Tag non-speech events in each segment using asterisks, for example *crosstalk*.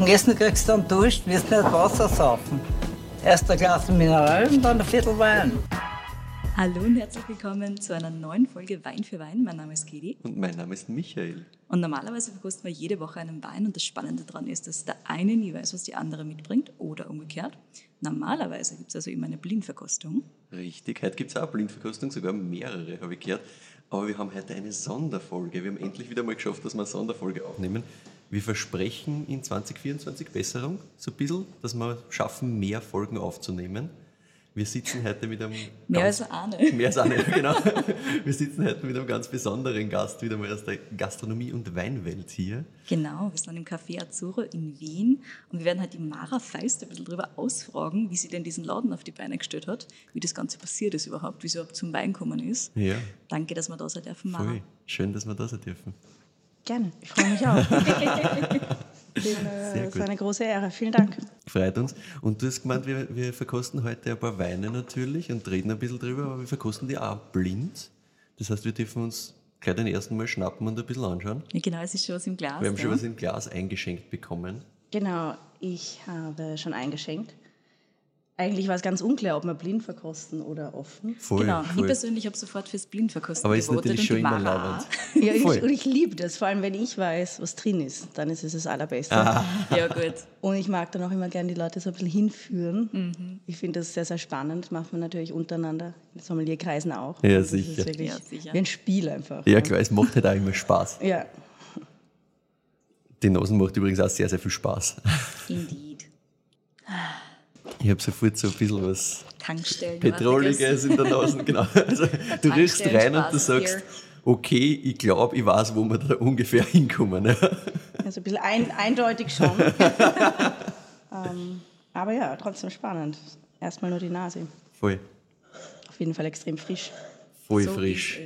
dem Essen kriegst du dann Dusch, wirst nicht Wasser saufen. Erst ein Glas Mineral und dann ein Viertel Wein. Hallo und herzlich willkommen zu einer neuen Folge Wein für Wein. Mein Name ist Kedi. Und mein Name ist Michael. Und normalerweise verkosten wir jede Woche einen Wein und das Spannende daran ist, dass der eine nie weiß, was die andere mitbringt oder umgekehrt. Normalerweise gibt es also immer eine Blindverkostung. Richtig, heute gibt es auch eine Blindverkostung, sogar mehrere, habe ich gehört. Aber wir haben heute eine Sonderfolge. Wir haben endlich wieder mal geschafft, dass wir eine Sonderfolge aufnehmen. Wir versprechen in 2024 Besserung, so ein bisschen, dass wir schaffen, mehr Folgen aufzunehmen. Wir sitzen heute mit einem. Mehr ganz, als eine. *laughs* Mehr als eine, genau. Wir sitzen heute mit einem ganz besonderen Gast, wieder mal aus der Gastronomie- und Weinwelt hier. Genau, wir sind im Café Azzurro in Wien und wir werden halt die Mara Feist ein bisschen darüber ausfragen, wie sie denn diesen Laden auf die Beine gestellt hat, wie das Ganze passiert ist überhaupt, wie sie überhaupt zum Wein gekommen ist. Ja. Danke, dass wir da sein dürfen, Mara. Voll. Schön, dass wir da sein dürfen. Gerne, ich freue mich auch. *laughs* Bin, äh, das ist eine große Ehre. Vielen Dank. Freut uns. Und du hast gemeint, wir, wir verkosten heute ein paar Weine natürlich und reden ein bisschen drüber, aber wir verkosten die auch blind. Das heißt, wir dürfen uns gleich den ersten Mal schnappen und ein bisschen anschauen. Ja, genau, es ist schon was im Glas. Wir haben schon was im Glas eingeschenkt bekommen. Genau, ich habe schon eingeschenkt. Eigentlich war es ganz unklar, ob wir blind verkosten oder offen. Voll, Genau, ich voll. persönlich habe sofort fürs Blindverkosten Aber ist natürlich und schon die immer lauernd. *laughs* Ja, ich, Voll. und ich liebe das, vor allem wenn ich weiß, was drin ist. Dann ist es das Allerbeste. *laughs* Ja, gut. Und ich mag dann auch immer gerne die Leute so ein bisschen hinführen. Mhm. Ich finde das sehr, sehr spannend. Macht man natürlich untereinander, in Sommelierkreisen auch. Ja, Das sicher. Ist wirklich Ja, sicher. Wie ein Spiel einfach. Ja, klar, es macht halt auch immer Spaß. Ja, Die Nasen macht übrigens auch sehr, sehr viel Spaß. Indeed. Ich habe sofort so ein bisschen was. Petroliges in der Nase. *laughs* Genau. Also, du riechst rein und du sagst, hier. okay, ich glaube, ich weiß, wo wir da ungefähr *laughs* hinkommen. Ja. also ein bisschen ein, eindeutig schon. *laughs* ähm, aber ja, trotzdem spannend. Erstmal nur die Nase. Voll, Auf jeden Fall extrem frisch. voll so frisch.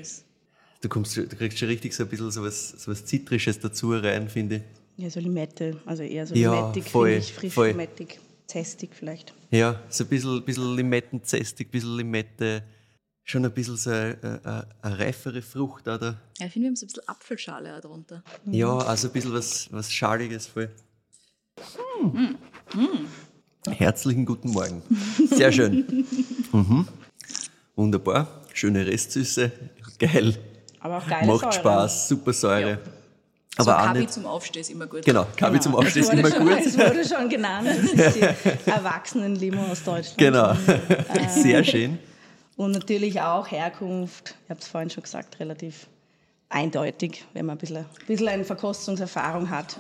Du, kommst, du kriegst schon richtig so ein bisschen so was, so was Zitrisches dazu rein, finde ich. Ja, so Limette, also eher so Ja, limettig, voll, ich, frisch voll. limettig, zestig vielleicht. Ja, so ein bisschen, bisschen Limettenzestig, ein bisschen Limette, schon ein bisschen so eine, eine, eine reifere Frucht da. Ja, ich finde, wir haben so ein bisschen Apfelschale auch drunter. Ja, also ein bisschen was, was Schaliges voll. Herzlichen guten Morgen. Sehr schön. *laughs* Mhm. Wunderbar. Schöne Restsüße. Geil. Aber auch geile Macht Säure. Spaß. Super Säure. Ja. Aber so auch Kabi zum Aufstehen ist immer gut. Genau, Kaffee zum Aufstehen ist es immer schon, gut. Es wurde schon genannt. Das ist die Erwachsenen-Limo aus Deutschland. Genau. Sehr schön. Und natürlich auch Herkunft, ich habe es vorhin schon gesagt, relativ eindeutig, wenn man ein bisschen, ein bisschen eine Verkostungserfahrung hat.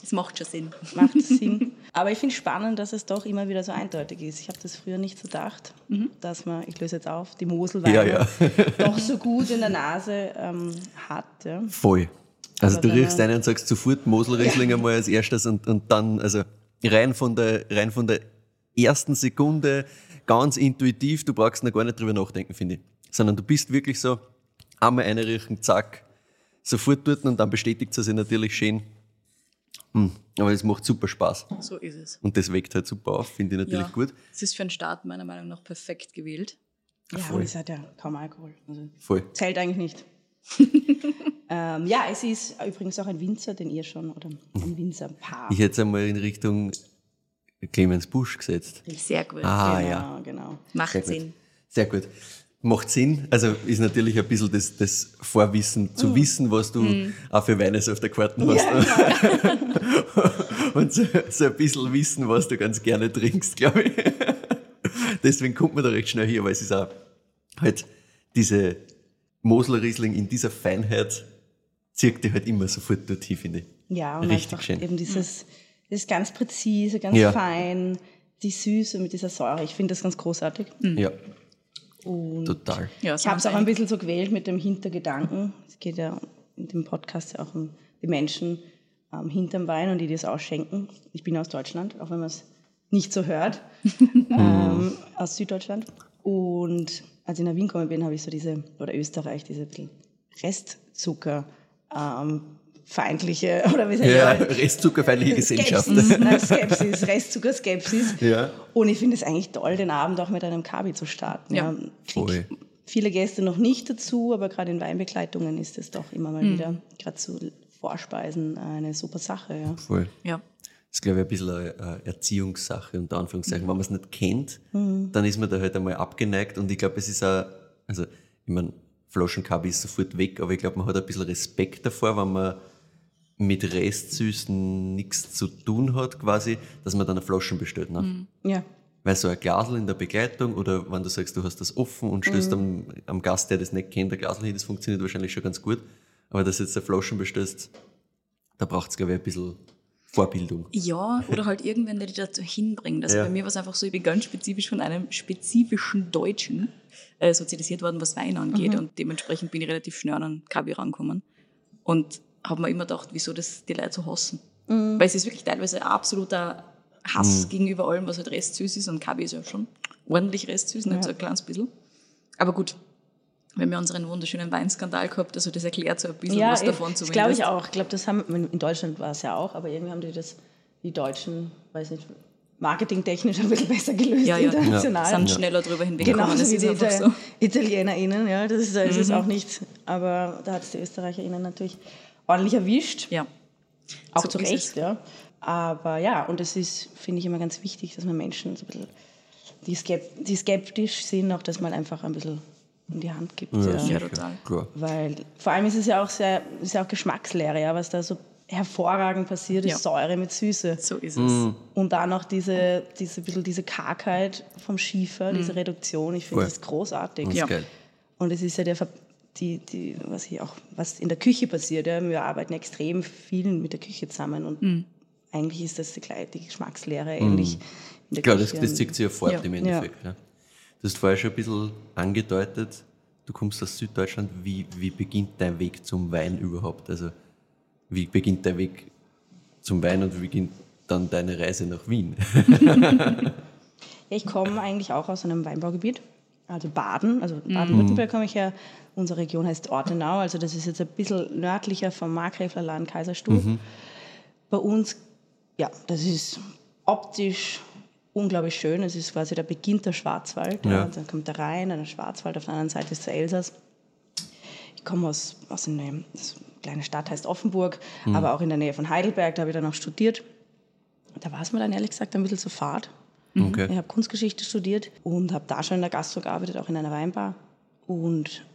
Das macht schon Sinn. macht es *laughs* Sinn. Aber ich finde es spannend, dass es doch immer wieder so eindeutig ist. Ich habe das früher nicht so gedacht, dass man, ich löse jetzt auf, die Moselweine Ja, ja. doch so gut in der Nase ähm, hat. Ja. Voll. Also Aber du riechst einen und sagst sofort Moselriesling einmal als erstes und, und dann, also rein von, der, rein von der ersten Sekunde, ganz intuitiv, du brauchst noch gar nicht drüber nachdenken, finde ich. Sondern du bist wirklich so, einmal einriechen, zack, sofort dort und dann bestätigt es sich natürlich schön. Hm, Aber es macht super Spaß. So ist es. Und das weckt halt super auf, finde ich natürlich ja. gut. Es ist für einen Start meiner Meinung nach perfekt gewählt. Ja, Voll. und es hat ja kaum Alkohol. Also Voll. zählt eigentlich nicht. *laughs* ähm, ja, es ist übrigens auch ein Winzer, den ihr schon, oder ein Winzerpaar. Ich hätte es einmal in Richtung Clemens Busch gesetzt. Sehr gut. Ah, genau, ja. genau. Macht Sehr gut. Sinn. Sehr gut. Macht Sinn. Also ist natürlich ein bisschen das, das Vorwissen, zu wissen, was du auch für Weine so auf der Karte hast. *laughs* Und so, so ein bisschen wissen, was du ganz gerne trinkst, glaube ich. *laughs* Deswegen kommt man da recht schnell hier, weil es ist auch halt diese Mosler Riesling in dieser Feinheit zieht dich halt immer sofort dorthin, finde ich. Ja, und Richtig einfach schön. eben dieses, das ist ganz präzise, ganz Ja. fein, die Süße mit dieser Säure. Ich finde das ganz großartig. Ja, Und total. Ja, ich habe es auch ein bisschen so gewählt mit dem Hintergedanken. Es geht ja in dem Podcast ja auch um die Menschen ähm, hinterm Wein und die das ausschenken. Ich bin aus Deutschland, auch wenn man es nicht so hört, *laughs* ähm, aus Süddeutschland. Und als ich nach Wien gekommen bin, habe ich so diese, oder Österreich, diese bisschen Restzucker, ähm, feindliche, *laughs* oder wie sagt Ja, restzuckerfeindliche Gesellschaft. Skepsis, *laughs* Skepsis, Restzucker-Skepsis. Ja. Und ich finde es eigentlich toll, den Abend auch mit einem Kabi zu starten. Ja. Viele Gäste noch nicht dazu, aber gerade in Weinbegleitungen ist es doch immer mal wieder, gerade zu Vorspeisen, eine super Sache. Ja. Voll. Ja. ist, glaube ich, ein bisschen eine, eine Erziehungssache, unter Anführungszeichen. Wenn man es nicht kennt, dann ist man da halt einmal abgeneigt und ich glaube, es ist auch, also, ich meine, Flaschenkabi ist sofort weg, aber ich glaube, man hat ein bisschen Respekt davor, wenn man mit Restsüßen nichts zu tun hat, quasi, dass man dann eine Flaschen bestellt. Ne? Ja. Weil so ein Glasl in der Begleitung oder wenn du sagst, du hast das offen und stößt am, am Gast, der das nicht kennt, ein Glasl hin, das funktioniert wahrscheinlich schon ganz gut. Aber dass du jetzt eine Flaschen bestellst, da braucht es, glaube ich, ein bisschen Vorbildung. Ja, oder halt irgendwann, der dich dazu hinbringt. Also Ja. bei mir war es einfach so, ich bin ganz spezifisch von einem spezifischen Deutschen äh, sozialisiert worden, was Wein angeht. Und dementsprechend bin ich relativ schnell an einen Kabi rangekommen. Und habe mir immer gedacht, wieso das die Leute so hassen. Weil es ist wirklich teilweise ein absoluter Hass gegenüber allem, was halt restsüß ist. Und Kabi ist ja schon ordentlich restsüß, nicht so ein kleines bisschen. Aber gut, wir haben ja unseren wunderschönen Weinskandal gehabt, also das erklärt so ein bisschen Ja, was eh, davon das zumindest. glaube ich auch. Ich glaube, das haben in Deutschland war es ja auch, aber irgendwie haben die das, die Deutschen, weiß nicht, marketingtechnisch ein bisschen besser gelöst Ja, ja. international. sind schneller drüber hinweggekommen. Genau, das wie ist die einfach so. ItalienerInnen, ja, das ist, das ist Mhm. auch nicht, aber da hat es die ÖsterreicherInnen natürlich ordentlich erwischt. Ja. Auch So zu Recht, es. ja. Aber ja, und es ist, finde ich, immer ganz wichtig, dass man Menschen so ein bisschen, die skeptisch sind, auch das mal einfach ein bisschen in die Hand gibt. Ja, Ja, total. Klar. Weil vor allem ist es ja auch sehr, ist ja auch Geschmackslehre, ja, was da so hervorragend passiert, ist Ja. Säure mit Süße. So ist es. Mhm. Und dann noch diese, diese, bisschen diese Kargheit vom Schiefer, diese Reduktion, ich finde Voll. das großartig. Das ist Ja. geil. Und es ist ja der, die, die, was, hier auch, was in der Küche passiert. Ja. Wir arbeiten extrem viel mit der Küche zusammen und Mhm. eigentlich ist das die, die Geschmackslehre ähnlich in der Klar, das, Küche. das zieht sich ja fort Ja. im Endeffekt. Ja. Du hast vorher schon ein bisschen angedeutet, du kommst aus Süddeutschland. Wie, wie beginnt dein Weg zum Wein überhaupt? Also, wie beginnt dein Weg zum Wein und wie beginnt dann deine Reise nach Wien? *laughs* Ich komme eigentlich auch aus einem Weinbaugebiet, also Baden, also Baden-Württemberg komme ich her. Unsere Region heißt Ortenau, also das ist jetzt ein bisschen nördlicher vom Markgräflerland Kaiserstuhl. Bei uns, ja, das ist optisch unglaublich schön. Es ist quasi, da beginnt der Schwarzwald. Ja. Ja. Dann kommt der Rhein, dann der Schwarzwald, auf der anderen Seite ist der Elsass. Ich komme aus, aus einer das kleine Stadt, heißt Offenburg, aber auch in der Nähe von Heidelberg, da habe ich dann auch studiert. Da war es mir dann ehrlich gesagt ein bisschen zu fad. Okay. Ich habe Kunstgeschichte studiert und habe da schon in der Gastro gearbeitet, auch in einer Weinbar. Und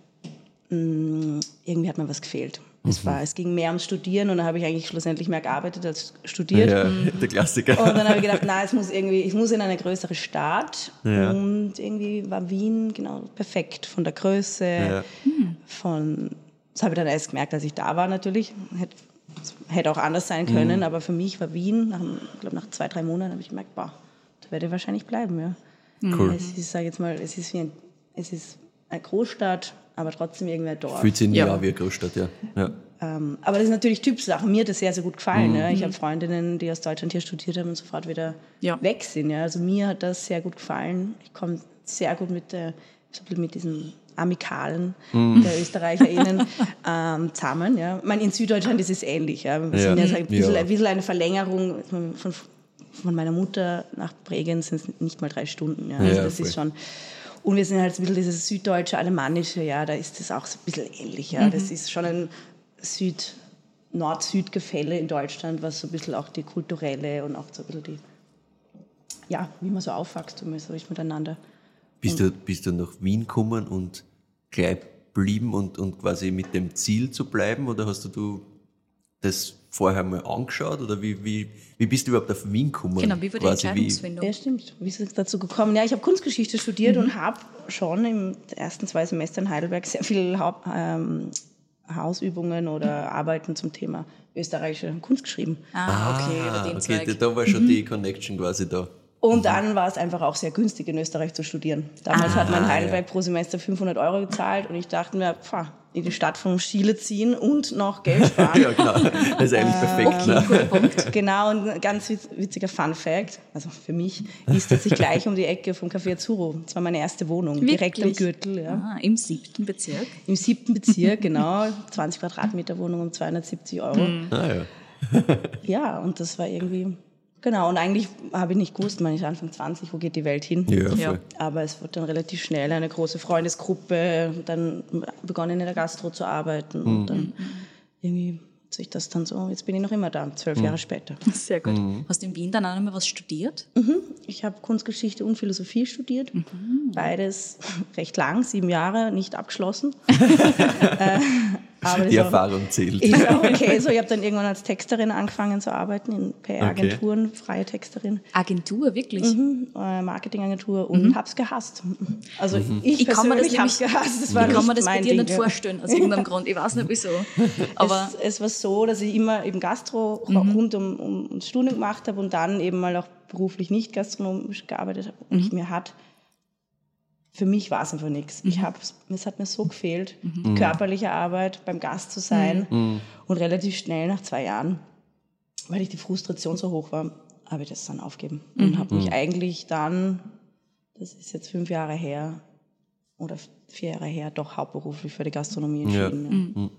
mh, irgendwie hat mir was gefehlt. Es, war, es ging mehr ums Studieren und dann habe ich eigentlich schlussendlich mehr gearbeitet als studiert. Ja, *laughs* der Klassiker. Und dann habe ich gedacht, na, es muss irgendwie, ich muss in eine größere Stadt. Ja. Und irgendwie war Wien genau perfekt von der Größe, Ja. von. Das habe ich dann erst gemerkt, als ich da war natürlich. Hätte, hätte auch anders sein können, Mhm. aber für mich war Wien, nach, ich glaube nach zwei, drei Monaten habe ich gemerkt, boah, da werde ich wahrscheinlich bleiben. Ja. Cool. Es ist, sage jetzt mal, es ist wie ein, es ist eine Großstadt, aber trotzdem irgendwie ein Dorf. Fühlt sich Ja. wie eine Großstadt, ja. ja. Ähm, aber das ist natürlich Typsache. Mir hat das sehr, sehr gut Mhm. gefallen. Ja. Ich habe Freundinnen, die aus Deutschland hier studiert haben und sofort wieder Ja. weg sind. Ja. Also mir hat das sehr gut gefallen. Ich komme sehr gut mit, der, bisschen mit diesem Amikalen Mhm. der ÖsterreicherInnen ähm, zusammen. Ja. Ich meine, in Süddeutschland ist es ähnlich. Ja. Wir Ja. sind ja so ein bisschen, Ja. ein bisschen eine Verlängerung von, von meiner Mutter nach Bregenz sind es nicht mal drei Stunden. Ja. Also Ja, das voll. ist schon. Und wir sind halt ein bisschen dieses süddeutsche, alemannische, ja, da ist das auch so ein bisschen ähnlich. Ja. Das ist schon ein Süd, Nord-Süd-Gefälle in Deutschland, was so ein bisschen auch die kulturelle und auch so ein bisschen die, ja, wie man so aufwächst und so ist miteinander. Bist du, bist du nach Wien gekommen und gleich blieben und, und quasi mit dem Ziel zu bleiben? Oder hast du, du das vorher mal angeschaut? Oder wie, wie, wie bist du überhaupt auf Wien gekommen? Genau, wie war die Quasi Entscheidungsfindung? Ja, stimmt. Wie ist es dazu gekommen? Ja, ich habe Kunstgeschichte studiert und habe schon im ersten zwei Semester in Heidelberg sehr viele Haupt, ähm, Hausübungen oder Arbeiten zum Thema österreichische Kunst geschrieben. Ah, okay, Ah, okay, da war schon die Connection quasi da. Und dann war es einfach auch sehr günstig, in Österreich zu studieren. Damals hat man Heidelberg pro Semester 500 Euro gezahlt und ich dachte mir, pfah, in die Stadt von Chile ziehen und noch Geld *laughs* sparen. Ja, genau. Das ist eigentlich perfekt. Ne? Guter Punkt. Genau, und ein ganz witz- witziger Fun Fact, also für mich, ist, dass ich gleich um die Ecke vom Café Azuro, das war meine erste Wohnung, direkt am Wirklich? Gürtel, ja. Ah, Im siebten Bezirk. im siebten Bezirk, genau, 20 Quadratmeter Wohnung um 270 Euro. Ah, ja. Ja, und das war irgendwie, genau, und eigentlich habe ich nicht gewusst, man ist Anfang 20, wo geht die Welt hin? Ja. Ja. Aber es wurde dann relativ schnell eine große Freundesgruppe, dann begonnen in der Gastro zu arbeiten und dann irgendwie sich das dann so, jetzt bin ich noch immer da, zwölf Jahre später. Sehr gut. Hast du in Wien dann auch noch mal was studiert? Ich habe Kunstgeschichte und Philosophie studiert. Beides *laughs* recht lang, sieben Jahre, nicht abgeschlossen. *laughs* äh, aber Die Erfahrung zählt. ist auch *laughs* okay. So, ich habe dann irgendwann als Texterin angefangen zu arbeiten in PR-Agenturen, freie Texterin, Agentur, wirklich? äh, Marketingagentur und hab's gehasst. Also ich, Mhm. Ich kann mir das persönlich hab's nämlich- gehasst. Das war Ich kann mir das bei dir Ding, nicht vorstellen, aus irgendeinem Grund. Ich weiß nicht wieso. Aber es, es war so, dass ich immer eben Gastro rund um, um, um Stunden gemacht habe und dann eben mal auch beruflich nicht gastronomisch gearbeitet habe. Und ich mir hat, für mich war es einfach nichts. Ich hab's, es hat mir so gefehlt, die körperliche Arbeit, beim Gast zu sein. Und relativ schnell nach zwei Jahren, weil ich die Frustration so hoch war, habe ich das dann aufgeben. Und habe mich eigentlich dann, das ist jetzt fünf Jahre her, oder vier Jahre her, doch hauptberuflich für die Gastronomie Ja. entschieden. Ja.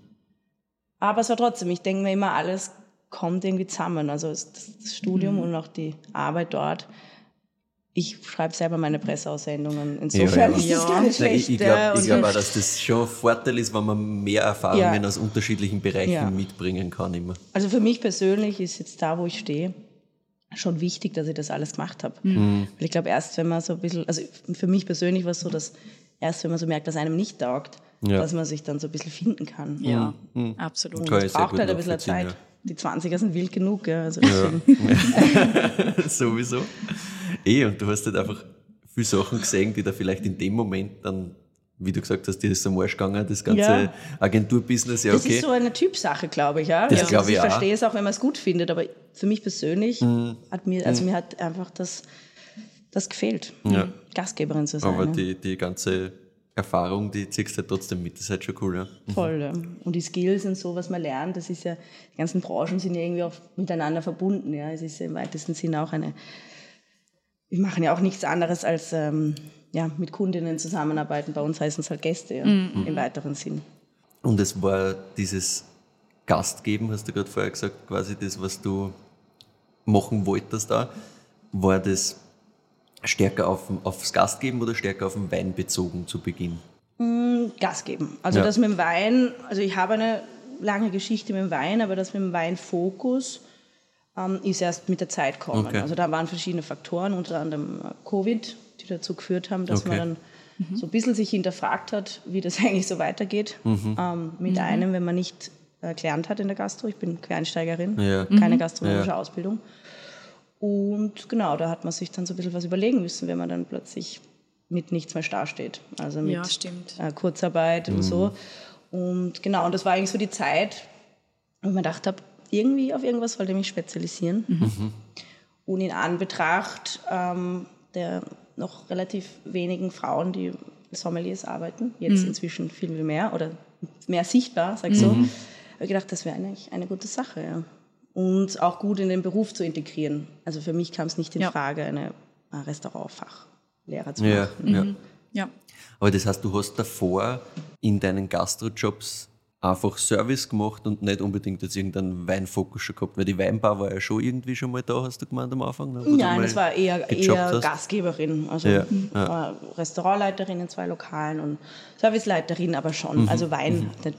Aber es war trotzdem, ich denke mir immer, alles kommt irgendwie zusammen. Also das Studium und auch die Arbeit dort. Ich schreibe selber meine Presseaussendungen. Insofern Ja, ja. ist das gar nicht schlecht. ich ich glaube glaub auch, dass das schon ein Vorteil ist, wenn man mehr Erfahrungen Ja. aus unterschiedlichen Bereichen Ja. mitbringen kann immer. Also für mich persönlich ist jetzt da, wo ich stehe, schon wichtig, dass ich das alles gemacht habe. Mhm. Weil ich glaube, erst wenn man so ein bisschen, also für mich persönlich war es so, dass erst wenn man so merkt, dass einem nicht taugt, Ja. dass man sich dann so ein bisschen finden kann. ja, absolut. Und es braucht halt ein bisschen Zeit. Die 20er sind wild genug, ja. Also. *laughs* Sowieso. Eh, und du hast halt einfach viele Sachen gesehen, die da vielleicht in dem Moment dann, wie du gesagt hast, dir ist am Arsch gegangen, das ganze Ja. Agenturbusiness, ja Das okay. ist so eine Typsache, glaube ich. Ja? Das Also glaube ich ich verstehe es auch, wenn man es gut findet, aber für mich persönlich Mhm. hat mir, also mir hat einfach das, das gefehlt, Ja. Gastgeberin zu sein. Aber ja. die, die ganze Erfahrung, die ziehst du halt trotzdem mit, das ist halt schon cool, ja. Voll. Ja. Und die Skills und so, was man lernt, das ist ja, die ganzen Branchen sind ja irgendwie auch miteinander verbunden. Ja. Es ist ja im weitesten Sinne auch eine, wir machen ja auch nichts anderes als ähm, ja, mit Kundinnen zusammenarbeiten. Bei uns heißen es halt Gäste ja, im weiteren Sinn. Und es war dieses Gastgeben, hast du gerade vorher gesagt, quasi das, was du machen wolltest da. War das stärker auf, aufs Gastgeben oder stärker auf den Wein bezogen zu Beginn? Gas geben. Also Ja. das mit dem Wein, also ich habe eine lange Geschichte mit dem Wein, aber das mit dem Weinfokus ähm, ist erst mit der Zeit gekommen. Okay. Also da waren verschiedene Faktoren, unter anderem äh, Covid, die dazu geführt haben, dass Okay. man dann so ein bisschen sich hinterfragt hat, wie das *laughs* eigentlich so weitergeht Mhm. ähm, mit einem, wenn man nicht äh, gelernt hat in der Gastro. Ich bin Quereinsteigerin, Ja. keine gastronomische Ja. Ausbildung. Und genau, da hat man sich dann so ein bisschen was überlegen müssen, wenn man dann plötzlich mit nichts mehr dasteht. Also mit Ja, stimmt. äh, Kurzarbeit und so. Und genau, und das war eigentlich so die Zeit, wo ich mir gedacht habe, irgendwie auf irgendwas wollte ich mich spezialisieren. Und in Anbetracht ähm, der noch relativ wenigen Frauen, die als Sommeliers arbeiten, jetzt inzwischen viel, viel mehr oder mehr sichtbar, sag ich so, habe ich gedacht, das wäre eigentlich eine gute Sache. Ja. Und auch gut in den Beruf zu integrieren. Also für mich kam es nicht in Ja. Frage, eine äh, Restaurantfachlehrer zu Ja, machen. ja. Ja. Aber das heißt, du hast davor in deinen Gastrojobs einfach Service gemacht und nicht unbedingt jetzt irgendeinen Weinfokus schon gehabt, weil die Weinbar war ja schon irgendwie schon mal da, hast du gemeint am Anfang? Ne? Nein, das war eher, eher. Gastgeberin. Also Ja, äh, Restaurantleiterin in zwei Lokalen und Serviceleiterin, aber schon. Also Wein, der-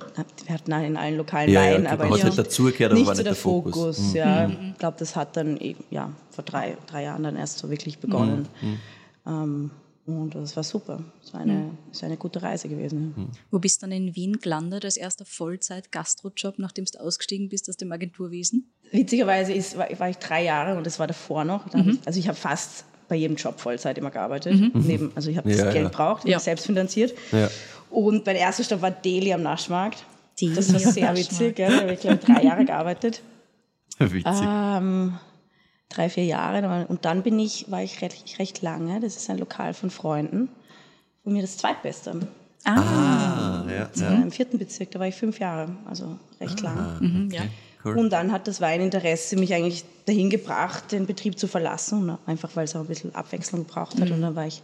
wir hatten in allen Lokalen Mhm. Ja, ja, Wein, aber hat nicht, halt dazugehört, aber nicht war so nicht der der Fokus. Fokus. Mhm. Ja, ich glaube, das hat dann ja, vor drei, drei Jahren dann erst so wirklich begonnen. Mhm. Ähm, und das war super. Es war eine, es war eine gute Reise gewesen. Mhm. ja. Wo bist du dann in Wien gelandet als erster Vollzeit-Gastrojob, nachdem du ausgestiegen bist aus dem Agenturwesen? Witzigerweise ist, war, war ich drei Jahre und das war davor noch. Ich, also ich habe fast bei jedem Job Vollzeit immer gearbeitet. Neben, also ich habe das Ja, Geld ja. braucht, ich Ja. selbst finanziert. Ja. Und mein erster Stopp war Deli am Naschmarkt. Deli das war sehr witzig. Gell? Da habe ich, glaube ich, drei Jahre gearbeitet. *laughs* Witzig. Ähm, drei, vier Jahre. Und dann bin ich, war ich recht, recht lange, das ist ein Lokal von Freunden, von mir das zweitbeste. Ah, Ah, ja, ja. Im vierten Bezirk, da war ich fünf Jahre, also recht lang. mhm, ja. Cool. Und dann hat das Weininteresse mich eigentlich dahin gebracht, den Betrieb zu verlassen, einfach weil es auch ein bisschen Abwechslung gebraucht hat. Und dann war ich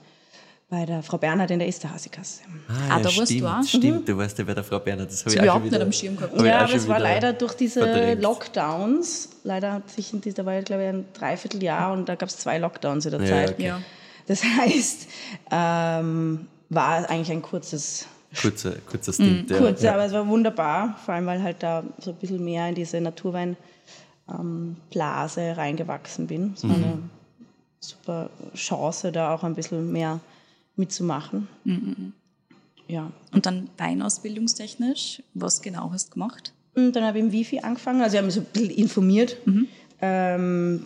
bei der Frau Bernhard in der Esterhasikasse. Ah, da warst stimmt, du auch? Stimmt, du warst ja bei der Frau Berner. Das habe ich überhaupt nicht wieder, am Schirm gehabt. Ja, aber es war leider durch diese verdrängt. Lockdowns, leider hat sich, in dieser- da war ja, glaube ich, ein Dreivierteljahr und da gab es zwei Lockdowns in der Ja, Zeit. okay. Ja. Das *laughs* heißt, ähm, war eigentlich ein kurzes kurzer, kurzer Stint. ja. kurz, ja. aber es war wunderbar, vor allem weil halt da so ein bisschen mehr in diese Naturweinblase reingewachsen bin. Es war Mhm. eine super Chance, da auch ein bisschen mehr mitzumachen. Mhm. Ja. Und dann weinausbildungstechnisch, was genau hast du gemacht? Und dann habe ich im Wifi angefangen, also ich habe mich so ein bisschen informiert. Ähm,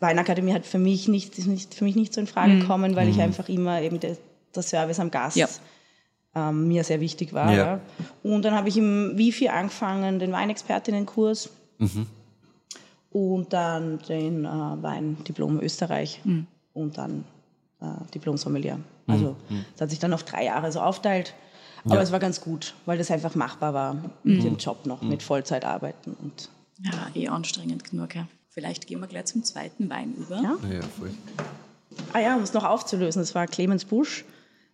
Weinakademie hat für mich nicht, ist nicht, für mich nicht so in Frage gekommen, weil ich einfach immer eben der, der Service am Gast Ja. ähm, mir sehr wichtig war. Ja. Ja. Und dann habe ich im Wifi angefangen, den Weinexpertinnenkurs und dann den äh, Weindiplom Österreich und dann äh, Diplom Sommelier. Also das hat sich dann auf drei Jahre so aufteilt. Aber es war ganz gut, weil das einfach machbar war, mit dem Job noch, mit Vollzeit arbeiten. Und Ja, eh anstrengend genug. Ja. Vielleicht gehen wir gleich zum zweiten Wein über. Ja. Ja, voll. Ah ja, um es noch aufzulösen, das war Clemens Busch,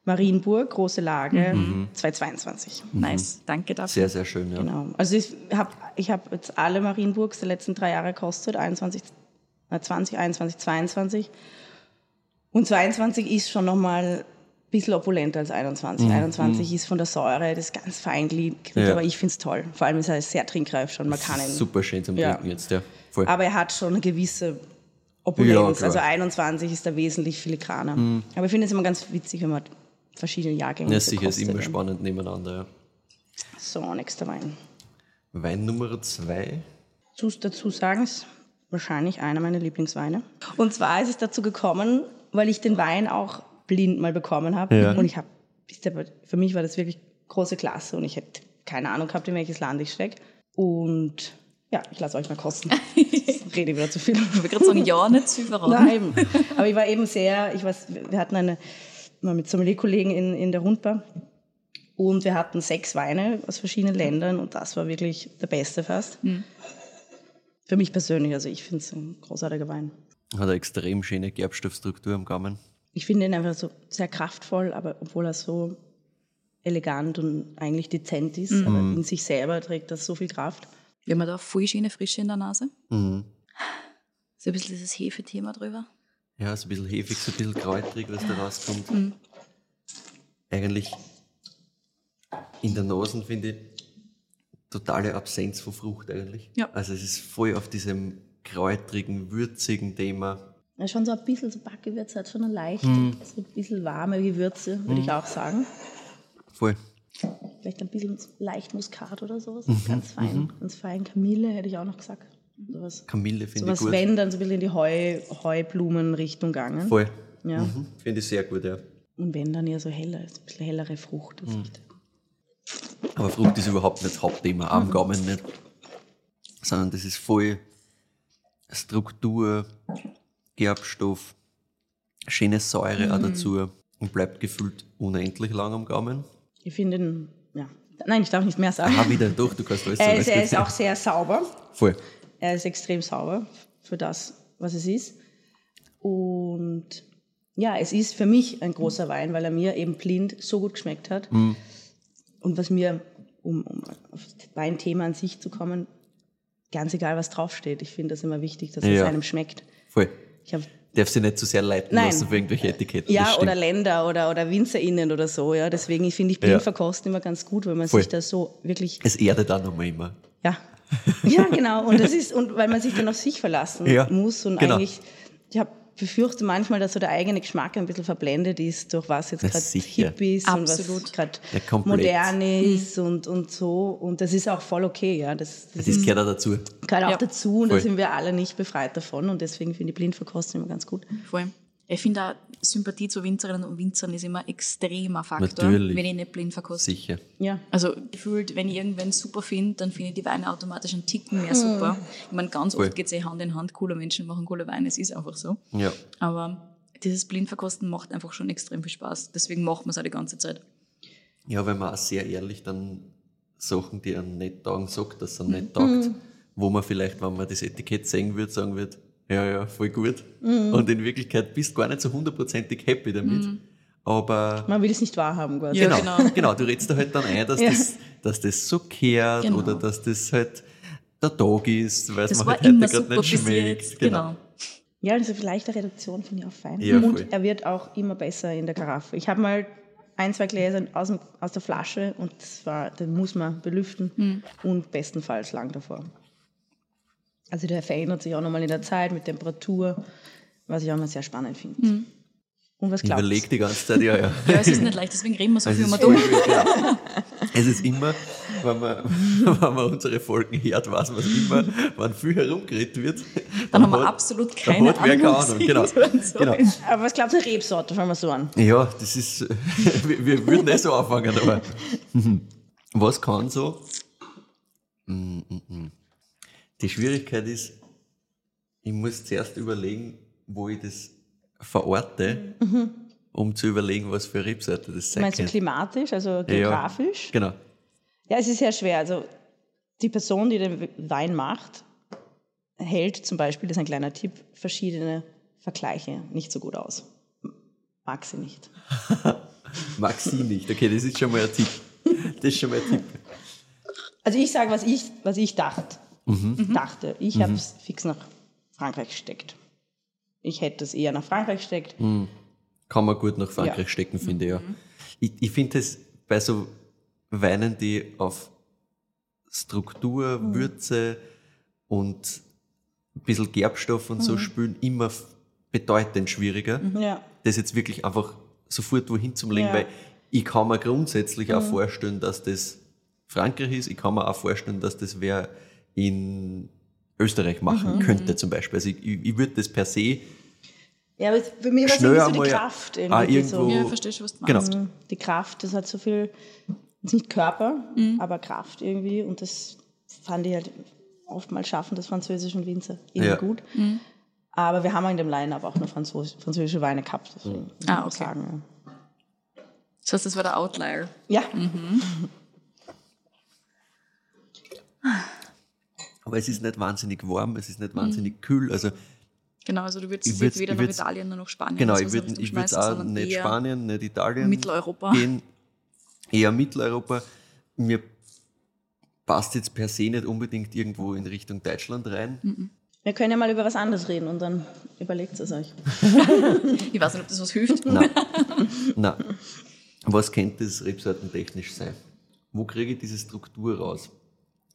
Marienburg, große Lage, 2022. Nice, danke dafür. Sehr, sehr schön, ja. Genau. Also ich habe ich hab jetzt alle Marienburgs der letzten drei Jahre gekostet, 21, äh, 20, 21, 22. Und 22 ist schon nochmal ein bisschen opulenter als 21. 21 ist von der Säure, das ist ganz feingliedrig, Ja. aber ich finde es toll. Vor allem ist er sehr trinkreif schon, man kann ihn. Super schön zum Ja. Trinken jetzt, ja. Voll. Aber er hat schon eine gewisse Ja, Opulenz. Mhm. also 21 ist da wesentlich filigraner. Aber ich finde es immer ganz witzig, wenn man verschiedene Jahrgänge ja, sicher, ist immer spannend nebeneinander, ja. So, nächster Wein. Wein Nummer zwei. Zu, dazu sagen, ist wahrscheinlich einer meiner Lieblingsweine. Und zwar ist es dazu gekommen, weil ich den Wein auch blind mal bekommen habe. Ja. Und ich habe, für mich war das wirklich große Klasse und ich hätte keine Ahnung gehabt, in welches Land ich stecke. Und ja, ich lasse euch mal kosten. Ich *laughs* rede wieder zu viel. Ich wollte gerade sagen, ja, nicht zu verraten. Nein, aber ich war eben sehr, ich weiß, wir hatten eine, mal mit Sommelier-Kollegen in, in der Rundbar und wir hatten sechs Weine aus verschiedenen Ländern und das war wirklich der beste fast. Für mich persönlich, also ich finde es ein großartiger Wein. Hat eine extrem schöne Gerbstoffstruktur am Gaumen. Ich finde ihn einfach so sehr kraftvoll, aber obwohl er so elegant und eigentlich dezent ist, aber in sich selber trägt das so viel Kraft. Wir haben da voll schöne Frische in der Nase. Mhm. So ein bisschen dieses Hefethema drüber. Ja, so ein bisschen hefig, so ein bisschen kräutrig, was da rauskommt. Mhm. Eigentlich in der Nase finde ich totale Absenz von Frucht eigentlich. Ja. Also es ist voll auf diesem kräutrigen, würzigen Thema. Ist schon so ein bisschen so Backgewürz, hat schon eine leicht, Mhm. so ein bisschen warme Gewürze, würde ich auch sagen. Voll. Vielleicht ein bisschen leicht Muskat oder sowas. Mhm, Ganz fein. Ganz fein. Kamille hätte ich auch noch gesagt. Sowas, Kamille finde ich sowas gut. wenn, dann so ein bisschen in die Heu, Heublumenrichtung gegangen. Voll. Ja. Mhm. Finde ich sehr gut, ja. Und wenn, dann eher so heller, so ein bisschen hellere Frucht. Mhm. Aber Frucht ist überhaupt nicht das Hauptthema, Mhm. am Gaumen nicht. Sondern das ist voll Struktur, Gerbstoff, schöne Säure Mhm. auch dazu und bleibt gefühlt unendlich lang am Gaumen. Ich finde ihn, ja. Nein, ich darf nicht mehr sagen. Ah, wieder durch, du kannst alles er, sagen. ist, er ist auch sehr sauber. Voll. Er ist extrem sauber für das, was es ist. Und ja, es ist für mich ein großer Wein, weil er mir eben blind so gut geschmeckt hat. Mhm. Und was mir, um, um auf das Weinthema an sich zu kommen, ganz egal, was draufsteht. Ich finde das immer wichtig, dass es Ja. einem schmeckt. Voll. Ich habe Darf sie nicht zu sehr leiten Nein. lassen für irgendwelche Etiketten. ja, oder Länder oder, oder WinzerInnen oder so. Ja. Deswegen finde ich Ja. Blindverkosten immer ganz gut, weil man Voll. sich da so wirklich Es erdet auch nochmal immer. Ja. Ja, genau. Und das ist, und weil man sich dann auf sich verlassen Ja, muss und genau. eigentlich, ich habe befürchte manchmal, dass so der eigene Geschmack ein bisschen verblendet ist, durch was jetzt gerade hip ist und Absolut. was gerade modern ist und, und so. Und das ist auch voll okay, ja. Das, das Das gehört auch dazu. gehört auch Ja. dazu und Voll. da sind wir alle nicht befreit davon und deswegen finde ich Blindverkostung immer ganz gut. Vor allem. Ich finde auch, Sympathie zu Winzerinnen und Winzern ist immer ein extremer Faktor, Natürlich. wenn ich nicht blind verkoste. Sicher. Ja. Also gefühlt, wenn ich irgendwen super finde, dann finde ich die Weine automatisch einen Ticken mehr super. Ich meine, ganz Voll. oft geht es eh Hand in Hand, coole Menschen machen coole Weine, es ist einfach so. Ja. Aber dieses Blindverkosten macht einfach schon extrem viel Spaß. Deswegen macht man es auch die ganze Zeit. Ja, wenn man auch sehr ehrlich dann Sachen, die einem nicht taugen, sagt, dass einem nicht taugt, wo man vielleicht, wenn man das Etikett sehen würde, sagen wird, ja, ja, voll gut. Und in Wirklichkeit bist du gar nicht so hundertprozentig happy damit. Aber Man will es nicht wahrhaben quasi. Ja, genau, genau. genau. du redest da halt dann ein, dass, Ja. das, dass das so kehrt Genau. oder dass das halt der Tag ist, weil es Das mir halt heute gerade nicht schmeckt. jetzt. Genau. Ja, also vielleicht eine Reduktion finde ich auch fein. Ja, und voll. er wird auch immer besser in der Karaffe. Ich habe mal ein, zwei Gläser aus, aus der Flasche und das war, den muss man belüften und bestenfalls lang davor. Also der verändert sich auch nochmal in der Zeit mit Temperatur, was ich auch immer sehr spannend finde. Und was glaubst überlege die ganze Zeit, ja, ja. Ja, es ist nicht leicht, deswegen reden wir so Es viel immer durch. ja. es ist immer, wenn man, *laughs* wenn man unsere Folgen hört, weiß man es immer, wenn viel herumgeredet wird. Dann haben wir hat- absolut dann keine hat Ahnung. Ahnung. Genau. so genau. Aber was glaubst du, Rebsorte, fangen wir so an? Ja, das ist, *laughs* wir, wir würden nicht so anfangen, aber *laughs* was kann so? Mm, mm, mm. Die Schwierigkeit ist, ich muss zuerst überlegen, wo ich das verorte, um zu überlegen, was für Rebsorte das sein Meinst du klimatisch, also geografisch? Genau. Ja, es ist sehr schwer. Also die Person, die den Wein macht, hält zum Beispiel, das ist ein kleiner Tipp, verschiedene Vergleiche nicht so gut aus. Mag sie nicht. *laughs* Mag sie nicht. Okay, das ist schon mal ein Tipp. Das ist schon mal ein Tipp. Also ich sage, was ich, was ich dachte. Mhm. dachte. Ich habe es fix nach Frankreich gesteckt. Ich hätte es eher nach Frankreich gesteckt. Kann man gut nach Frankreich Ja. stecken, finde ich, ja. Ich, ich finde es bei so Weinen, die auf Struktur, Würze und ein bisschen Gerbstoff und so spülen, immer bedeutend schwieriger. Ja. Das jetzt wirklich einfach sofort wohin zum legen, Ja. weil ich kann mir grundsätzlich auch vorstellen, dass das Frankreich ist. Ich kann mir auch vorstellen, dass das wer in Österreich machen könnte zum Beispiel. Also ich, ich, ich würde das per se Ja, aber für mich war es irgendwie so die einmal- Kraft. Ah, Irgendwie irgendwo- so. Ja, ich verstehe schon, was du Genau. meinst. Die Kraft, das hat so viel, das ist nicht Körper, aber Kraft irgendwie. Und das fand ich halt oftmals schaffen, das französischen Winzer irgendwie Ja. gut. Aber wir haben in dem Line-Up auch nur Franzos französische Weine gehabt. Deswegen muss Ah, okay. sagen, Das heißt, das war der Outlier. ja. *laughs* Aber es ist nicht wahnsinnig warm, es ist nicht wahnsinnig kühl. Also Genau, also du würdest Ich jetzt weder nach Italien noch nach Spanien genau, ich so würde Richtung ich würd schmeißen, auch sondern nicht eher Spanien, nicht Italien Mitteleuropa. gehen. Eher Mitteleuropa. Mir passt jetzt per se nicht unbedingt irgendwo in Richtung Deutschland rein. Wir können ja mal über was anderes reden und dann überlegt es euch. *laughs* Ich weiß nicht, ob das was hilft. Nein. Nein. Was könnte das rebsortentechnisch sein? Wo kriege ich diese Struktur raus?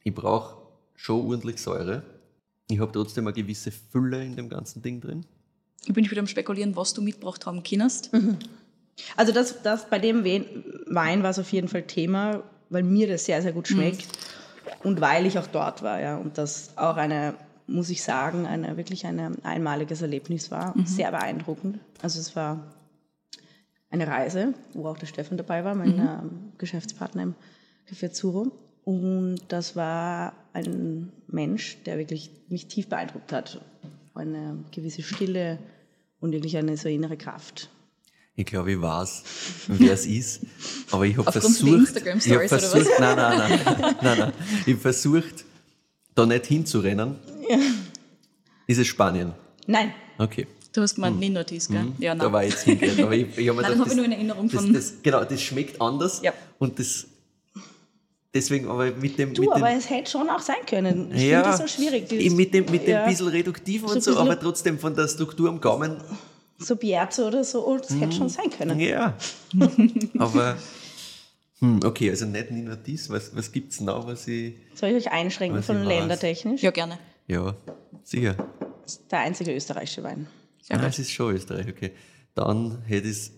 Ich brauche schon ordentlich Säure. Ich habe trotzdem eine gewisse Fülle in dem ganzen Ding drin. Ich bin wieder am Spekulieren, was du mitgebracht haben kannst. Also das, das bei dem Wein war es auf jeden Fall Thema, weil mir das sehr, sehr gut schmeckt und weil ich auch dort war, ja, und das auch eine, muss ich sagen, eine wirklich ein einmaliges Erlebnis war, sehr beeindruckend. Also es war eine Reise, wo auch der Stefan dabei war, mein ähm, Geschäftspartner im Café Zuro. Und das war ein Mensch, der wirklich mich tief beeindruckt hat. Eine gewisse Stille und wirklich eine so innere Kraft. Ich glaube, ich weiß, wer es ist. Aber ich habe versucht. ich hab oder versucht nein, nein, nein, nein, nein. Ich habe versucht, da nicht hinzurennen. Ist es Spanien? Nein, Okay. Du hast gemeint, Nino Tis, gell? Ja, Mhm. Da nein. war ich jetzt hingerannt. Aber ich, ich hab mir *laughs* Nein, gedacht, das habe ich nur in Erinnerung das, von. das, Genau, das schmeckt anders. Ja. Und das. Deswegen, aber mit dem. Du, mit dem aber es hätte schon auch sein können. Ich ja, finde das so schwierig. ich- mit dem, mit dem ja, bisschen reduktiven So und so, bisschen- aber trotzdem von der Struktur am Gaumen. So Bierzo oder so, oh, das hätte schon sein können. Ja. *laughs* aber. Hm, okay, also nicht Nina Dies. Was, was gibt es noch, was ich. Soll ich euch einschränken von ländertechnisch? Ja, gerne. Ja, sicher. Das ist Der einzige österreichische Wein. Sehr ah, gut. es ist schon Österreich, okay. Dann hätte ich es.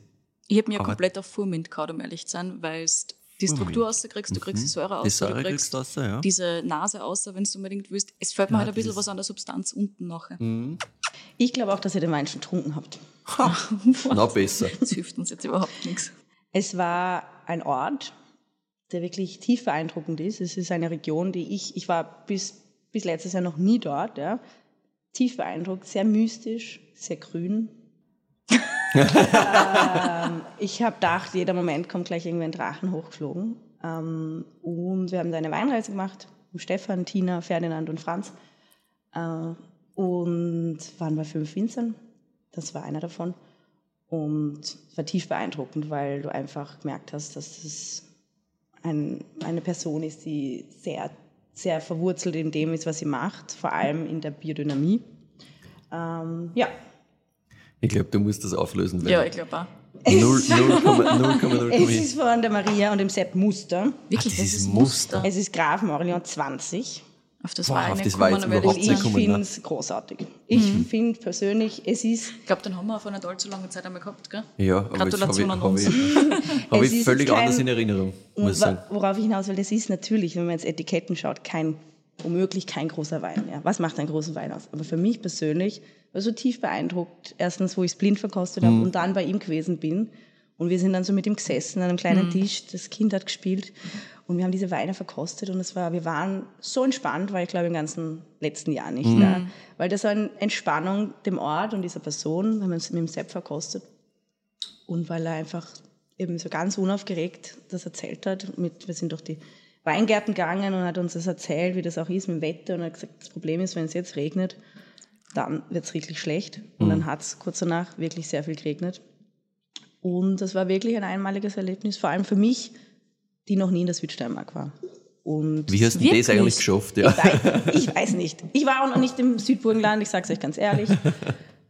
Ich habe mir komplett auf Furmint gehauen, um ehrlich zu sein, weil du die Struktur rauskriegst, du kriegst die Säure Mhm. Die aus, Säure du kriegst kriegst du raus, ja. diese Nase aus, wenn du unbedingt willst. Es fällt mir Ja, halt ein bisschen was an der Substanz unten nachher. Ich glaube auch, dass ihr den Wein schon getrunken habt. *laughs* Noch besser. Das hilft uns jetzt überhaupt nichts. Es war ein Ort, der wirklich tief beeindruckend ist. Es ist eine Region, die ich, ich war bis, bis letztes Jahr noch nie dort, ja. Tief beeindruckt, sehr mystisch, sehr grün. Ähm, ich habe gedacht, jeder Moment kommt gleich irgendwie ein Drachen hochgeflogen. Ähm, und wir haben da eine Weinreise gemacht, Stefan, Tina, Ferdinand und Franz. Äh, und waren bei fünf Winzern. Das war einer davon. Und es war tief beeindruckend, weil du einfach gemerkt hast, dass das ein, eine Person ist, die sehr, sehr verwurzelt in dem ist, was sie macht, vor allem in der Biodynamie. Ähm, ja, Ich glaube, du musst das auflösen. weil Ja, ich glaube auch. 0, 0,0, Es ist von der Maria und dem Sepp Muster. Wirklich, Ah, das ist Muster. Muster. Es ist Graf Aurelion 20. Auf das Boah, war auf ich das war jetzt überhaupt ich nicht Ich finde es großartig. Ich finde persönlich, es ist Ich glaube, den haben wir vor nicht allzu langer Zeit einmal gehabt, gell? Ja, aber Gratulation an habe ich, uns. hab ich, hab Es ich ist völlig kein- anders in Erinnerung, muss ich sagen. worauf ich hinaus will, das ist natürlich, wenn man jetzt Etiketten schaut, kein, womöglich kein großer Wein. Ja. Was macht einen großen Wein aus? Aber für mich persönlich war so tief beeindruckt, erstens, wo ich es blind verkostet habe und dann bei ihm gewesen bin. Und wir sind dann so mit ihm gesessen an einem kleinen Tisch, das Kind hat gespielt und wir haben diese Weine verkostet und es war, wir waren so entspannt, weil ich glaube im ganzen letzten Jahr nicht da. Weil das war eine Entspannung dem Ort und dieser Person, wenn man es mit dem Sepp verkostet. Und weil er einfach eben so ganz unaufgeregt das erzählt hat. Mit, wir sind durch die Weingärten gegangen und hat uns das erzählt, wie das auch ist mit dem Wetter. Und er hat gesagt, das Problem ist, wenn es jetzt regnet, dann wird es richtig schlecht. Und dann hat es kurz danach wirklich sehr viel geregnet. Und das war wirklich ein einmaliges Erlebnis, vor allem für mich, die noch nie in der Südsteiermark war. Und Wie hast du das Wirklich? eigentlich geschafft? Ja. ich, weiß, ich weiß nicht. Ich war auch noch nicht im Südburgenland, ich sage es euch ganz ehrlich.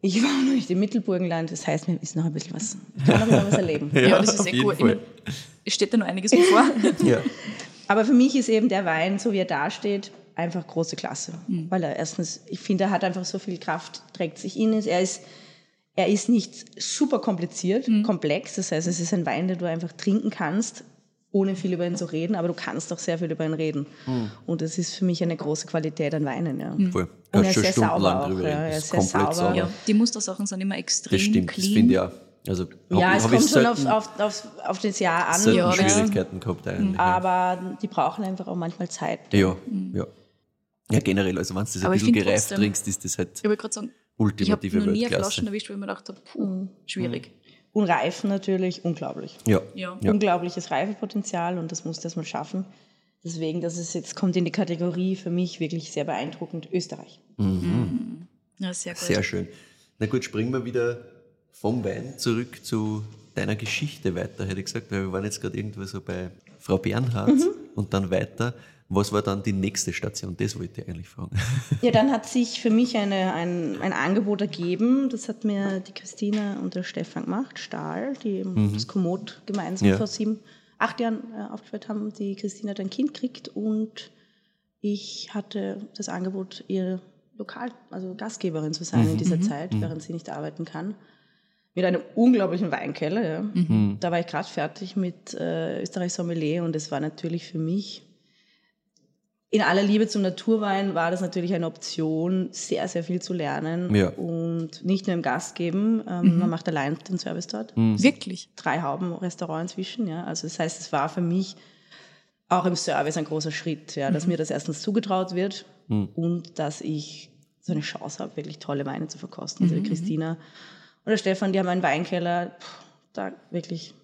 Ich war auch noch nicht im Mittelburgenland, das heißt, mir ist noch ein bisschen was, ich kann noch was erleben. *laughs* Ja, das ist eh jeden cool. Fall. Es steht da noch einiges bevor. Ja. Aber für mich ist eben der Wein, so wie er dasteht, einfach große Klasse. Mhm. Weil er erstens, ich finde, er hat einfach so viel Kraft, trägt sich in es. Er ist, er ist nicht super kompliziert, Mhm. komplex. Das heißt, es ist ein Wein, den du einfach trinken kannst, ohne viel über ihn zu reden, aber du kannst auch sehr viel über ihn reden. Mhm. Und das ist für mich eine große Qualität an Weinen. Ja. Mhm. Voll. Und er ist sehr sauber auch, ja. Er ist ist sehr sauber. Ja, die Mustersachen sind immer extrem Das stimmt, clean. das finde ich auch. Also, Ja, hab es kommt schon auf, auf, auf, auf das Jahr an. Ja, das- Schwierigkeiten gehabt eigentlich. ja. Aber die brauchen einfach auch manchmal Zeit. Ja, ja. Ja, generell, also wenn du das ein Aber bisschen gereift trotzdem- trinkst, ist das halt Ich gerade sagen, ich habe ultimative noch nie eine Weltklasse. Flaschen erwischt, wo ich mir gedacht habe, puh, schwierig. Und Reifen natürlich, unglaublich. Ja. Ja. Ja. unglaubliches Reifepotenzial und das muss das mal schaffen. Deswegen, das ist jetzt kommt in die Kategorie für mich wirklich sehr beeindruckend Österreich. Ja, sehr gut. Sehr schön. Na gut, springen wir wieder vom Wein zurück zu deiner Geschichte weiter, hätte ich gesagt, weil wir waren jetzt gerade irgendwo so bei Frau Bernhard Mhm. und dann weiter. Was war dann die nächste Station? Das wollte ich eigentlich fragen. *laughs* Ja, dann hat sich für mich eine, ein, ein Angebot ergeben. Das hat mir die Christina und der Stefan gemacht, Stahl, die eben das Komoot gemeinsam Ja. vor sieben, acht Jahren äh, aufgeführt haben. Die Christina hat ein Kind gekriegt und ich hatte das Angebot, ihr Lokal, also Gastgeberin zu sein in dieser Zeit, während sie nicht arbeiten kann. Mit einem unglaublichen Weinkeller. Ja. Da war ich gerade fertig mit äh, Österreich Sommelier und es war natürlich für mich in aller Liebe zum Naturwein war das natürlich eine Option, sehr, sehr viel zu lernen Ja. und nicht nur im Gast geben. Ähm, Man macht allein den Service dort. Wirklich. Drei Hauben Restaurant inzwischen. Ja. Also das heißt, es war für mich auch im Service ein großer Schritt, ja, dass mir das erstens zugetraut wird und dass ich so eine Chance habe, wirklich tolle Weine zu verkosten. Also die Christina und der Stefan, die haben einen Weinkeller, pff, da wirklich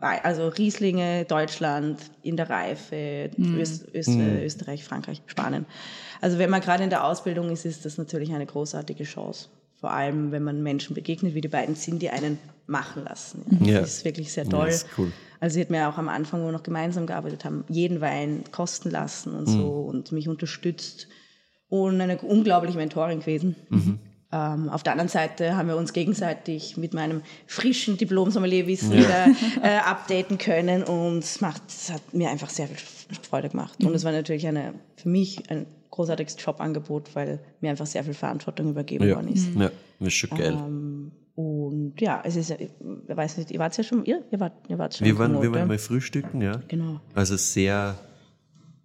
also Rieslinge, Deutschland in der Reife, Öst, Öst, äh, Österreich, Frankreich, Spanien. Also wenn man gerade in der Ausbildung ist, ist das natürlich eine großartige Chance. Vor allem, wenn man Menschen begegnet, wie die beiden sind, die einen machen lassen. Ja. Ja. Das ist wirklich sehr Ja, toll. ist cool. Also sie hat mir auch am Anfang, wo wir noch gemeinsam gearbeitet haben, jeden Wein kosten lassen und so und mich unterstützt und eine unglaubliche Mentorin gewesen. Ähm, auf der anderen Seite haben wir uns gegenseitig mit meinem frischen Diplom-Sommelier-Wissen wieder äh, updaten können und es macht, es hat mir einfach sehr viel Freude gemacht. Und es war natürlich eine, für mich ein großartiges Jobangebot, weil mir einfach sehr viel Verantwortung übergeben Ja, worden ist. ja das ist schon geil. Ähm, und ja, es ist, ja- ich weiß nicht, ihr wart ja schon, ihr, ihr wart, ihr wart schon wir waren, wir waren ja? mal frühstücken, ja. Genau. Also sehr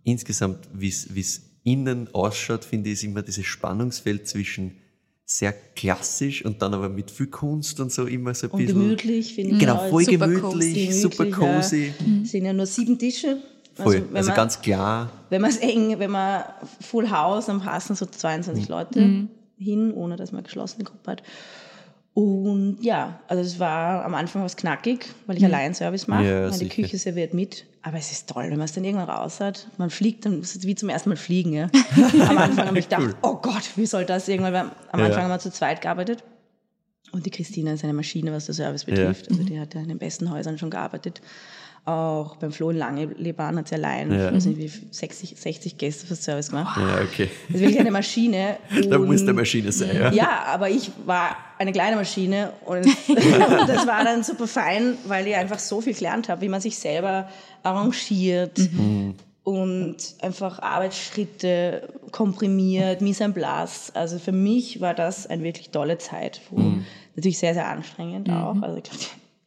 insgesamt, wie es innen ausschaut, finde ich, ist immer dieses Spannungsfeld zwischen sehr klassisch und dann aber mit viel Kunst und so immer so ein Und bisschen. gemütlich, finde ich. Genau, voll super gemütlich, cozy. super Gemütlich, ja. cozy. Es sind ja nur sieben Tische. Voll. wenn Also, man, ganz klar. Wenn man es eng, wenn man Full House, dann passen so Mhm. 22 Leute hin, ohne dass man eine geschlossene Gruppe hat. Und ja, also es war am Anfang was knackig, weil ich allein Service mache. Ja, die sicher. Küche serviert mit. Aber es ist toll, wenn man es dann irgendwann raus hat. Man fliegt, dann ist es wie zum ersten Mal fliegen. Ja. *laughs* Am Anfang habe ich gedacht, oh Gott, wie soll das irgendwann? Weil Am Ja. Anfang haben wir zu zweit gearbeitet. Und die Christina ist eine Maschine, was der Service betrifft. Also die hat ja in den besten Häusern schon gearbeitet. Auch beim Flo in Langlebahn hat sie allein, Ja. ich weiß nicht, wie 60, 60 Gäste für Service gemacht. Ja, okay. Das ist wirklich eine Maschine. *laughs* Da muss der Maschine sein, ja. ja, aber ich war eine kleine Maschine und *laughs* das war dann super fein, weil ich einfach so viel gelernt habe, wie man sich selber arrangiert und einfach Arbeitsschritte komprimiert, mise en place. Also für mich war das eine wirklich tolle Zeit. Wo Natürlich sehr, sehr anstrengend auch. Also ich glaube,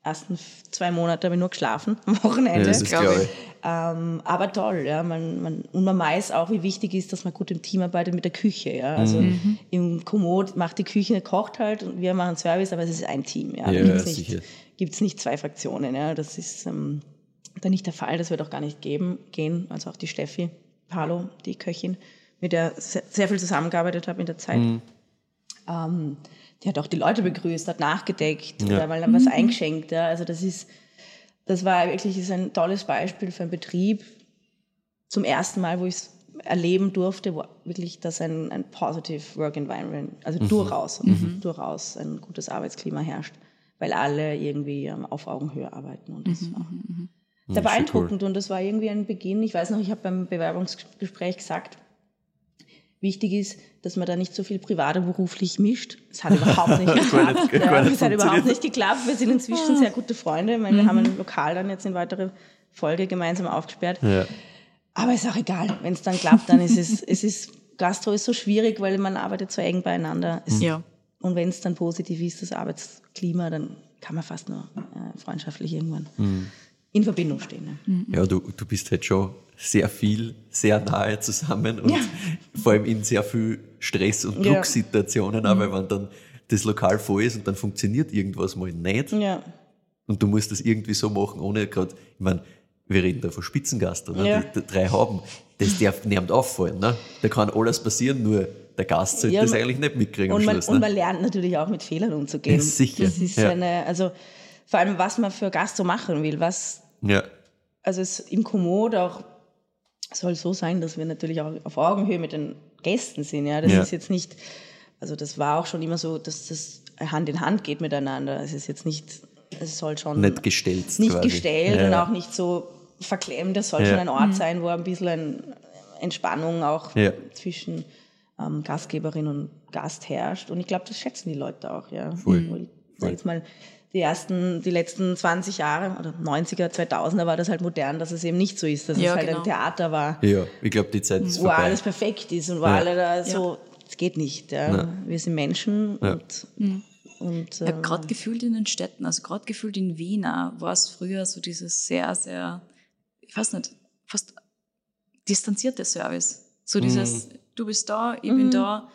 ersten zwei Monate habe ich nur geschlafen am Ja, Wochenende. ist, Glaube ich. Ähm, aber toll, ja. Man, man, und man weiß auch, wie wichtig ist, dass man gut im Team arbeitet mit der Küche. Ja. Also Mhm. im Komoot macht die Küche, kocht halt und wir machen Service, aber es ist ein Team. Ja. Ja, nicht, gibt's nicht zwei Fraktionen. Ja. Das ist ähm, dann nicht der Fall, das wird auch gar nicht geben, gehen. Also auch die Steffi Palo, die Köchin, mit der sehr, sehr viel zusammengearbeitet habe in der Zeit. Mhm. Ähm, die hat auch die Leute begrüßt, hat nachgedeckt Ja. oder mal dann was eingeschenkt. Ja. Also das ist, das war wirklich ist ein tolles Beispiel für einen Betrieb. Zum ersten Mal, wo ich es erleben durfte, wo wirklich das ein, ein positive Work Environment, also durchaus, durchaus ein gutes Arbeitsklima herrscht, weil alle irgendwie ähm, auf Augenhöhe arbeiten und das war sehr schon beeindruckend und das war irgendwie ein Beginn. Ich weiß noch, ich habe beim Bewerbungsgespräch gesagt, wichtig ist, dass man da nicht so viel privat und beruflich mischt. Das hat überhaupt *laughs* nicht geklappt. ja, das hat überhaupt nicht geklappt. Wir sind inzwischen sehr gute Freunde. Ich meine, wir haben ein Lokal dann jetzt in weitere Folge gemeinsam aufgesperrt. Ja. Aber ist auch egal. Wenn es dann klappt, dann ist es, *laughs* es ist, Gastro ist so schwierig, weil man arbeitet so eng beieinander. Es, Ja. Und wenn es dann positiv ist, das Arbeitsklima, dann kann man fast nur äh, freundschaftlich irgendwann in Verbindung stehen. Ne? Ja, du, du bist halt schon sehr viel, sehr nahe zusammen und Ja. vor allem in sehr viel Stress- und Ja. Drucksituationen, auch, weil wenn dann das Lokal voll ist und dann funktioniert irgendwas mal nicht Ja. und du musst das irgendwie so machen, ohne gerade, ich meine, wir reden da von Spitzengast, oder? Ja. Die, die drei haben, das darf niemand auffallen. Ne? Da kann alles passieren, nur der Gast sollte Ja, das man- eigentlich nicht mitkriegen am Und man, Schluss. und ne? man lernt natürlich auch mit Fehlern umzugehen. Ja, sicher. Das ist Ja. eine, also vor allem, was man für Gast so machen will. Was, ja. also es im Komoot auch soll so sein, dass wir natürlich auch auf Augenhöhe mit den Gästen sind. Ja, das Ja. ist jetzt nicht, also das war auch schon immer so, dass das Hand in Hand geht miteinander. Es ist jetzt nicht, es soll schon Nicht gestellt. nicht quasi. gestellt ja. und auch nicht so verklemmt. Das soll Ja. schon ein Ort sein, wo ein bisschen ein Entspannung auch Ja. zwischen ähm, Gastgeberin und Gast herrscht. Und ich glaube, das schätzen die Leute auch. Ja. Voll. Weil, Sag jetzt mal, die ersten, die letzten 20 Jahre oder 90er, 2000er war das halt modern, dass es eben nicht so ist, dass Ja, es halt genau. ein Theater war, Ja, ich glaube, die Zeit ist wo vorbei. alles perfekt ist und wo Ja. alle da so, es geht nicht. Ja. Wir sind Menschen Ja. und, und Ja, ähm, gerade gefühlt in den Städten, also gerade gefühlt in Wien war es früher so dieses sehr, sehr, ich weiß nicht, fast distanzierte Service. So dieses, du bist da, ich bin da,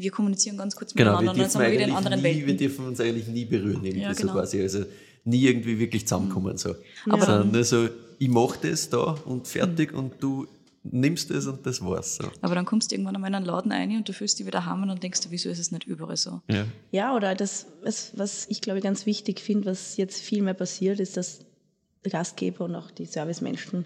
wir kommunizieren ganz kurz Genau, miteinander wir und dann dürfen, sind wir wieder in eigentlich anderen nie, wir Welten. dürfen uns eigentlich nie berühren, irgendwie Ja, so genau. quasi. Also nie irgendwie wirklich zusammenkommen. So. Aber- Sondern nur so, ich mache das da und fertig und du nimmst es und das war's. So. Aber dann kommst du irgendwann einmal in einen Laden rein und du fühlst dich wieder heim und dann denkst du, wieso ist es nicht überall so? Ja. Ja, oder das, was, was ich glaube ganz wichtig finde, was jetzt viel mehr passiert, ist, dass der Gastgeber und auch die Servicemenschen,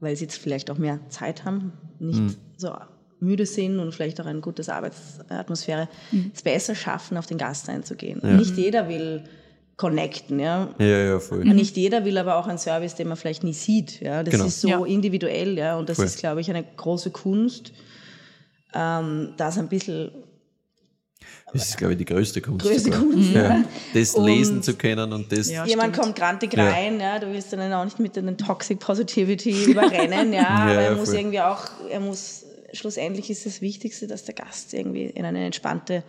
weil sie jetzt vielleicht auch mehr Zeit haben, nicht so müde sind und vielleicht auch eine gute Arbeitsatmosphäre, es besser schaffen, auf den Gast einzugehen. Nicht jeder will connecten, ja. ja, ja, voll. Nicht jeder will aber auch einen Service, den man vielleicht nie sieht. Ja? Das Genau. ist so Ja. individuell, ja. Und das Voll. ist, glaube ich, eine große Kunst, ähm, das ein bisschen Das ist, glaube ich, die größte Kunst. größte. Kunst. Ja. Ja. Das Und- lesen zu können und das. Ja. Jemand stimmt. kommt grantig Ja. rein, ja. du willst dann auch nicht mit den Toxic Positivity überrennen, ja, aber ja, er muss voll. irgendwie auch, er muss, schlussendlich ist das Wichtigste, dass der Gast irgendwie in eine entspannte,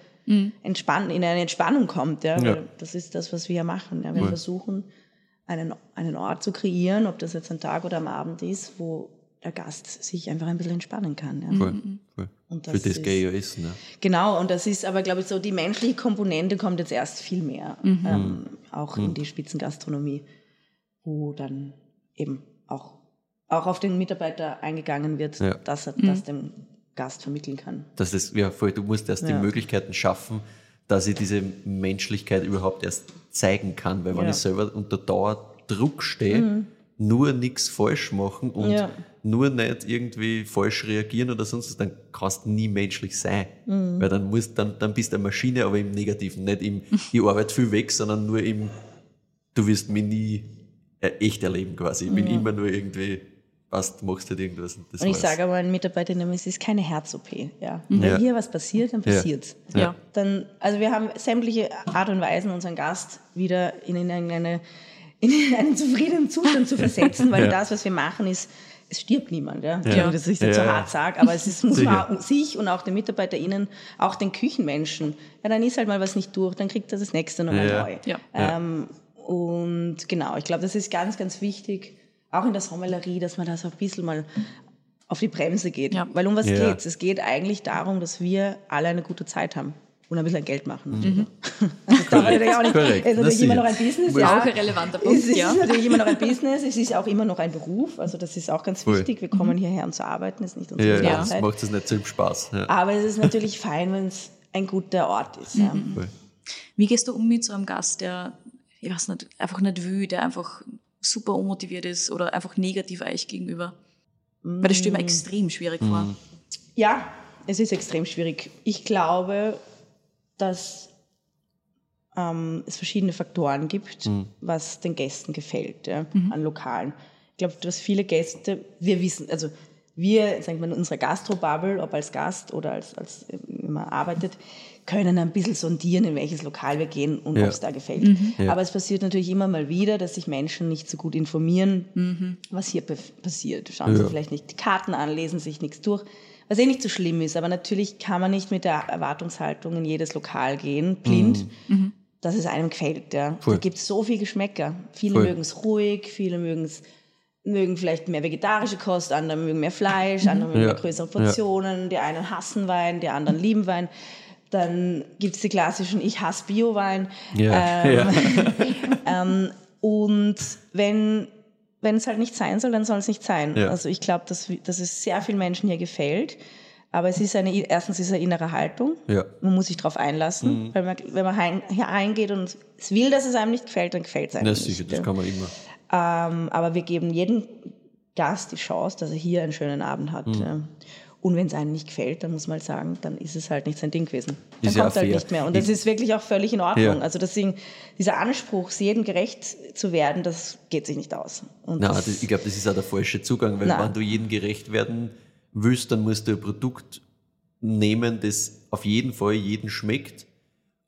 entspann, in eine Entspannung kommt, ja, Ja. das ist das, was wir ja machen, ja. wir versuchen, einen, einen Ort zu kreieren, ob das jetzt am Tag oder am Abend ist, wo der Gast sich einfach ein bisschen entspannen kann, ja. Voll, voll. Und Für das das ist- gehe ich ja essen. Ne? Genau, und das ist aber, glaube ich, so, die menschliche Komponente kommt jetzt erst viel mehr, ähm, auch in die Spitzengastronomie, wo dann eben auch, auch auf den Mitarbeiter eingegangen wird, Ja. dass er das dem Gast vermitteln kann. Dass das, ja, voll, du musst erst Ja. die Möglichkeiten schaffen, dass ich diese Menschlichkeit überhaupt erst zeigen kann. Weil wenn Ja. Mhm. ich selber unter Dauerdruck stehe, nur nichts falsch machen und Ja. nur nicht irgendwie falsch reagieren oder sonst was, dann kannst du nie menschlich sein. Mhm. Weil dann, musst, dann, dann bist du eine Maschine, aber im Negativen. Nicht im, ich arbeite viel weg, sondern nur im, du wirst mich nie äh, echt erleben quasi. Ich bin immer nur irgendwie, was machst halt irgendwas. Und, das Und ich sage aber meinen Mitarbeiterinnen, es ist keine Herz-OP. Ja. Wenn Ja. hier was passiert, dann Ja. passiert's. Ja. Dann, also wir haben sämtliche Art und Weisen, unseren Gast wieder in, in, eine, in einen zufriedenen Zustand zu versetzen, weil Ja. das, was wir machen, ist, es stirbt niemand. Ja? Ja. Ja. Das ich jetzt Ja, so ja. hart sage, aber es ist, muss Sicher. man sich und auch den MitarbeiterInnen, auch den Küchenmenschen, ja, dann ist halt mal was nicht durch, dann kriegt er das nächste nochmal Ja. neu. Ja. Ähm, und genau, ich glaube, das ist ganz, ganz wichtig, auch in der Sommelerie, dass man da so ein bisschen mal auf die Bremse geht. Ja. Weil um was Ja. geht's? Es geht eigentlich darum, dass wir alle eine gute Zeit haben und ein bisschen Geld machen. Mhm. Also das darf man natürlich auch nicht. Korrekt. Es ist natürlich Na, immer noch ein Business, ja. Auch ein relevanter Es Punkt, ist ja. natürlich immer noch ein Business, es ist auch immer noch ein Beruf, also das ist auch ganz wichtig. Wir kommen hierher, um zu arbeiten, das ist nicht unsere Ja, ja, Ja. das macht es nicht so im Spaß. Ja. Aber es ist natürlich fein, wenn es ein guter Ort ist. Ja. Voll. Wie gehst du um mit so einem Gast, der, ich weiß nicht, einfach nicht will, der einfach super unmotiviert ist oder einfach negativ euch gegenüber? Weil das stelle ich mir extrem schwierig vor. Ja, es ist extrem schwierig. Ich glaube, dass ähm, es verschiedene Faktoren gibt, was den Gästen gefällt ja, an Lokalen. Ich glaube, dass viele Gäste, wir wissen, also wir, sagen wir in unserer Gastrobubble, ob als Gast oder als, als äh, wenn man arbeitet, können ein bisschen sondieren, in welches Lokal wir gehen und Ja. ob es da gefällt. Ja. Aber es passiert natürlich immer mal wieder, dass sich Menschen nicht so gut informieren, was hier passiert. Schauen sie Ja. vielleicht nicht die Karten an, lesen sich nichts durch, was eh nicht so schlimm ist. Aber natürlich kann man nicht mit der Erwartungshaltung in jedes Lokal gehen, blind, dass es einem gefällt. Ja. Mhm. Voll. Da gibt es so viel Geschmäcker. Viele mögen es ruhig, viele mögen es mögen vielleicht mehr vegetarische Kost, andere mögen mehr Fleisch, andere mögen Ja. größere Portionen, die einen hassen Wein, die anderen lieben Wein. Dann gibt es die klassischen Ich hasse Bio-Wein. Ja. Ähm, ja. *laughs* *laughs* ähm, und wenn, wenn es halt nicht sein soll, dann soll es nicht sein. Ja. Also ich glaube, dass, dass es sehr vielen Menschen hier gefällt. Aber es ist eine, erstens ist es eine innere Haltung. Ja. Man muss sich darauf einlassen. Mhm. Weil man, wenn man heim, hier eingeht und es will, dass es einem nicht gefällt, dann gefällt es einem Ja, nicht. sicher, das kann man immer. Ähm, aber wir geben jedem Gast die Chance, dass er hier einen schönen Abend hat. Mhm. Ja. Und wenn es einem nicht gefällt, dann muss man halt sagen, dann ist es halt nicht sein Ding gewesen. Dann Ist ja kommt er halt nicht mehr. Und das ist wirklich auch völlig in Ordnung. Ja. Also deswegen, dieser Anspruch, jedem gerecht zu werden, das geht sich nicht aus. Und Nein, das, ich glaube, das ist auch der falsche Zugang, weil Nein. wenn du jedem gerecht werden willst, dann musst du ein Produkt nehmen, das auf jeden Fall jeden schmeckt,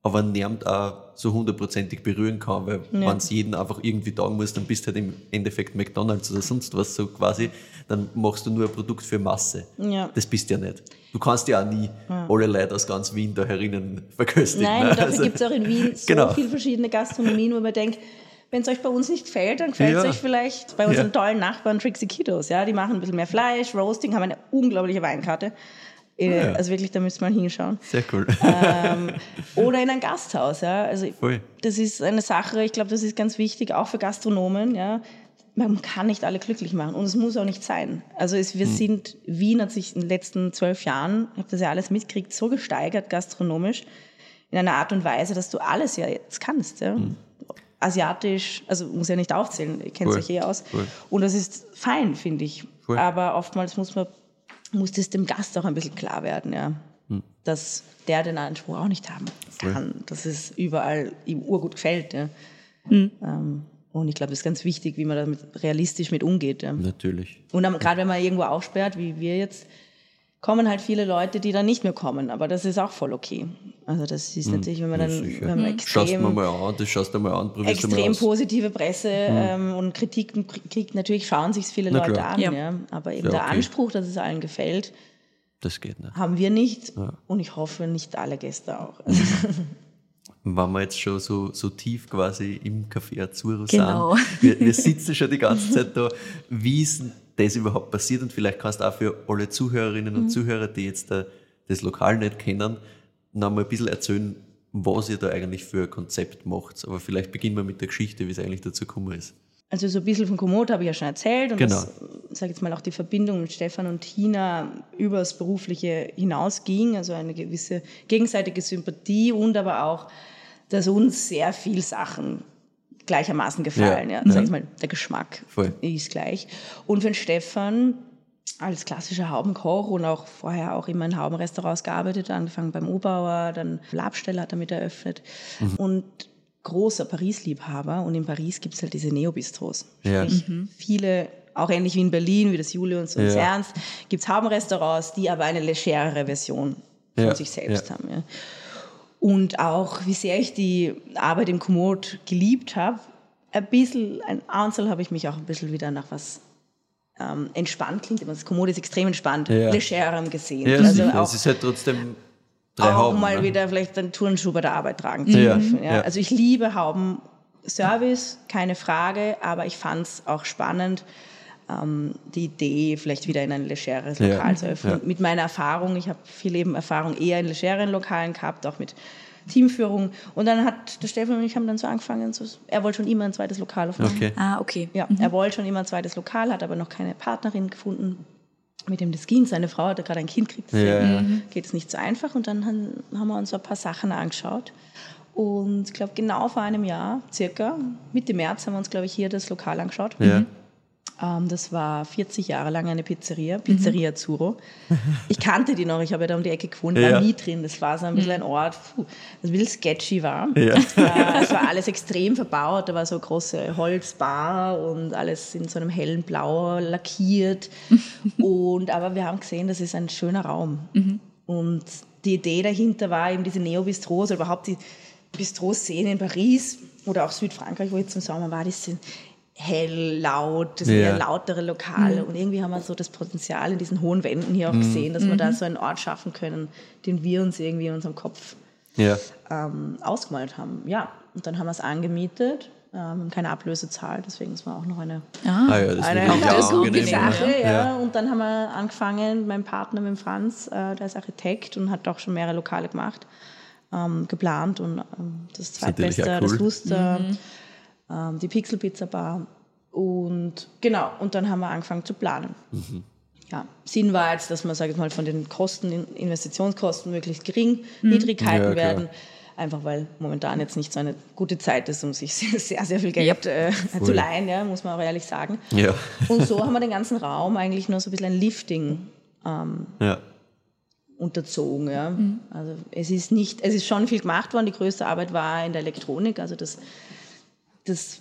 aber niemand auch so hundertprozentig berühren kann, weil Ja. wenn es jeden einfach irgendwie taugen muss, dann bist du halt im Endeffekt McDonalds oder sonst was so quasi, dann machst du nur ein Produkt für Masse. Ja. Das bist du ja nicht. Du kannst ja auch nie alle Leute aus ganz Wien da herinnen verköstigen. Nein, ne? dafür Also- gibt es auch in Wien so Genau. viele verschiedene Gastronomien, wo man denkt, wenn es euch bei uns nicht gefällt, dann gefällt es Ja. euch vielleicht bei unseren Ja. tollen Nachbarn Trixie Kiddos. Ja? Die machen ein bisschen mehr Fleisch, Roasting, haben eine unglaubliche Weinkarte. Ja. Also wirklich, da müsst man hinschauen. Sehr cool. Oder in ein Gasthaus. Ja? Also Voll. das ist eine Sache, ich glaube, das ist ganz wichtig, auch für Gastronomen. Ja? Man kann nicht alle glücklich machen und es muss auch nicht sein. Also es, Hm. wir sind, Wien hat sich in den letzten zwölf Jahren, ich habe das ja alles mitgekriegt, so gesteigert gastronomisch in einer Art und Weise, dass du alles ja jetzt kannst. Ja? Asiatisch, also muss ja nicht aufzählen, ihr kennt Voll. euch eh aus. Voll. Und das ist fein, finde ich. Voll. Aber oftmals muss man muss das dem Gast auch ein bisschen klar werden, ja. Dass der den Anspruch auch nicht haben kann, dass es überall ihm urgut gefällt. Ja. Ähm, und ich glaube, das ist ganz wichtig, wie man damit realistisch mit umgeht. Ja. Natürlich. Und gerade wenn man irgendwo aufsperrt, wie wir jetzt, kommen halt viele Leute, die dann nicht mehr kommen. Aber das ist auch voll okay. Also das ist natürlich, wenn man Ja, dann wenn man Schaust du mir extrem, mal an, das schaust du mal an, mal extrem aus. positive Presse ähm, und Kritiken kriegt, natürlich schauen sich viele Na Leute klar. an. Ja. Ja. Aber eben Ja, der okay. Anspruch, dass es allen gefällt, Das geht nicht. haben wir nicht. Und ich hoffe, nicht alle Gäste auch. *laughs* Wenn wir jetzt schon so, so tief quasi im Café Azuro Genau. sind, wir, wir sitzen schon die ganze Zeit da, wie ist das überhaupt passiert? Und vielleicht kannst du auch für alle Zuhörerinnen und Zuhörer, die jetzt da, das Lokal nicht kennen, noch mal ein bisschen erzählen, was ihr da eigentlich für ein Konzept macht. Aber vielleicht beginnen wir mit der Geschichte, wie es eigentlich dazu gekommen ist. Also so ein bisschen von Komoot habe ich ja schon erzählt und Genau. das, sage jetzt mal auch die Verbindung mit Stefan und Tina übers Berufliche hinausging, also eine gewisse gegenseitige Sympathie und aber auch, dass uns sehr viel Sachen gleichermaßen gefallen. Ja. Ja. Sag ich mal, der Geschmack Voll. ist gleich. Und für den Stefan als klassischer Haubenkoch und auch vorher auch immer in Haubenrestaurants gearbeitet, angefangen beim Obauer, dann Labstelle hat er mit eröffnet. Mhm. Und großer Paris-Liebhaber und in Paris gibt es halt diese Neobistros. Ja. Sprich, viele, auch ähnlich wie in Berlin, wie das Julius und das Ja. Ernst, gibt es Haubenrestaurants, die aber eine legerere Version von Ja, sich selbst ja. haben. Und auch, wie sehr ich die Arbeit im Komoot geliebt habe, ein bisschen, ein Anzahl habe ich mich auch ein bisschen wieder nach was ähm, entspannt klingt. Das Komoot ist extrem entspannt, Ja. legerem gesehen. Ja, also auch, es ist halt trotzdem drei auch Hauben. mal ne? wieder vielleicht einen Turnschuh bei der Arbeit tragen zu dürfen. Ja. ja. Also ich liebe Haubenservice, keine Frage, aber ich fand es auch spannend, ähm, die Idee, vielleicht wieder in ein legeres Ja, Lokal zu öffnen. ja. Mit meiner Erfahrung, ich habe viel eben Erfahrung eher in legeren Lokalen gehabt, auch mit Teamführung. Und dann hat der Stefan und ich haben dann so angefangen, so, er wollte schon immer ein zweites Lokal aufmachen. Okay. Ah, okay. Ja, er wollte schon immer ein zweites Lokal, hat aber noch keine Partnerin gefunden, mit dem das ging. Seine Frau hatte gerade ein Kind gekriegt, deswegen Ja, ja. geht es nicht so einfach. Und dann haben, haben wir uns so ein paar Sachen angeschaut. Und ich glaube, genau vor einem Jahr, circa Mitte März, haben wir uns, glaube ich, hier das Lokal angeschaut. Ja. Ähm, das war 40 Jahre lang eine Pizzeria, Pizzeria Zuro. Ich kannte die noch, ich habe ja da um die Ecke gewohnt, war Ja. nie drin. Das war so ein bisschen ein Ort, puh, das ein bisschen sketchy war. Ja. *laughs* Äh, es war alles extrem verbaut, da war so eine große Holzbar und alles in so einem hellen Blau lackiert. *laughs* Und, aber wir haben gesehen, das ist ein schöner Raum. Und die Idee dahinter war eben diese Neo-Bistros, oder überhaupt die Bistros sehen in Paris oder auch Südfrankreich, wo ich zum Sommer war, die sind hell, laut, das sind Ja. eher lautere Lokale. Und irgendwie haben wir so das Potenzial in diesen hohen Wänden hier auch gesehen, dass wir da so einen Ort schaffen können, den wir uns irgendwie in unserem Kopf Ja. ähm, ausgemalt haben. Ja, und dann haben wir es angemietet, ähm, keine Ablöse zahlt, deswegen ist war auch noch eine, Ah ja, das eine, eine auch gute. Sache. Ja. Ja. Und dann haben wir angefangen, meinem Partner, mit dem Franz, äh, der ist Architekt und hat auch schon mehrere Lokale gemacht, ähm, geplant und ähm, das Zweitbeste, das cool. Luster, ähm, die Pixel Pizza Bar und genau, und dann haben wir angefangen zu planen. Mhm. Ja, Sinn war jetzt, dass man, sage ich mal, von den Kosten, Investitionskosten möglichst gering, niedrig halten Mhm. Ja, werden. Einfach weil momentan jetzt nicht so eine gute Zeit ist, um sich *laughs* sehr, sehr viel Geld äh, zu leihen, ja, muss man auch ehrlich sagen. Ja. Und so *laughs* haben wir den ganzen Raum eigentlich nur so ein bisschen ein Lifting Ja. unterzogen. Ja. Also es ist nicht, es ist schon viel gemacht worden. Die größte Arbeit war in der Elektronik. Also das, das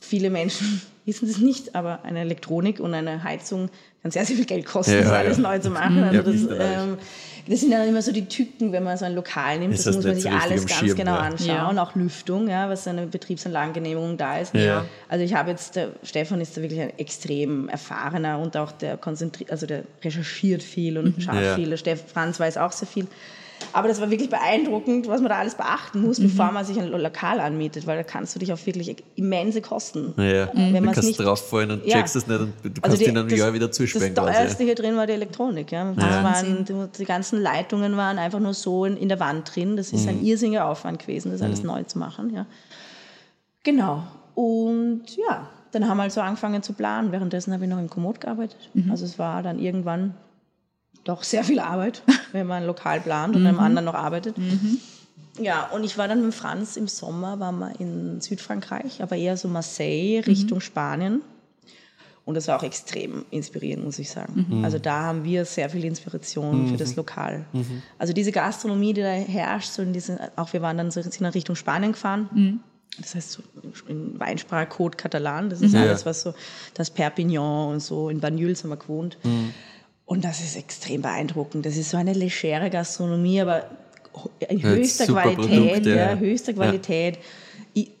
viele Menschen *laughs* wissen es nicht, aber eine Elektronik und eine Heizung kann sehr, sehr viel Geld kosten, Ja, das alles ja. neu zu machen. Also Ja, das, ähm, das sind dann immer so die Tücken, wenn man so ein Lokal nimmt. Ist Das, das muss man sich alles ganz Schirm, genau ja. anschauen. Auch Lüftung, ja, was eine Betriebsanlagengenehmigung da ist. Also ich habe jetzt, der Stefan ist da wirklich ein extrem erfahrener und auch der konzentriert, also der recherchiert viel und schaut Ja. viel. Der Steff Franz weiß auch sehr viel. Aber das war wirklich beeindruckend, was man da alles beachten muss, bevor man sich ein Lokal anmietet, weil da kannst du dich auf wirklich immense Kosten. Ja. Wenn Dann man's kannst nicht- du drauffallen und Ja. checkst es nicht und du kannst Also die- ihn dann ein das- Jahr wieder zusperren. Das quasi. teuerste hier drin war die Elektronik. Ja. Das waren, die, ganzen Leitungen waren einfach nur so in, in der Wand drin. Das ist Mhm. ein irrsinniger Aufwand gewesen, das alles neu zu machen. Ja. Genau. Und ja, dann haben wir halt so angefangen zu planen. Währenddessen habe ich noch im Komoot gearbeitet. Mhm. Also es war dann irgendwann doch sehr viel Arbeit, *laughs* wenn man lokal plant und einem anderen noch arbeitet. Ja, und ich war dann mit Franz im Sommer, waren wir in Südfrankreich, aber eher so Marseille Richtung Spanien. Und das war auch extrem inspirierend, muss ich sagen. Also da haben wir sehr viel Inspiration für das Lokal. Also diese Gastronomie, die da herrscht, so in diesen, auch wir waren dann so in Richtung Spanien gefahren. Das heißt so in Weinsprache Code Katalan, das ist alles, was so, das Perpignan und so, in Banyuls haben wir gewohnt. Und das ist extrem beeindruckend. Das ist so eine legere Gastronomie, aber in Ja, höchster super Qualität, ja, ja. höchster Ja. Qualität. I,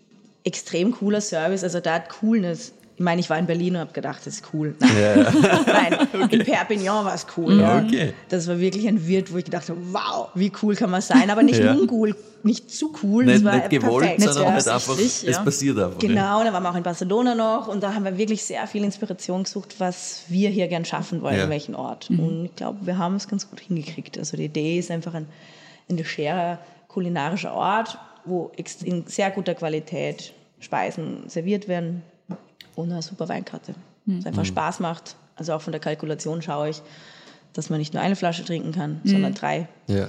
extrem cooler Service, also da hat Coolness. Ich meine, ich war in Berlin und habe gedacht, das ist cool. *laughs* Nein, *laughs* Nein in Perpignan war es cool. Ja. Okay. Das war wirklich ein Wirt, wo ich gedacht habe, wow, wie cool kann man sein, aber nicht Ja. uncool, nicht zu cool. Nicht, das war nicht gewollt, perfekt, sondern ja. halt einfach, absichtlich, es ja. passiert einfach. ja. Genau, da waren wir auch in Barcelona noch und da haben wir wirklich sehr viel Inspiration gesucht, was wir hier gern schaffen wollen, Ja. in welchen Ort. Und ich glaube, wir haben es ganz gut hingekriegt. Also die Idee ist einfach ein, ein legerer kulinarischer Ort, wo in sehr guter Qualität Speisen serviert werden und eine super Weinkarte. Es einfach Spaß macht. Also auch von der Kalkulation schaue ich, dass man nicht nur eine Flasche trinken kann, sondern drei. Ja.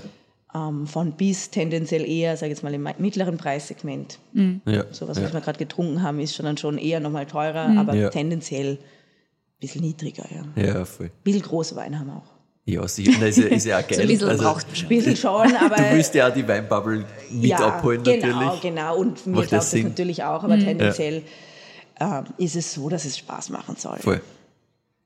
Ähm, von bis tendenziell eher, sage ich jetzt mal, im mittleren Preissegment. Ja. Sowas, ja. was wir gerade getrunken haben, ist schon dann schon eher nochmal teurer, aber Ja. tendenziell ein bisschen niedriger. Ja. Ein ja, voll. bisschen große Weine haben wir auch. Ja, sicher. Ist, ja, ist ja auch geil. *laughs* So ein bisschen Also, braucht man schon. Ein bisschen schon, *laughs* aber. Du willst ja auch die Weinbubble mit ja, abholen, genau, natürlich. Genau, und mir ja das Sinn. natürlich auch, aber tendenziell ähm, ist es so, dass es Spaß machen soll. Voll.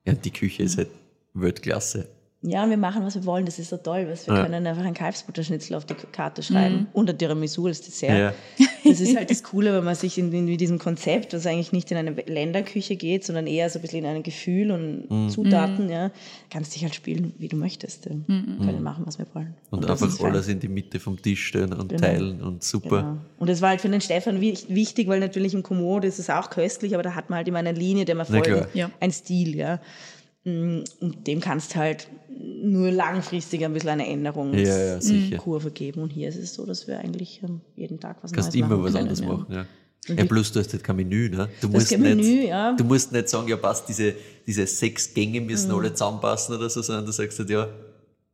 Ja, die Küche ist halt Weltklasse. Ja, wir machen, was wir wollen, das ist so toll, was wir Ja. können einfach ein Kalbsbutterschnitzel auf die Karte schreiben und ein Tiramisu als Dessert. Ja. Das ist halt das Coole, wenn man sich in, in diesem Konzept, das eigentlich nicht in eine Länderküche geht, sondern eher so ein bisschen in ein Gefühl und Mhm. Zutaten, ja, kannst dich halt spielen, wie du möchtest. Wir können machen, was wir wollen. Und, das einfach alles in die Mitte vom Tisch stellen und Genau. teilen und super. Genau. Und das war halt für den Stefan wi- wichtig, weil natürlich im Komoot ist es auch köstlich, aber da hat man halt immer eine Linie, der man klar. Ja. ein Stil, ja. Mm, Und dem kannst halt nur langfristig ein bisschen eine Änderungskurve Ja, ja, geben. Und hier ist es so, dass wir eigentlich ähm, jeden Tag was Kannst Neues immer machen was anderes machen. Ja. Ja, plus du hast halt kein Menü, ne? Du musst, kein nicht, Menü, ja. du musst nicht sagen, ja passt, diese, diese sechs Gänge müssen Mhm. alle zusammenpassen oder so, sondern du sagst halt, ja,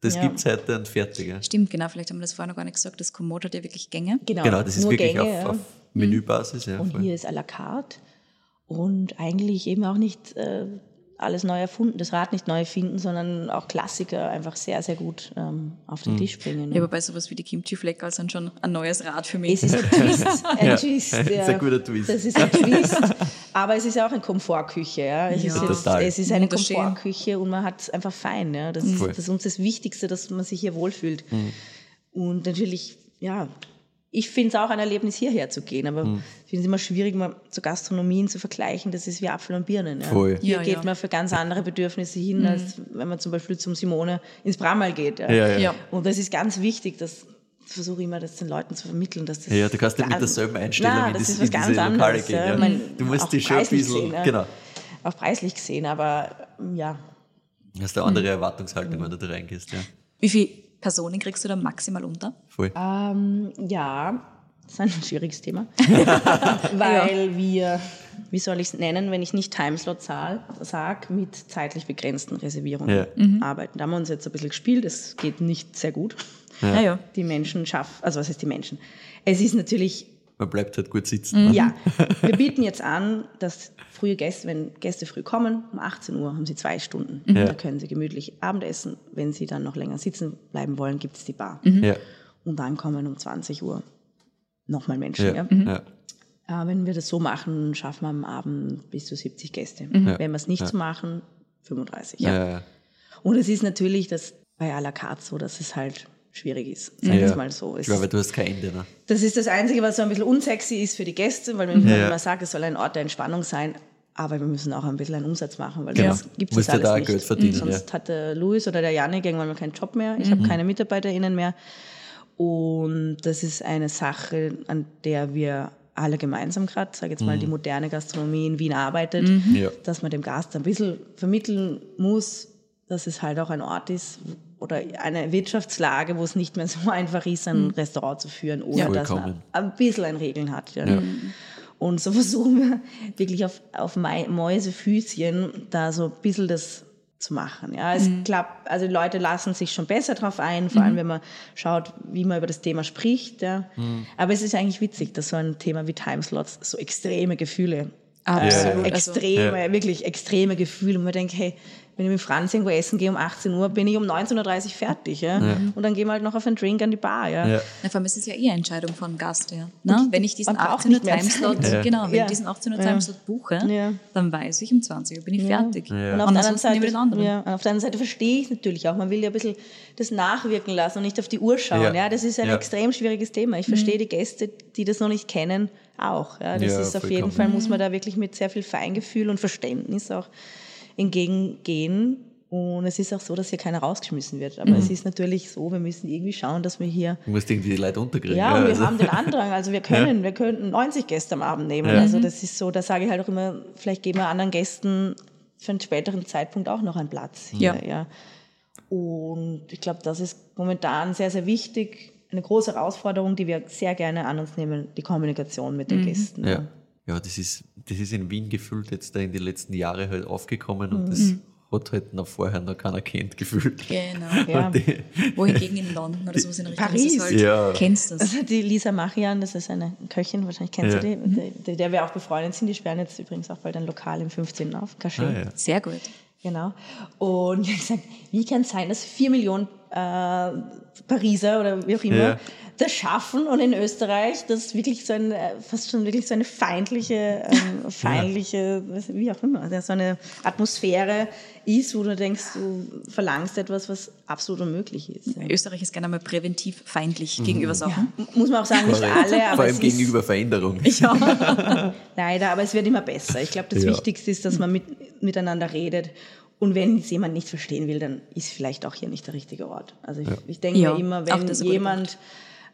das Ja. gibt's heute und fertig. Ja. Stimmt, genau. Vielleicht haben wir das vorher noch gar nicht gesagt. Das Komoot hat ja wirklich Gänge. Genau, Genau, das ist nur wirklich Gänge, auf, ja. auf Menübasis. Ja, Und voll. hier ist à la carte und eigentlich eben auch nicht äh, alles neu erfunden, das Rad nicht neu erfinden, sondern auch Klassiker einfach sehr, sehr gut ähm, auf Mhm. den Tisch bringen. Ja, wobei sowas wie die Kimchi-Fleckerl sind schon ein neues Rad für mich. Es ist ein *laughs* Twist, ein Ja, Twist. das ist ja. ein guter Twist. Das ist ein Twist, aber es ist auch eine Komfortküche. Ja. Es, Ja. ist jetzt, es ist eine. Komfortküche und man hat es einfach fein. Ja. Das, ist, Voll. das ist uns das Wichtigste, dass man sich hier wohlfühlt. Mhm. Und natürlich, ja, ich finde es auch ein Erlebnis, hierher zu gehen, aber Mhm. ich finde es immer schwierig, mal zu Gastronomien zu vergleichen. Das ist wie Apfel und Birnen. Ja. Voll. Hier Ja, geht ja. man für ganz andere Bedürfnisse hin, als wenn man zum Beispiel zum Simone ins Brammal geht. Ja. Ja, ja. Ja. Und das ist ganz wichtig, das versuche ich immer, das den Leuten zu vermitteln. Dass das Ja, du kannst nicht mit derselben Einstellung nein, in, das das, ist in was ganz diese Lokale anderes. gehen. ja. Meine, Du musst dich schon ein bisschen, gesehen, ja. genau, Auch preislich gesehen, aber ja, hast eine andere Erwartungshaltung, wenn du da reingehst. Ja. Wie viele Personen kriegst du da maximal unter? Voll. Ähm, ja, das ist ein schwieriges Thema. *laughs* Weil wir, wie soll ich es nennen, wenn ich nicht Timeslot sage, mit zeitlich begrenzten Reservierungen Ja. arbeiten. Da haben wir uns jetzt ein bisschen gespielt, es geht nicht sehr gut. Ja, ja. Die Menschen schaffen, also was heißt die Menschen? Es ist natürlich Man bleibt halt gut sitzen. ne? Ja, *laughs* wir bieten jetzt an, dass frühe Gäste, wenn Gäste früh kommen, um 18 Uhr haben sie zwei Stunden. Ja. Da können sie gemütlich Abendessen. Wenn sie dann noch länger sitzen bleiben wollen, gibt es die Bar. Ja. Und dann kommen um 20 Uhr nochmal Menschen. Ja. Ja. Ja. Äh, wenn wir das so machen, schaffen wir am Abend bis zu 70 Gäste. Ja. Wenn wir es nicht so machen, 35. Ja. Ja. Und es ist natürlich das bei à la carte so, dass es halt schwierig ist. Sagen wir Ja. es mal so. Es Ich glaube, du hast kein Ende. Ne? das ist das Einzige, was so ein bisschen unsexy ist für die Gäste, weil wenn Ja. man sagt, es soll ein Ort der Entspannung sein, aber wir müssen auch ein bisschen einen Umsatz machen, weil Genau. sonst gibt es ja da alles nicht. Geld verdienen, Sonst ja. hat der Louis oder der Janik irgendwann mal keinen Job mehr. Ich habe keine MitarbeiterInnen mehr. Und das ist eine Sache, an der wir alle gemeinsam gerade, sage jetzt mal, die moderne Gastronomie in Wien arbeitet, Ja. dass man dem Gast ein bisschen vermitteln muss, dass es halt auch ein Ort ist oder eine Wirtschaftslage, wo es nicht mehr so *laughs* einfach ist, ein Restaurant zu führen, ohne Ja. dass man ein bisschen an Regeln hat. Ja. Und so *laughs* versuchen wir wirklich auf, auf Mäusefüßchen da so ein bisschen das zu machen. Ja, es klappt, also die Leute lassen sich schon besser drauf ein, vor allem wenn man schaut, wie man über das Thema spricht. Ja. Aber es ist eigentlich witzig, dass so ein Thema wie Timeslots so extreme Gefühle Absolut. äh, Also, extreme, wirklich extreme Gefühle. Und man denkt, hey, wenn ich mit Franz irgendwo essen gehe um 18 Uhr, bin ich um 19.30 Uhr fertig. Ja? Und dann gehen wir halt noch auf einen Drink an die Bar. Ja? Ja. na, vor allem ist es ja eh eine Entscheidung von Gast, ja. Na, wenn ich diesen man braucht 18 Uhr Timeslot, Zeit. genau, wenn Ja. ich diesen 18 Uhr Ja. Timeslot buche, Ja. dann weiß ich, um 20 Uhr bin ich fertig. Ja. Und auf der, anderen ansonsten nehme Seite, ja, und auf der anderen Seite verstehe ich natürlich auch. Man will ja ein bisschen das nachwirken lassen und nicht auf die Uhr schauen. Ja. Ja. das ist ein Ja. extrem schwieriges Thema. Ich verstehe die Gäste, die das noch nicht kennen, auch. Ja, das Ja, ist auf jeden Fall, muss man da wirklich mit sehr viel Feingefühl und Verständnis auch entgegengehen. Und es ist auch so, dass hier keiner rausgeschmissen wird. Aber es ist natürlich so, wir müssen irgendwie schauen, dass wir hier Du musst irgendwie die Leute unterkriegen. ja, und wir also- haben den Andrang, also wir *laughs* können, wir könnten 90 Gäste am Abend nehmen. Ja. Also das ist so, da sage ich halt auch immer, vielleicht geben wir anderen Gästen für einen späteren Zeitpunkt auch noch einen Platz hier. Ja. Ja. Und ich glaube, das ist momentan sehr, sehr wichtig. Eine große Herausforderung, die wir sehr gerne an uns nehmen, die Kommunikation mit den Gästen. Ja, ja das, ist, das ist in Wien gefühlt jetzt da in den letzten Jahren halt aufgekommen Mhm. und das hat halt noch vorher noch keiner kennt gefühlt. Genau. *laughs* Ja. Die, Wohingegen in London oder sowas in Richtung Paris. halt, Ja. kennst du das. Also die Lisa Machian, das ist eine Köchin, wahrscheinlich kennst Ja. du die, mit der, der wir auch befreundet sind. Die sperren jetzt übrigens auch bald ein Lokal im 15. auf, Cachet. ah, ja. Sehr gut. Genau. Und ich habe gesagt, wie kann es sein, dass vier Millionen Pariser oder wie auch immer Ja. das schaffen und in Österreich das wirklich so ein, äh, fast schon wirklich so eine feindliche, ähm, *laughs* feindliche, was- wie auch immer, also so eine Atmosphäre ist, wo du denkst, du verlangst etwas, was absolut unmöglich ist. Ja. Österreich ist gerne mal präventiv feindlich gegenüber Sachen. Muss man auch sagen, nicht alle, aber Vor allem es ist, gegenüber Veränderung. *laughs* *laughs* Leider, aber es wird immer besser. Ich glaube, das Ja. Wichtigste ist, dass man mit, miteinander redet. Und wenn es jemand nicht verstehen will, dann ist vielleicht auch hier nicht der richtige Ort. Also ich, ich denke Ja, immer, wenn jemand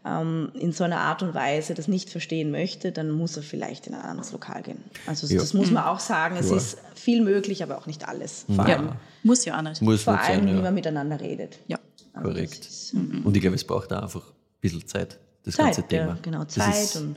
ähm, in so einer Art und Weise das nicht verstehen möchte, dann muss er vielleicht in ein anderes Lokal gehen. Also Ja. das muss man auch sagen. Es Ja. ist viel möglich, aber auch nicht alles. Vor Ja, allem, muss ja auch nicht. Muss vor allem sein, wie ja. man miteinander redet. Ja. Also Korrekt. ist Und ich glaube, es braucht auch einfach ein bisschen Zeit, das Zeit, ganze Thema. ja, genau, Zeit und,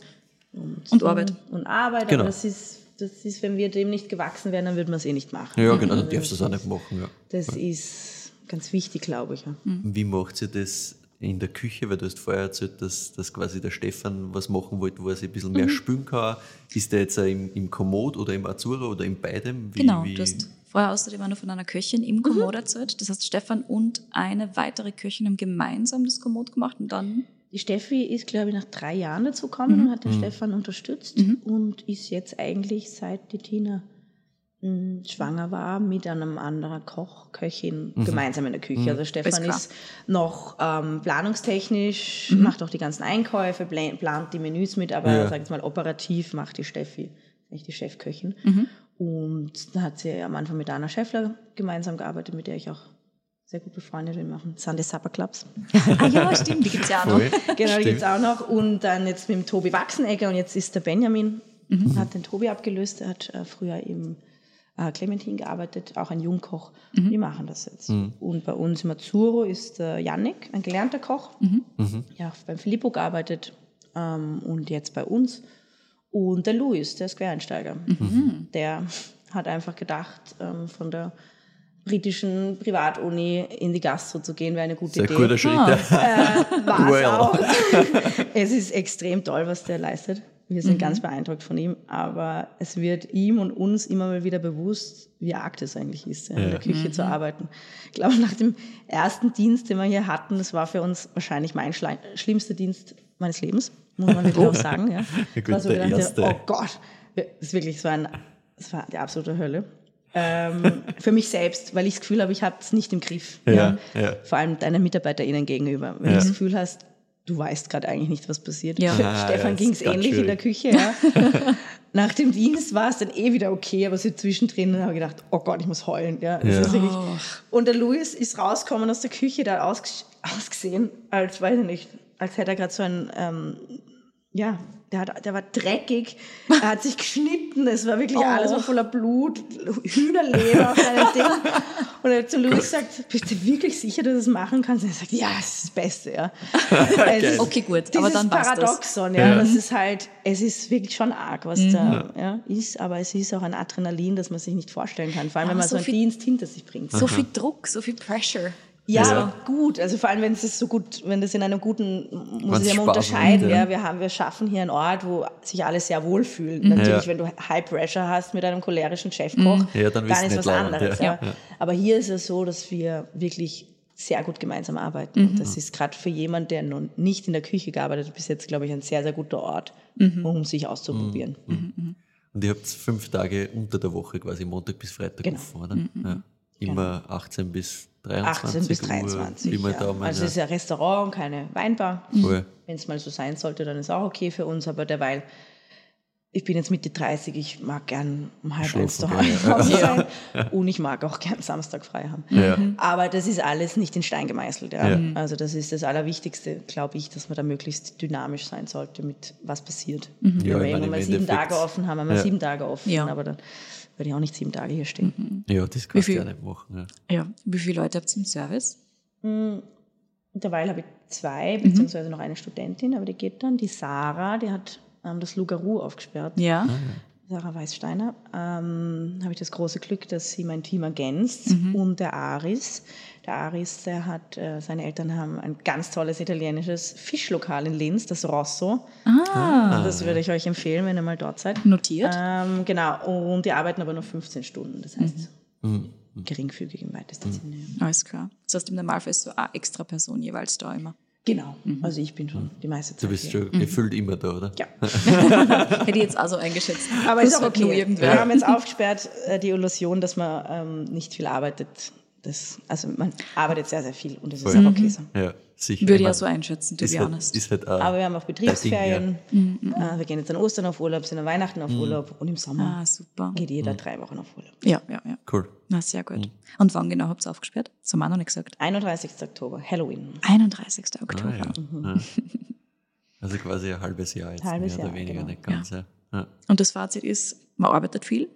und, Und Arbeit. Und Arbeit, Genau. aber das ist, das ist, wenn wir dem nicht gewachsen wären, dann würden wir es eh nicht machen. Ja, genau, dann darfst du es auch nicht machen. Ja. Das ist ganz wichtig, glaube ich. Ja. Wie macht sie das in der Küche? Weil du hast vorher erzählt, dass, dass quasi der Stefan was machen wollte, wo er sich ein bisschen Mhm. mehr spülen kann. Ist der jetzt im, im Komoot oder im Azura oder in beidem? Wie, Genau, wie, du hast vorher außerdem auch noch von einer Köchin im Komoot erzählt. Das heißt, Stefan und eine weitere Köchin haben gemeinsam das Komoot gemacht und dann Die Steffi ist, glaube ich, nach drei Jahren dazu gekommen und hat den Stefan unterstützt und ist jetzt eigentlich seit die Tina mh, schwanger war mit einem anderen Koch, Köchin gemeinsam in der Küche. Also Stefan klar. ist noch ähm, planungstechnisch, macht auch die ganzen Einkäufe, pla- plant die Menüs mit, aber Ja. sag ich mal operativ macht die Steffi, eigentlich die Chefköchin. Und da hat sie am Anfang mit Anna Schäffler gemeinsam gearbeitet, mit der ich auch sehr gut befreundet bin, machen Sunday Supper Clubs. *laughs* Ah ja, stimmt, die gibt es ja auch noch. Voll. Genau, die Stimmt. gibt es auch noch. Und dann jetzt mit dem Tobi Wachsenegger und jetzt ist der Benjamin, hat den Tobi abgelöst. Er hat äh, früher im äh, Clementin gearbeitet, auch ein Jungkoch. Die machen das jetzt. Und bei uns im Azuro ist der Yannick, ein gelernter Koch. Ja, auch beim Filippo gearbeitet ähm, und jetzt bei uns. Und der Luis, der ist Quereinsteiger. Der hat einfach gedacht, ähm, von der britischen Privatuni in die Gastro zu gehen, wäre eine gute Sehr Idee guter Schritt. Ah. es Well. auch. *laughs* es ist extrem toll, was der leistet. Wir Mhm. sind ganz beeindruckt von ihm, aber es wird ihm und uns immer mal wieder bewusst, wie arg das eigentlich ist, ja, in der Küche Mhm. zu arbeiten. Ich glaube, nach dem ersten Dienst, den wir hier hatten, das war für uns wahrscheinlich mein schlimmster Dienst meines Lebens, muss man wirklich auch sagen. Ja. *laughs* Gut, war so der gedacht, erste. oh Gott, das ist wirklich, es war, ein, es war die absolute Hölle. Ähm, für mich selbst, weil ich das Gefühl habe, ich habe es nicht im Griff. Ja, ja. Vor allem deinen MitarbeiterInnen gegenüber. Wenn Ja. du das Gefühl hast, du weißt gerade eigentlich nicht, was passiert. Ja. *laughs* Für Ah, Stefan ja, ging es ähnlich in der schwierig. Küche. Ja. *laughs* Nach dem Dienst war es dann eh wieder okay, aber so zwischendrin habe ich gedacht, oh Gott, ich muss heulen. Ja, das Ja. Ist wirklich. Und der Louis ist rausgekommen aus der Küche, ausges ausgesehen, als, weiß ich nicht, als hätte er gerade so ein, ähm, ja, der, hat, der war dreckig, er hat sich geschnitten, es war wirklich *laughs* Oh. alles war voller Blut, Hühnerleber auf seinem Ding. *laughs* Und er hat zu Louis gesagt, bist du wirklich sicher, dass du das machen kannst? Und er sagt, ja, das ist das Beste, ja. *laughs* Es ist Okay, gut, aber dann passt das. Paradoxon, ja, das ist halt, es ist wirklich schon arg, was da ja, ist, aber es ist auch ein Adrenalin, das man sich nicht vorstellen kann, vor allem wenn Aber man so so einen viel- Dienst hinter sich bringt. So viel Druck, so viel Pressure. Ja, Ja. aber gut. Also vor allem, wenn es so gut, wenn das in einem guten, muss Wenn's ich ja unterscheiden. ja. ja. Wir, haben, wir schaffen hier einen Ort, wo sich alle sehr wohlfühlen. Natürlich, Ja. wenn du High Pressure hast mit einem cholerischen Chefkoch, Ja, dann wird's ist was leibend, anderes. ja. Aber hier ist es so, dass wir wirklich sehr gut gemeinsam arbeiten. Und das ist gerade für jemanden, der noch nicht in der Küche gearbeitet hat, bis jetzt, glaube ich, ein sehr, sehr guter Ort, um sich auszuprobieren. Und ihr habt fünf Tage unter der Woche, quasi Montag bis Freitag Genau. offen, oder? Ja. Immer 18 bis 23 18 bis Uhr. 23. Wie man ja. da also es ist ja. ein Restaurant und keine Weinbar. Voll. Wenn es mal so sein sollte, dann ist auch okay für uns. Aber derweil, ich bin jetzt Mitte 30, ich mag gern um halb eins Schlafen daheim gerne, im Haus sein. Und ich mag auch gern Samstag frei haben. Ja. Aber das ist alles nicht in Stein gemeißelt. Ja. Ja. Also das ist das Allerwichtigste, glaube ich, dass man da möglichst dynamisch sein sollte mit was passiert. Ja, Wenn wir meine, mal sieben Tage offen haben, haben wir Ja. sieben Tage offen. Ja. Aber dann würde ich auch nicht sieben Tage hier stehen. ja, das kannst du ja nicht machen. Ja. Ja. Wie viele Leute habt ihr im Service? Derweil habe ich zwei, Mhm. beziehungsweise noch eine Studentin, aber die geht dann. Die Sarah, die hat ähm, das Lugaru aufgesperrt. Ja. Sarah Weißsteiner. Ähm, habe ich das große Glück, dass sie mein Team ergänzt. Mhm. Und der Aris. Der Aris, der hat, äh, seine Eltern haben ein ganz tolles italienisches Fischlokal in Linz, das Rosso. Ah, Das würde ich euch empfehlen, wenn ihr mal dort seid. notiert. Ähm, genau, und die arbeiten aber nur 15 Stunden. Das heißt, geringfügig im weitesten Sinne. ja. Alles klar. Das heißt, im Normalfall ist so eine extra Person jeweils da immer. Genau, also ich bin schon die meiste Zeit Du bist hier. schon gefühlt immer da, oder? Ja, *laughs* *laughs* Hätte ich jetzt also eingeschätzt. aber ist Das auch hat nur okay. irgendwer. Wir haben jetzt aufgesperrt äh, die Illusion, dass man ähm, nicht viel arbeitet. Das, also man arbeitet sehr, sehr viel und das ist Voll. auch okay so. Ja, sicher. Würde Ich ja so einschätzen, to ist be halt, honest. ist halt auch Aber wir haben auch Betriebsferien. Ding, Äh, wir gehen jetzt an Ostern auf Urlaub, sind an Weihnachten auf Urlaub und im Sommer Ah, super. geht jeder drei Wochen auf Urlaub. Ja, ja, ja. Cool. Na, sehr gut. Und wann genau habt ihr aufgesperrt? Das haben wir auch noch nicht gesagt. 31. Oktober, Halloween. 31. Oktober. Ah, ja. Ja. Also quasi ein halbes Jahr jetzt, Halbes mehr Jahr, oder weniger, genau. nicht ganz. Ja. Ja. Und das Fazit ist, man arbeitet viel,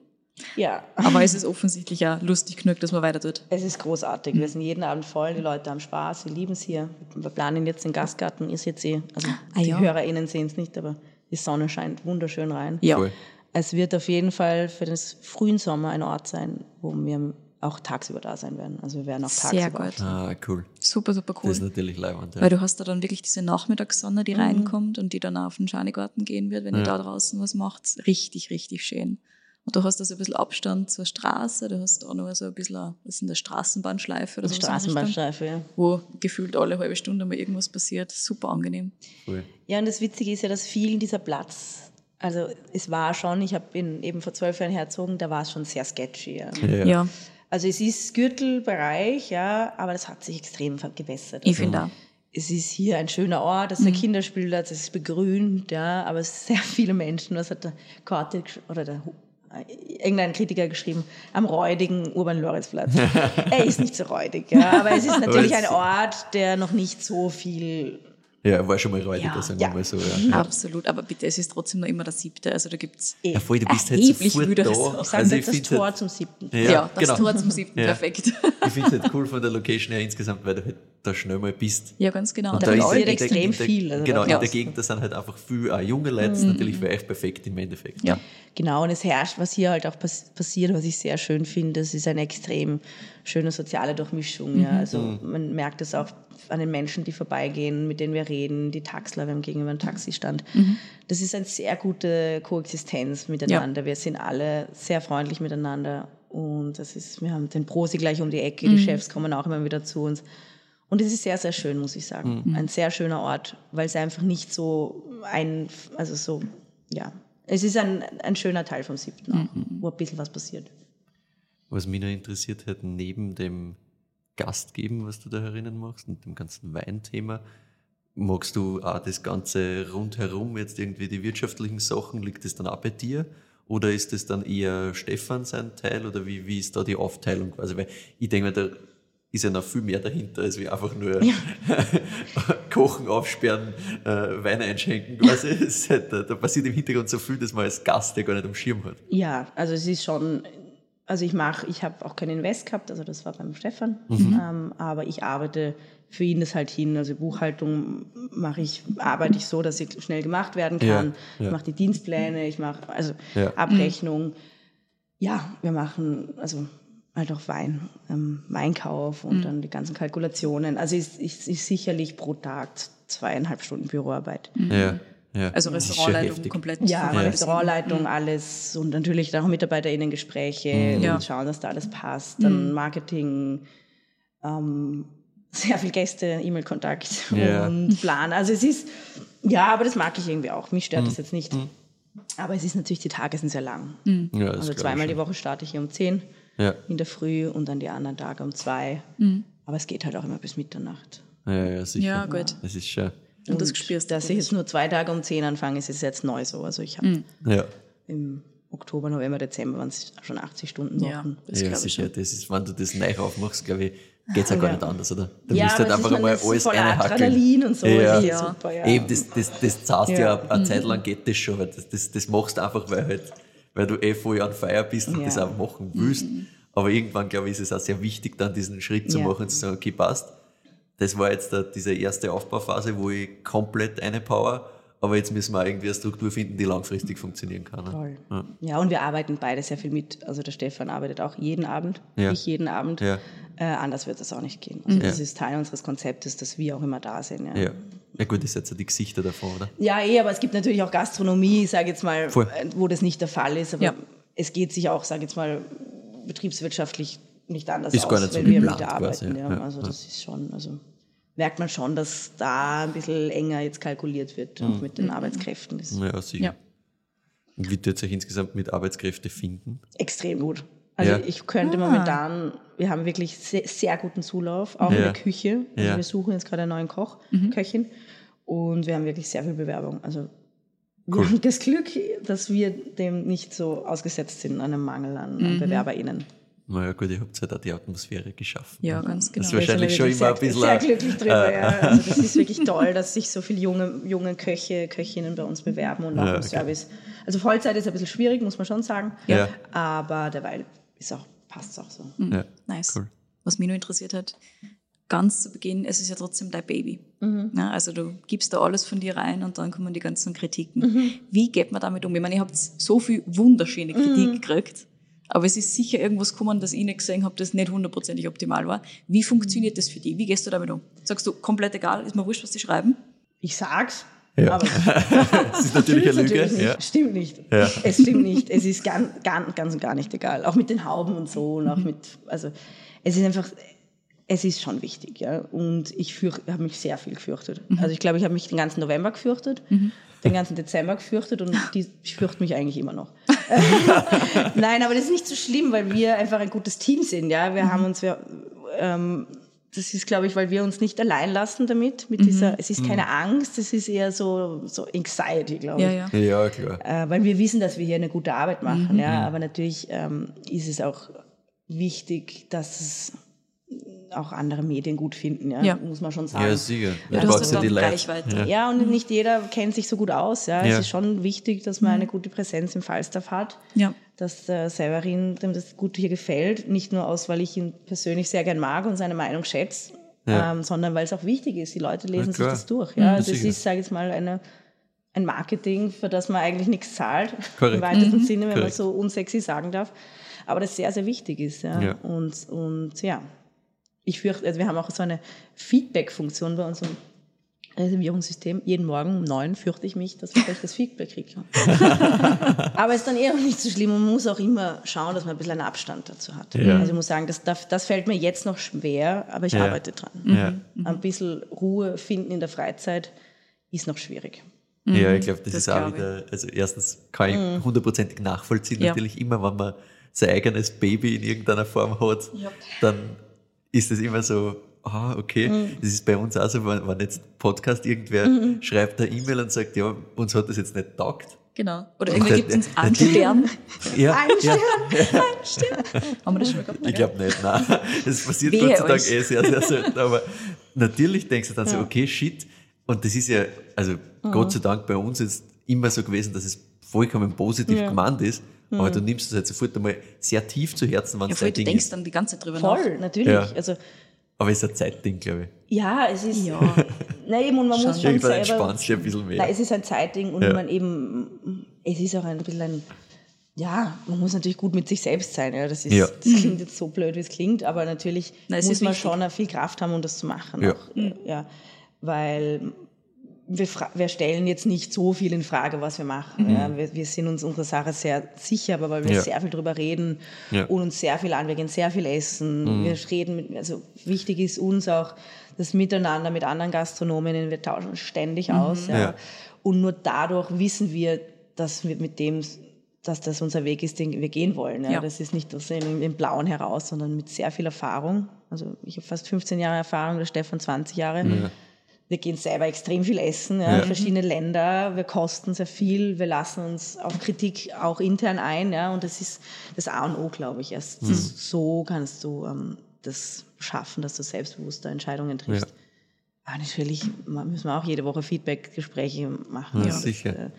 Ja, aber es ist offensichtlich ja lustig genug, dass man weiter tut. es ist großartig. Wir sind jeden Abend voll, die Leute haben Spaß, sie lieben es hier. Wir planen jetzt den Gastgarten, ihr seht eh, also Ah, die ja. HörerInnen sehen es nicht, aber die Sonne scheint wunderschön rein. Ja. Voll. Es wird auf jeden Fall für den frühen Sommer ein Ort sein, wo wir auch tagsüber da sein werden. Also wir werden auch Sehr tagsüber. gut. Ah, cool. Super, super Das cool. ist natürlich leibend. Ja. Weil du hast da dann wirklich diese Nachmittagssonne, Mhm. die reinkommt und die dann auf den Schanigarten gehen wird, wenn ihr da draußen was macht. Richtig, richtig schön. Und du hast da so ein bisschen Abstand zur Straße, du hast da noch so ein bisschen, was ist denn das, Straßenbahnschleife oder so. in Richtung, Straßenbahnstreife, ja. Wo gefühlt alle halbe Stunde mal irgendwas passiert. Super angenehm. Voll. Ja, und das Witzige ist ja, dass vielen dieser Platz, also es war schon, ich habe eben vor zwölf Jahren herzogen, da war es schon sehr sketchy. Ja. Ja. Ja, Also es ist Gürtelbereich, ja, aber das hat sich extrem gewässert. ich Also finde auch. es ist hier ein schöner Ort, das ist ein Kinderspielplatz, es ist begrünt, ja, aber es sind sehr viele Menschen, was hat der Korte gesch- oder der irgendein Kritiker geschrieben, am räudigen Urban-Loritzplatz. *laughs* er ist nicht so räudig, ja, aber es ist natürlich es- ein Ort, der noch nicht so viel ja, war schon mal räudiger, Ja. sagen Ja. wir mal so. Ja. Absolut, aber bitte, es ist trotzdem noch immer der siebte. Also da gibt's Ja, voll, du bist halt erheblich müderes da. Sachen. Ich sage Also das find Tor halt- zum siebten. Ja, ja, das genau. Tor zum siebten, Ja. perfekt. Ich finde es halt cool von der Location her insgesamt, weil du halt da schnell mal bist. Ja, ganz genau. Und Da da ist extrem der, viel, also genau, in der. Gegend, da sind halt einfach viel auch junge Leute, das ist natürlich für euch perfekt im Endeffekt. Ja. Genau, und es herrscht, was hier halt auch pass passiert, was ich sehr schön finde, das ist eine extrem schöne soziale Durchmischung. Ja. Also man merkt es auch an den Menschen, die vorbeigehen, mit denen wir reden, die Taxler, wir haben gegenüber einen Taxistand. Das ist eine sehr gute Koexistenz miteinander. Wir sind alle sehr freundlich miteinander und das ist, wir haben den Prosi gleich um die Ecke, die Chefs kommen auch immer wieder zu uns. Und es ist sehr, sehr schön, muss ich sagen. Ein sehr schöner Ort, weil es einfach nicht so ein, also so, ja. Es ist ein, ein schöner Teil vom siebten auch, wo ein bisschen was passiert. Was mich noch interessiert hat, neben dem Gastgeben, was du da herinnen machst und dem ganzen Weinthema, magst du auch das Ganze rundherum, jetzt irgendwie die wirtschaftlichen Sachen, liegt das dann auch bei dir? Oder ist das dann eher Stefan sein Teil oder wie, wie ist da die Aufteilung quasi? Weil ich denke mir, da ist ja noch viel mehr dahinter, als wir einfach nur *laughs* kochen, aufsperren, äh, Wein einschenken quasi. Halt, da, passiert im Hintergrund so viel, dass man als Gast ja gar nicht am Schirm hat. Ja, also es ist schon, also ich mache, ich habe auch keinen Invest gehabt, also das war beim Stefan, ähm, aber ich arbeite für ihn das halt hin. Also Buchhaltung mache ich, arbeite ich so, dass sie schnell gemacht werden Ja, kann. ja. Ich mache die Dienstpläne, ich mache also Ja. Abrechnung. Ja, wir machen also halt auch Wein, ähm, Weinkauf und dann die ganzen Kalkulationen. Also es ist, ist sicherlich pro Tag zweieinhalb Stunden Büroarbeit. Ja, ja. Also ist Restaurantleitung komplett. Ja, von Restaurantleitung, alles und natürlich dann auch MitarbeiterInnen-Gespräche Ja. und schauen, dass da alles passt. Dann Marketing, ähm, *laughs* sehr viel Gäste, E-Mail-Kontakt Ja. und Plan. Also es ist, ja, aber das mag ich irgendwie auch. Mich stört das jetzt nicht. Aber es ist natürlich, die Tage sind sehr lang. Ja, Also zweimal die. Woche starte ich hier um 10 Ja, in der Früh und dann die anderen Tage um 2. Aber es geht halt auch immer bis Mitternacht. ja, ja, sicher. Ja, gut. Das ist schon. Und das spürst du. Dass ich jetzt nur zwei Tage um 10 anfange, ist es jetzt neu so. Also ich habe Ja, im Oktober, November, Dezember waren es schon 80 Stunden Ja, Wochen. das ja glaube ich sicher. schon. Das ist, wenn du das neu aufmachst, glaube ich, geht es ja gar Ja. nicht anders, oder? Du Ja, musst halt einfach einmal das alles voller reinhackeln. Adrenalin und so. Ja. das Ja. super, ja. Eben, das, das, das zahlst ja, Ja. eine Zeit lang geht das schon, das, das, das machst du einfach, weil halt, weil du eh voll an Feier bist und Ja. das auch machen willst. Aber irgendwann, glaube ich, ist es auch sehr wichtig, dann diesen Schritt zu Ja. machen und zu sagen, okay, passt. Das war jetzt da, diese erste Aufbauphase, wo ich komplett eine Power, aber jetzt müssen wir auch irgendwie eine Struktur finden, die langfristig funktionieren kann. ne? Toll. Ja. Ja, und wir arbeiten beide sehr viel mit. Also der Stefan arbeitet auch jeden Abend, Ja. ich jeden Abend. Äh, anders wird das auch nicht gehen. Also das ist Teil unseres Konzeptes, dass wir auch immer da sind. Ja, Ja. ja gut, das sind jetzt so die Gesichter davon, oder? ja eh, aber es gibt natürlich auch Gastronomie, sage jetzt mal, Voll. äh, wo das nicht der Fall ist. Aber Ja. es geht sich auch, sage jetzt mal, betriebswirtschaftlich nicht anders Ist aus, gar nicht so wenn wir geplant mitarbeiten. quasi, ja. ja. Also Ja. das ist schon, also merkt man schon, dass da ein bisschen enger jetzt kalkuliert wird, Mhm. auch mit den Arbeitskräften. Das ist Ja, sicher. Ja. Und wie tut euch insgesamt mit Arbeitskräften finden? extrem gut. Also Ja. ich könnte momentan, wir haben wirklich sehr, sehr guten Zulauf, auch in Ja. der Küche. Also Ja. wir suchen jetzt gerade einen neuen Koch, Köchin und wir haben wirklich sehr viel Bewerbung. Also wir Cool. haben das Glück, dass wir dem nicht so ausgesetzt sind, einem Mangel an, an BewerberInnen. Naja, gut, ihr habt halt auch die Atmosphäre geschaffen. Ja, ganz genau. Das ist wahrscheinlich Da schon immer ein wirklich bisschen. Sehr, ein- sehr glücklich drüber, ja. Also das ist wirklich toll, dass sich so viele junge, junge Köche, Köchinnen bei uns bewerben und auch Ja, im okay. Service. Also Vollzeit ist ein bisschen schwierig, muss man schon sagen. Ja. Aber derweil ist auch, passt es auch so. Ja. Nice. Cool. Was mich noch interessiert hat, ganz zu Beginn, es ist ja trotzdem dein Baby. Ja, also du gibst da alles von dir rein und dann kommen die ganzen Kritiken. Wie geht man damit um? Ich meine, ihr habt so viel wunderschöne Kritik gekriegt, aber es ist sicher irgendwas gekommen, das ich nicht gesehen habe, das nicht hundertprozentig optimal war. Wie funktioniert das für dich? Wie gehst du damit um? Sagst du, komplett egal, ist mir wurscht, was die schreiben? Ich sag's, Ja. aber *laughs* Das ist natürlich stimmt eine Lüge. natürlich nicht. Ja. Stimmt nicht. Ja. Es stimmt nicht. Es ist ganz, ganz, ganz und gar nicht egal. Auch mit den Hauben und so und auch mit, also es ist einfach, es ist schon wichtig, ja. Und ich habe mich sehr viel gefürchtet. Also ich glaube, ich habe mich den ganzen November gefürchtet, den ganzen Dezember gefürchtet und die, ich fürchte mich eigentlich immer noch. *laughs* *laughs* Nein, aber das ist nicht so schlimm, weil wir einfach ein gutes Team sind, ja. Wir haben uns, wir, ähm, das ist, glaube ich, weil wir uns nicht allein lassen damit, mit dieser, es ist keine Angst, es ist eher so, so Anxiety, glaube ich. Ja, ja. ja, klar. Äh, weil wir wissen, dass wir hier eine gute Arbeit machen, ja. Aber natürlich ähm, ist es auch wichtig, dass es auch andere Medien gut finden, ja, Ja. muss man schon sagen. Ja, sicher. Ja, du hast ja die. Reichweite. Ja. Ja, und nicht jeder kennt sich so gut aus. Ja. Ja. Es ist schon wichtig, dass man eine gute Präsenz im Falstaff hat. Ja. Dass der Severin dem das gut hier gefällt. Nicht nur aus, weil ich ihn persönlich sehr gern mag und seine Meinung schätze, Ja. ähm, sondern weil es auch wichtig ist. Die Leute lesen sich das durch. Ja. Also es ist, sage ich jetzt mal, eine, ein Marketing, für das man eigentlich nichts zahlt. *laughs* Korrekt. Im weitesten Sinne, wenn man Korrekt. so unsexy sagen darf. Aber das sehr, sehr wichtig ist. Ja. Ja. Und, und ja, ich fürchte, also wir haben auch so eine Feedback-Funktion bei unserem Reservierungssystem. Jeden Morgen um neun fürchte ich mich, dass ich gleich das Feedback kriege. *laughs* Aber es ist dann eher auch nicht so schlimm. Man muss auch immer schauen, dass man ein bisschen einen Abstand dazu hat. Ja. Also ich muss sagen, das, das, fällt mir jetzt noch schwer, aber ich Ja. arbeite dran. Ja. Ein bisschen Ruhe finden in der Freizeit ist noch schwierig. Ja, ich glaube, das, das ist auch wieder, also erstens kann Mhm. ich hundertprozentig nachvollziehen, Ja. natürlich immer, wenn man sein eigenes Baby in irgendeiner Form hat, Ja. dann ist es immer so, ah, okay, Mhm. das ist bei uns auch so, wenn, wenn jetzt Podcast irgendwer Mhm. schreibt eine E-Mail und sagt, ja, uns hat das jetzt nicht taugt. Genau. Oder Und irgendwie gibt es uns *laughs* einen Stern. *laughs* Ja, Ein ja, Haben wir das schon mal gehabt? ich glaube nicht, nein. *laughs* Das passiert Wehe Gott sei Dank euch. eh sehr, sehr selten. Aber natürlich denkst du dann so, okay, shit. Und das ist ja, also Mhm. Gott sei Dank bei uns jetzt immer so gewesen, dass es vollkommen positiv Ja. Mhm. gemeint ist. Aber du nimmst es halt sofort einmal sehr tief zu Herzen, wenn Ja, es voll, dein du Ding denkst ist. dann die ganze Zeit drüber Voll, nach. natürlich. Ja. Also Aber es ist ein Zeitding, glaube ich. ja, es ist. Ja. *laughs* Na eben, und man muss schon Irgendwann selber. entspannt sich ein bisschen mehr. Nein, es ist ein Zeitding und Ja. man eben, es ist auch ein bisschen ein, ja, man muss natürlich gut mit sich selbst sein. Ja. Das, ist, Ja. das klingt jetzt so blöd, wie es klingt, aber natürlich Nein, es muss ist man wichtig. schon auch viel Kraft haben, um das zu machen. Ja. Auch, ja. Weil wir, wir stellen jetzt nicht so viel in Frage, was wir machen. Ja. Wir, wir sind uns unserer Sache sehr sicher, aber weil wir Mhm. Ja. sehr viel drüber reden Ja. und uns sehr viel an, wir gehen sehr viel essen. Mhm. Wir reden, mit, also wichtig ist uns auch das Miteinander mit anderen Gastronominnen. Wir tauschen uns ständig aus. Ja. Ja. Und nur dadurch wissen wir, dass wir mit dem, dass das unser Weg ist, den wir gehen wollen. Ja. Ja. Das ist nicht aus dem dem Blauen heraus, sondern mit sehr viel Erfahrung. Also ich habe fast 15 Jahre Erfahrung, der Stefan 20 Jahre. Wir gehen selber extrem viel essen, ja, Ja. verschiedene Länder, wir kosten sehr viel, wir lassen uns auf Kritik auch intern ein, ja, und das ist das A und O, glaube ich. Erst so kannst du ähm, das schaffen, dass du selbstbewusster Entscheidungen triffst. Ja. Aber natürlich müssen wir auch jede Woche Feedback-Gespräche machen. Ja, Das, sicher. äh,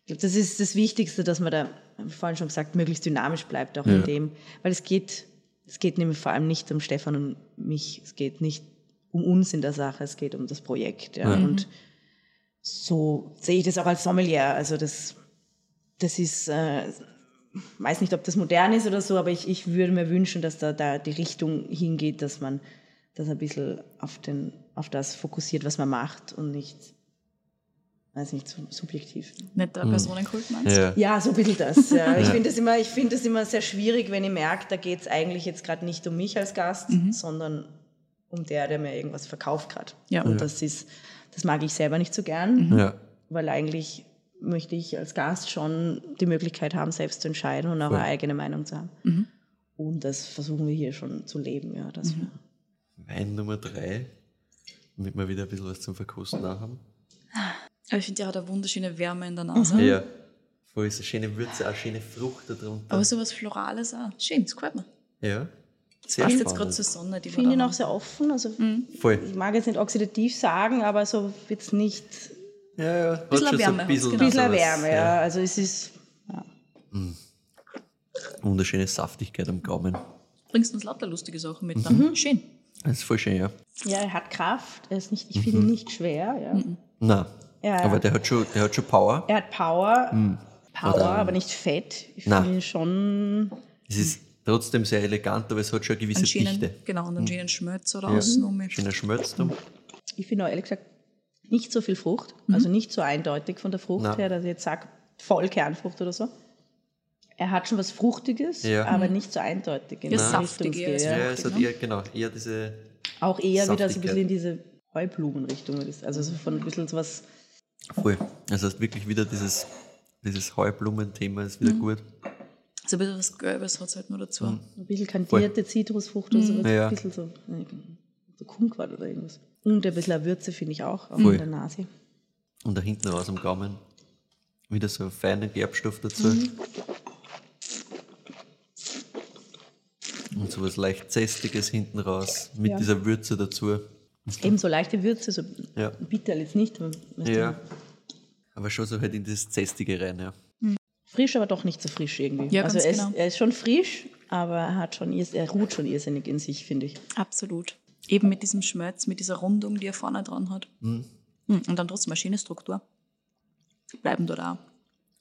ich glaube, das ist das Wichtigste, dass man da, ich vorhin schon gesagt, möglichst dynamisch bleibt, auch Ja. in dem, weil es geht, es geht nämlich vor allem nicht um Stefan und mich, es geht nicht um uns in der Sache, es geht um das Projekt. Ja. Ja. Und so sehe ich das auch als Sommelier. Also das, das ist, äh, weiß nicht, ob das modern ist oder so, aber ich, ich würde mir wünschen, dass da, da die Richtung hingeht, dass man das ein bisschen auf, den, auf das fokussiert, was man macht und nicht weiß nicht, so subjektiv. Nicht der Personenkult, meinst du? Ja. Ja, so ein bisschen das. Ja. Ich finde das, immer, ich find das immer sehr schwierig, wenn ich merke, da geht es eigentlich jetzt gerade nicht um mich als Gast, sondern um der, der mir irgendwas verkauft gerade. Ja. Und das ist, das mag ich selber nicht so gern, Ja. weil eigentlich möchte ich als Gast schon die Möglichkeit haben, selbst zu entscheiden und auch Voll. eine eigene Meinung zu haben. Und das versuchen wir hier schon zu leben, ja. Dass wir, Wein Nummer drei, damit wir wieder ein bisschen was zum Verkosten auch haben. Aber ich finde, der hat eine wunderschöne Wärme in der Nase. Mhm. Ja. Voll ist eine schöne Würze, auch schöne Frucht da drunter. Aber sowas Florales auch. Schön, das gefällt mir. ja. Sehr Passt jetzt gerade zur Sonne, die ich finde ihn auch sehr offen. Also Voll. ich mag jetzt nicht oxidativ sagen, aber so wird es nicht Ja, ja. Hat Bisschen Wärme so ein bisschen, genau. ein bisschen Wärme, ja. Also es ist, ja. Wunderschöne Saftigkeit am Gaumen. Bringst uns lauter lustige Sachen mit dann. Schön. Das ist voll schön, ja. Ja, er hat Kraft, er ist nicht, ich finde ihn nicht schwer. Ja. Nein. Ja, Aber ja. der hat schon, der hat schon Power. Er hat Power, Power, Oder- aber nicht fett. Ich finde ihn schon. Es ist trotzdem sehr elegant, aber es hat schon eine gewisse schönen, Dichte. genau, und einen schönen Schmelz oder Ja. außen um. Schöner Schmelz. Ich finde auch ehrlich gesagt nicht so viel Frucht, also nicht so eindeutig von der Frucht Nein. her, dass ich jetzt sage, voll Kernfrucht oder so. Er hat schon was Fruchtiges, Ja. aber nicht so eindeutig. In Ja, saftig eher Ja, es hat eher, genau, eher diese. Auch eher wieder so ein Saftigkeit. bisschen in diese Heublumenrichtung. Also so von ein bisschen so was. Voll. Das heißt wirklich wieder dieses, dieses Heublumen-Thema ist wieder gut. So ein bisschen was Gelbes hat es halt nur dazu. Mhm. Ein bisschen kandierte Zitrusfrucht oder sowas. Ja. Ein bisschen so, so Kumquat oder irgendwas. Und ein bisschen Würze finde ich auch, in der Nase. Und da hinten raus am Gaumen wieder so ein feiner Gerbstoff dazu. Mhm. Und so was leicht Zästiges hinten raus mit Ja. dieser Würze dazu. Eben so leichte Würze, so Ja. bitter jetzt nicht. Ja. Aber schon so halt in das Zästige rein, ja. Frisch, aber doch nicht so frisch irgendwie. Ja, also ganz er, genau. ist, er ist schon frisch, aber er, hat schon, er ruht schon irrsinnig in sich, finde ich. Absolut. Eben mit diesem Schmelz, mit dieser Rundung, die er vorne dran hat. Mhm. Hm, Und dann trotzdem eine schöne Struktur. Bleiben dort auch.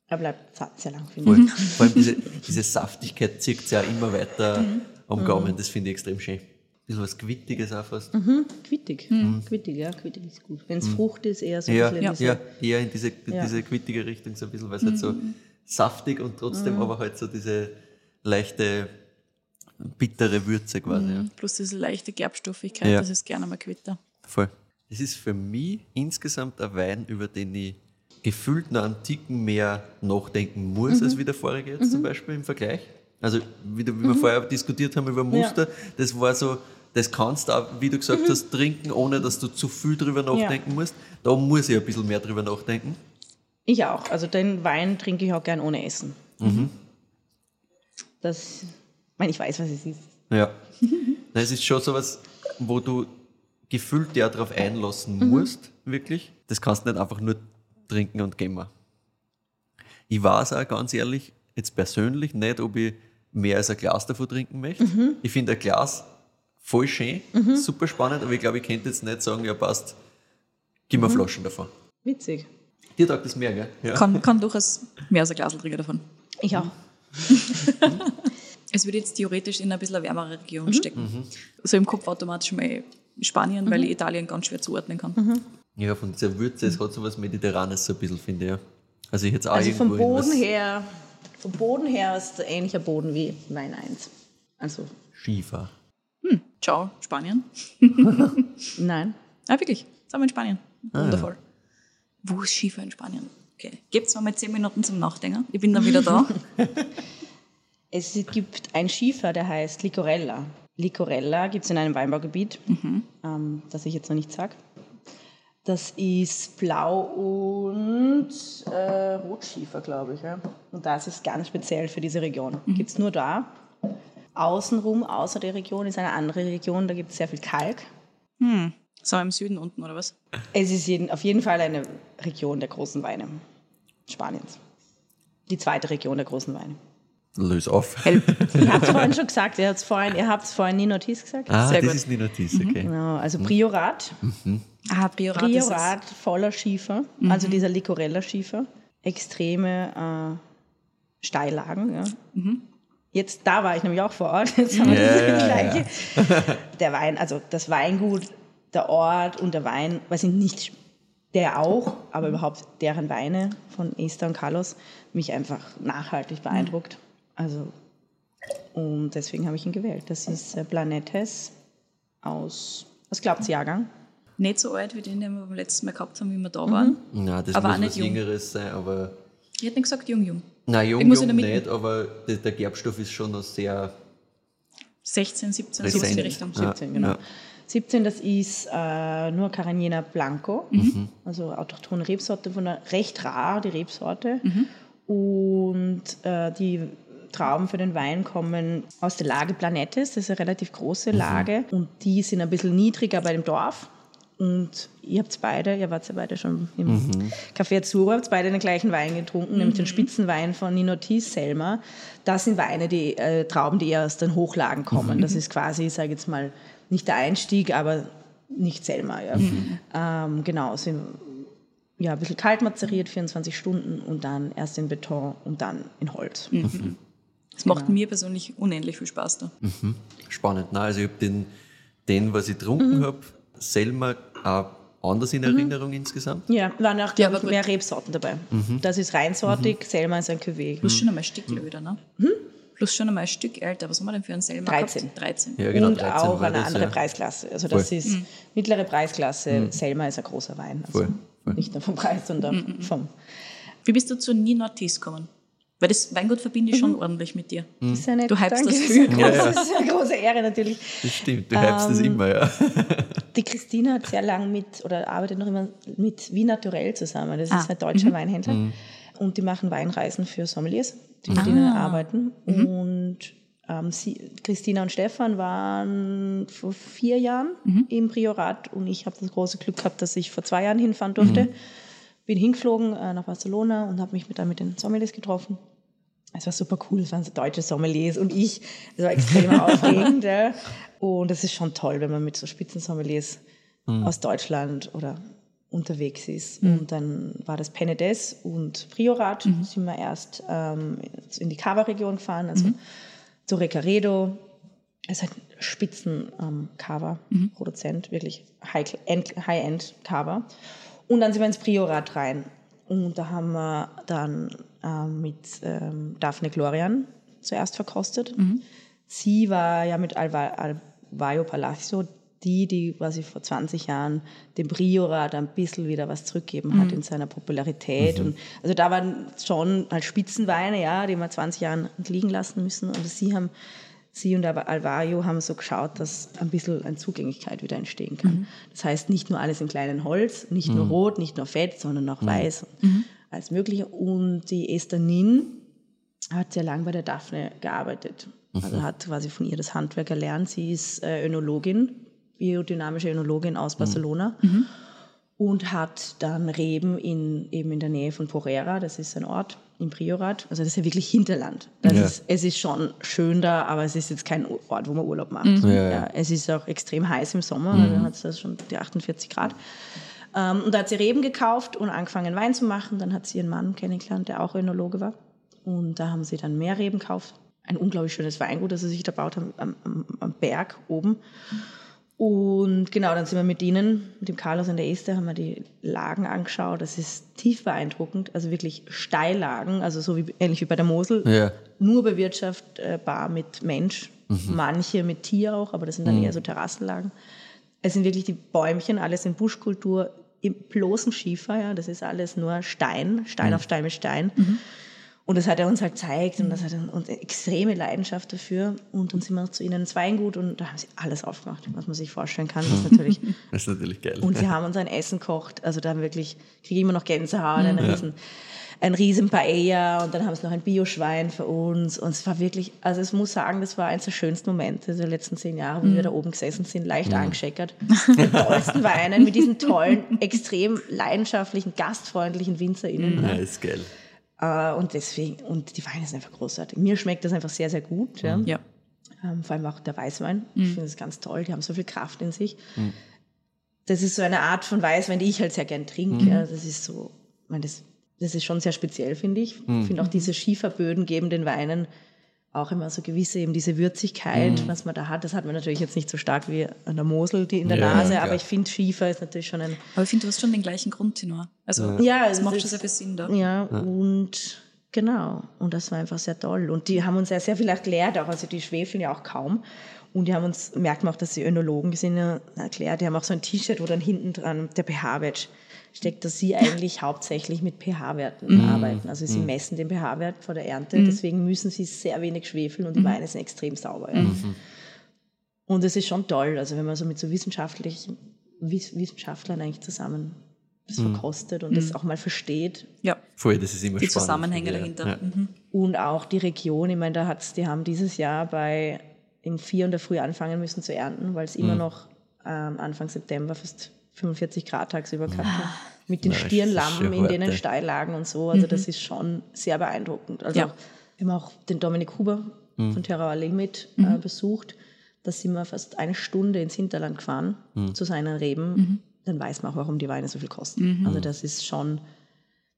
Er bleibt za- sehr lang, finde ich. *laughs* Vor allem diese, diese Saftigkeit zieht sich ja immer weiter Mhm. am Gaumen. Das finde ich extrem schön. Ein bisschen was Quittiges auch fast. Quittig. Quittig, ja, quittig ist gut. Wenn es Frucht ist, eher so ein Mhm. Ja, bisschen Ja. in diese, ja, eher in diese, Ja. diese quittige Richtung so ein bisschen, weil es halt so saftig und trotzdem aber halt so diese leichte bittere Würze quasi. Ja. Plus diese leichte Gerbstoffigkeit, Ja. das ist gerne mal Quitter. Voll. Das ist für mich insgesamt ein Wein, über den ich gefühlt noch einen Ticken mehr nachdenken muss, als wie der vorige jetzt zum Beispiel im Vergleich. Also, wie, wie wir vorher diskutiert haben über Muster, das war so, das kannst du auch, wie du gesagt hast, trinken, ohne dass du zu viel drüber nachdenken musst. Da muss ich ein bisschen mehr drüber nachdenken. Ich auch. Also den Wein trinke ich auch gern ohne Essen. Das, ich meine, ich weiß, was es ist. Ja. *laughs* Es ist schon sowas, wo du gefühlt ja darauf einlassen musst, wirklich. Das kannst du nicht einfach nur trinken und gehen. wir. Ich weiß auch ganz ehrlich, jetzt persönlich nicht, ob ich mehr als ein Glas davon trinken möchte. Ich finde ein Glas voll schön, super spannend, aber ich glaube, ich könnte jetzt nicht sagen, ja passt, gib mir Flaschen davon. Witzig. Dir taugt das mehr, gell? Ja. Kann, kann durchaus mehr als ein Glas trinken davon. Ich auch. *laughs* Es würde jetzt theoretisch in ein bisschen eine wärmere Region stecken. So im Kopf automatisch mal Spanien, weil ich Italien ganz schwer zuordnen kann. ja, von dieser Würze, es hat so was Mediterranes so ein bisschen, finde ich. Ja. Also ich jetzt auch Also vom Boden her, vom Boden her ist es ein ähnlicher Boden wie Wein 1. Also, Schiefer. Ciao, Spanien. nein. Ah, wirklich. Sind wir in Spanien. Wundervoll. Wo ist Schiefer in Spanien? Okay. Gebt mir mal zehn Minuten zum Nachdenken. Ich bin dann wieder da. *laughs* Es gibt ein Schiefer, der heißt Licorella. Licorella gibt es in einem Weinbaugebiet, ähm, das ich jetzt noch nicht sage. Das ist Blau und äh, Rotschiefer, glaube ich. Ja. Und das ist ganz speziell für diese Region. Gibt es nur da. Außenrum, außer der Region, ist eine andere Region, da gibt es sehr viel Kalk. Hm. Wir im Süden unten, oder was? Es ist jeden, auf jeden Fall eine Region der großen Weine Spaniens. Die zweite Region der großen Weine. Löse auf. Help. *laughs* Ich habe es vorhin schon gesagt, ihr habt es vorhin, ihr habt's vorhin Ninotis gesagt. Ah, Sehr das gut. ist die Notiz, okay. Genau, also Priorat. Ah, Priorat, ist es. Priorat voller Schiefer, also dieser Licorella-Schiefer. Extreme äh, Steillagen. Ja. Jetzt, da war ich nämlich auch vor Ort. Jetzt haben wir Ja, das ja, gleiche. Der Wein, also das Weingut, der Ort und der Wein, weil sind nicht der auch, aber überhaupt deren Weine von Esther und Carlos mich einfach nachhaltig beeindruckt. Also und deswegen habe ich ihn gewählt. Das ist äh, Planetes aus, was glaubt ihr, Jahrgang? Nicht so alt wie den, den wir beim letzten Mal gehabt haben, wie wir da waren. Na, das Aber muss auch nicht was jung. Jüngeres sein, aber. Ich hätte nicht gesagt jung, jung. Nein, jung, jung nicht, aber der, der Gerbstoff ist schon noch sehr 16, 17, so Präsent. in die Richtung. Ja. 17, genau. ja. 17, das ist äh, nur Caragena Blanco, Mhm. also autochthone Rebsorte, von der, recht rar, die Rebsorte. Und äh, die Trauben für den Wein kommen aus der Lage Planetes, das ist eine relativ große Mhm. Lage. Und die sind ein bisschen niedriger bei dem Dorf. Und ihr habt beide, ihr wart ja beide schon im Mhm. Café Azzurro, habt beide den gleichen Wein getrunken, nämlich den Spitzenwein von Nino Thies, Selma. Das sind Weine, die äh, Trauben, die eher aus den Hochlagen kommen. Das ist quasi, ich sage jetzt mal, nicht der Einstieg, aber nicht Selma. Ja. Ähm, genau, sind ja, ein bisschen kalt mazeriert, 24 Stunden und dann erst in Beton und dann in Holz. Das macht mir persönlich unendlich viel Spaß da. spannend. Nein, also ich habe den, den, was ich Mhm. getrunken habe, Selma auch anders in Erinnerung insgesamt. Ja, waren auch, Ja, mehr Rebsorten dabei. Mhm. Das ist reinsortig, Selma ist ein Cuvée. Plus schon einmal ein Stück wieder, ne? Plus schon einmal ein Stück älter. Was haben wir denn für einen Selma 13. gehabt? 13. Ja, genau, und 13 auch eine das, andere ja. Preisklasse. Also das Voll. ist mittlere Preisklasse. Selma ist ein großer Wein. Also Voll, voll. Nicht nur vom Preis, sondern vom. Wie bist du zu Nina Tis gekommen? Weil das Weingut verbinde ich schon ordentlich mit dir. Das ist ja nett. Du hypst Danke, das viel. eine Ja, große- ja. Das ist eine große Ehre natürlich. Das stimmt, du hypst das immer, ja. *laughs* Die Christina hat sehr lang mit oder arbeitet noch immer mit Wie Naturell zusammen. Das Ah, ist ein deutscher Weinhändler. Und die machen Weinreisen für Sommeliers, die mit ihnen arbeiten. Und ähm, sie, Christina und Stefan waren vor vier Jahren im Priorat und ich habe das große Glück gehabt, dass ich vor zwei Jahren hinfahren durfte. Bin hingeflogen äh, nach Barcelona und habe mich mit, dann mit den Sommeliers getroffen. Es war super cool, es waren so deutsche Sommeliers und ich. Es war extrem *laughs* aufregend. Ja. Und es ist schon toll, wenn man mit so Spitzensommeliers aus Deutschland oder unterwegs ist. Und dann war das Penedes und Priorat. Sind wir erst ähm, in die Cava-Region gefahren, also zu Recaredo. Es ist ein Spitzen ähm, Cava-Produzent, wirklich High- End- High-End Cava. Und dann sind wir ins Priorat rein. Und da haben wir dann ähm, mit ähm, Daphne Glorian zuerst verkostet. Sie war ja mit Alva, Palacio die, die quasi vor 20 Jahren dem Priorat ein bisschen wieder was zurückgeben hat in seiner Popularität. Und also da waren schon halt Spitzenweine, ja, die wir 20 Jahren liegen lassen müssen. Und sie haben Sie und Alva- Alvario haben so geschaut, dass ein bisschen eine Zugänglichkeit wieder entstehen kann. Das heißt, nicht nur alles im kleinen Holz, nicht nur rot, nicht nur fett, sondern auch weiß, und alles Mögliche. Und die Esther Nin hat sehr lange bei der Daphne gearbeitet. Also hat quasi von ihr das Handwerk erlernt. Sie ist äh, Önologin, biodynamische Önologin aus Barcelona und hat dann Reben in, eben in der Nähe von Porrera, das ist ein Ort im Priorat. Also das ist ja wirklich Hinterland. Das Ja. ist, es ist schon schön da, aber es ist jetzt kein Ort, wo man Urlaub macht. Ja, ja. es ist auch extrem heiß im Sommer, also hat es da schon die 48 Grad. Ähm, und da hat sie Reben gekauft und angefangen Wein zu machen. Dann hat sie ihren Mann kennengelernt, der auch Önologe war. Und da haben sie dann mehr Reben gekauft. Ein unglaublich schönes Weingut, das sie sich da baut haben, am, am, am Berg oben. Und genau, dann sind wir mit ihnen, mit dem Carlos und der Esther, haben wir die Lagen angeschaut. Das ist tief beeindruckend, also wirklich Steillagen, also so wie, ähnlich wie bei der Mosel. Ja. Nur bewirtschaftbar mit Mensch, manche mit Tier auch, aber das sind dann eher so Terrassenlagen. Es sind wirklich die Bäumchen, alles in Buschkultur, im bloßen Schiefer, ja, das ist alles nur Stein, Stein auf Stein mit Stein. Und das hat er uns halt gezeigt und das hat uns extreme Leidenschaft dafür. Und dann sind wir zu ihnen ins Weingut und da haben sie alles aufgemacht, was man sich vorstellen kann. Das ist natürlich *laughs* Das ist natürlich geil. und sie haben uns ein Essen gekocht. Also da haben wirklich, kriege ich immer noch Gänsehaut, ein riesen, ein riesen Paella und dann haben sie noch ein Bioschwein für uns. Und es war wirklich, also ich muss sagen, das war eines der schönsten Momente der letzten zehn Jahre, wo wir da oben gesessen sind, leicht angescheckert. Mit tollsten Weinen, mit diesen tollen, extrem leidenschaftlichen, gastfreundlichen WinzerInnen. ja, ist geil. Äh, Und deswegen, und die Weine sind einfach großartig. Mir schmeckt das einfach sehr, sehr gut. Ja. Ja. Ähm, vor allem auch der Weißwein. Ich finde das ganz toll. Die haben so viel Kraft in sich. Das ist so eine Art von Weißwein, die ich halt sehr gern trinke. Ja, das ist so, ich meine, das, das ist schon sehr speziell, finde ich. Ich finde auch diese Schieferböden geben den Weinen auch immer so gewisse, eben diese Würzigkeit, Mhm. was man da hat. Das hat man natürlich jetzt nicht so stark wie an der Mosel, die in der Ja, Nase, klar. aber ich finde, Schiefer ist natürlich schon ein Aber ich finde, du hast schon den gleichen Grundtenor. Also, Ja, das es macht schon sehr viel Sinn da. Ja, und genau. Und das war einfach sehr toll. Und die haben uns sehr, sehr viel erklärt auch. Also die schwefeln ja auch kaum. Und die haben uns, merkt man auch, dass sie Önologen sind, ja, erklärt. Die haben auch so ein T-Shirt, wo dann hinten dran der pH-Wert steckt, dass sie eigentlich hauptsächlich mit pH-Werten arbeiten. Also sie messen den pH-Wert vor der Ernte. Deswegen müssen sie sehr wenig schwefeln und die Weine sind extrem sauber. Ja. Und es ist schon toll, also wenn man so mit so wissenschaftlichen Wiss- Wissenschaftlern eigentlich zusammen das verkostet und das auch mal versteht. Ja, Voll, das ist immer die spannend. Zusammenhänge Ja, dahinter. Ja. Mhm. Und auch die Region, ich meine, da hat's, die haben dieses Jahr bei im vier in der Früh anfangen müssen zu ernten, weil es immer Mhm. noch ähm, Anfang September fast 45 Grad tagsüber gehabt hat. Mit den ist Stirnlampen in denen ja. Steillagen und so. Also das ist schon sehr beeindruckend. Also Ja. wir haben auch den Dominik Huber Mhm. von Terra Allee mit äh, besucht. Da sind wir fast eine Stunde ins Hinterland gefahren Mhm. zu seinen Reben. Dann weiß man auch, warum die Weine so viel kosten. Also das ist schon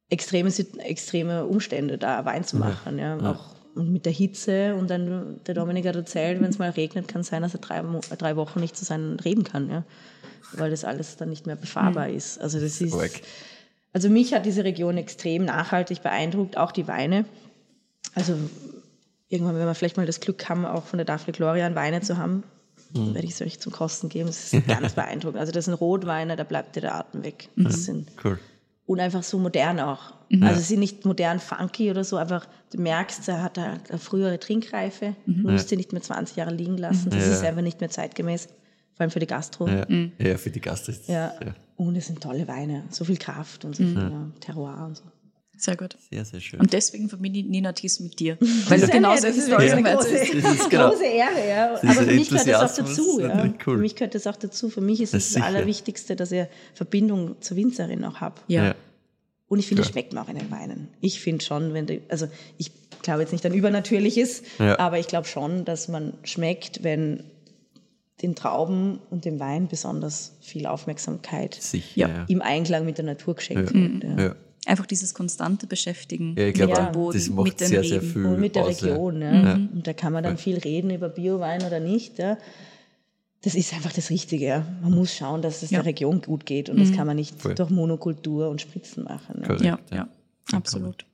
extreme, extreme Umstände, da Wein zu machen. Ja. Auch und mit der Hitze und dann, der Dominik hat erzählt, wenn es mal regnet, kann es sein, dass er drei, drei Wochen nicht zu seinen Reben kann, ja. weil das alles dann nicht mehr befahrbar ist. Also das ist, also mich hat diese Region extrem nachhaltig beeindruckt, auch die Weine. Also irgendwann, wenn wir vielleicht mal das Glück haben, auch von der Daphne Glorian Weine zu haben, werde ich es euch zum Kosten geben. Das ist ganz *laughs* beeindruckend. Also das sind Rotweine, da bleibt dir der Atem weg. Das sind Cool. Und einfach so modern auch. Also sie sind nicht modern funky oder so, einfach du merkst, er hat halt eine frühere Trinkreife, du musst sie nicht mehr 20 Jahre liegen lassen. Das Ja. ist einfach nicht mehr zeitgemäß, vor allem für die Gastro. Ja. ja, für die Gast ist Ja. ja. Und es sind tolle Weine, so viel Kraft und so viel ja, Terroir und so. Sehr gut. sehr, sehr schön. Und deswegen verbinde ich Nina Thies mit dir. *laughs* Weil du ja genau das ist eine erzählst. große, *laughs* Das ist genau- große Ehre, ja. Aber für mich gehört das auch dazu. ist Ja. cool. Für mich gehört das auch dazu. Für mich ist Das es das sicher. Allerwichtigste, dass ich Verbindung zur Winzerin auch habe. Ja. Ja. Und ich finde, es Klar. schmeckt mir auch in den Weinen. Ich finde schon, wenn du, also ich glaube jetzt nicht an Übernatürliches, Ja. aber ich glaube schon, dass man schmeckt, wenn den Trauben und dem Wein besonders viel Aufmerksamkeit Sicher. Ja. Ja. im Einklang mit der Natur geschenkt Ja. wird. Ja. Ja. Einfach dieses konstante Beschäftigen Ja, ich glaube, mit Ja. dem Boden, das macht mit den sehr, sehr viel Und mit der aus, ja. Region. Ja. Und da kann man dann viel reden über Biowein oder nicht. Ja. Das ist einfach das Richtige. Ja. Man muss schauen, dass es Ja. der Region gut geht. Und das kann man nicht Voll. durch Monokultur und Spritzen machen. Ja. Korrekt, Ja, ja, absolut.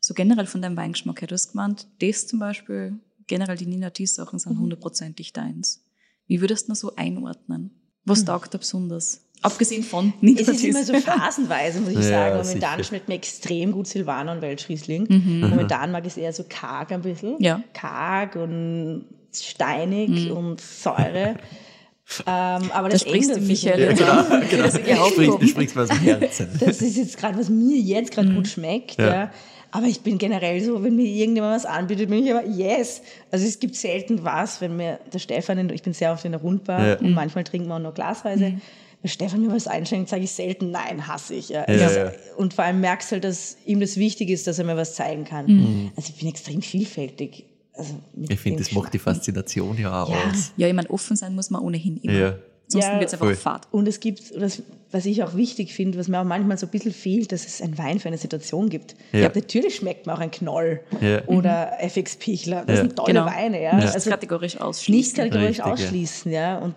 So generell von deinem Weingeschmack her, du hast gemeint, das zum Beispiel, generell die Nina Thies Sachen Mhm. sind hundertprozentig deins. Wie würdest du das so einordnen? Was taugt da besonders? Abgesehen von Nina *laughs* Es ist immer so phasenweise, muss ich *laughs* Ja, sagen. Momentan sicher. schmeckt mir extrem gut Silvaner und Weltschriesling. Momentan mag ich es eher so karg ein bisschen. Mhm. Ja. Karg und steinig und Säure. *laughs* ähm, aber da das sprichst du ändert jetzt an. Genau, genau. Das Du sprichst, du sprichst aus dem Herzen. Das ist jetzt gerade, was mir jetzt gerade Mhm. gut schmeckt. Ja. Ja. Aber ich bin generell so, wenn mir irgendjemand was anbietet, bin ich immer yes. Also es gibt selten was, wenn mir der Stefan, ich bin sehr oft in der Rundbar Ja. und manchmal trinken wir auch nur glasweise. Mhm. Wenn Stefan mir was einschenkt, sage ich selten nein, hasse ich. Ja. Ja, Also, ja. Und vor allem merkst du halt, dass ihm das wichtig ist, dass er mir was zeigen kann. Mhm. Also ich bin extrem vielfältig. Also Ich finde, das macht die. Faszination ja auch Ja. aus. Ja, ich meine, offen sein muss man ohnehin immer. Ja. Sonst Ja, wird es einfach voll. fad. Und es gibt, das, was ich auch wichtig finde, was mir auch manchmal so ein bisschen fehlt, dass es einen Wein für eine Situation gibt. Ja. Ja. Natürlich schmeckt mir auch ein Knoll Ja. oder FX Pichler. Das Ja. sind tolle Genau. Weine. Ja. Nicht Also kategorisch ausschließen. nicht kategorisch Richtig, ausschließen. Ja. Und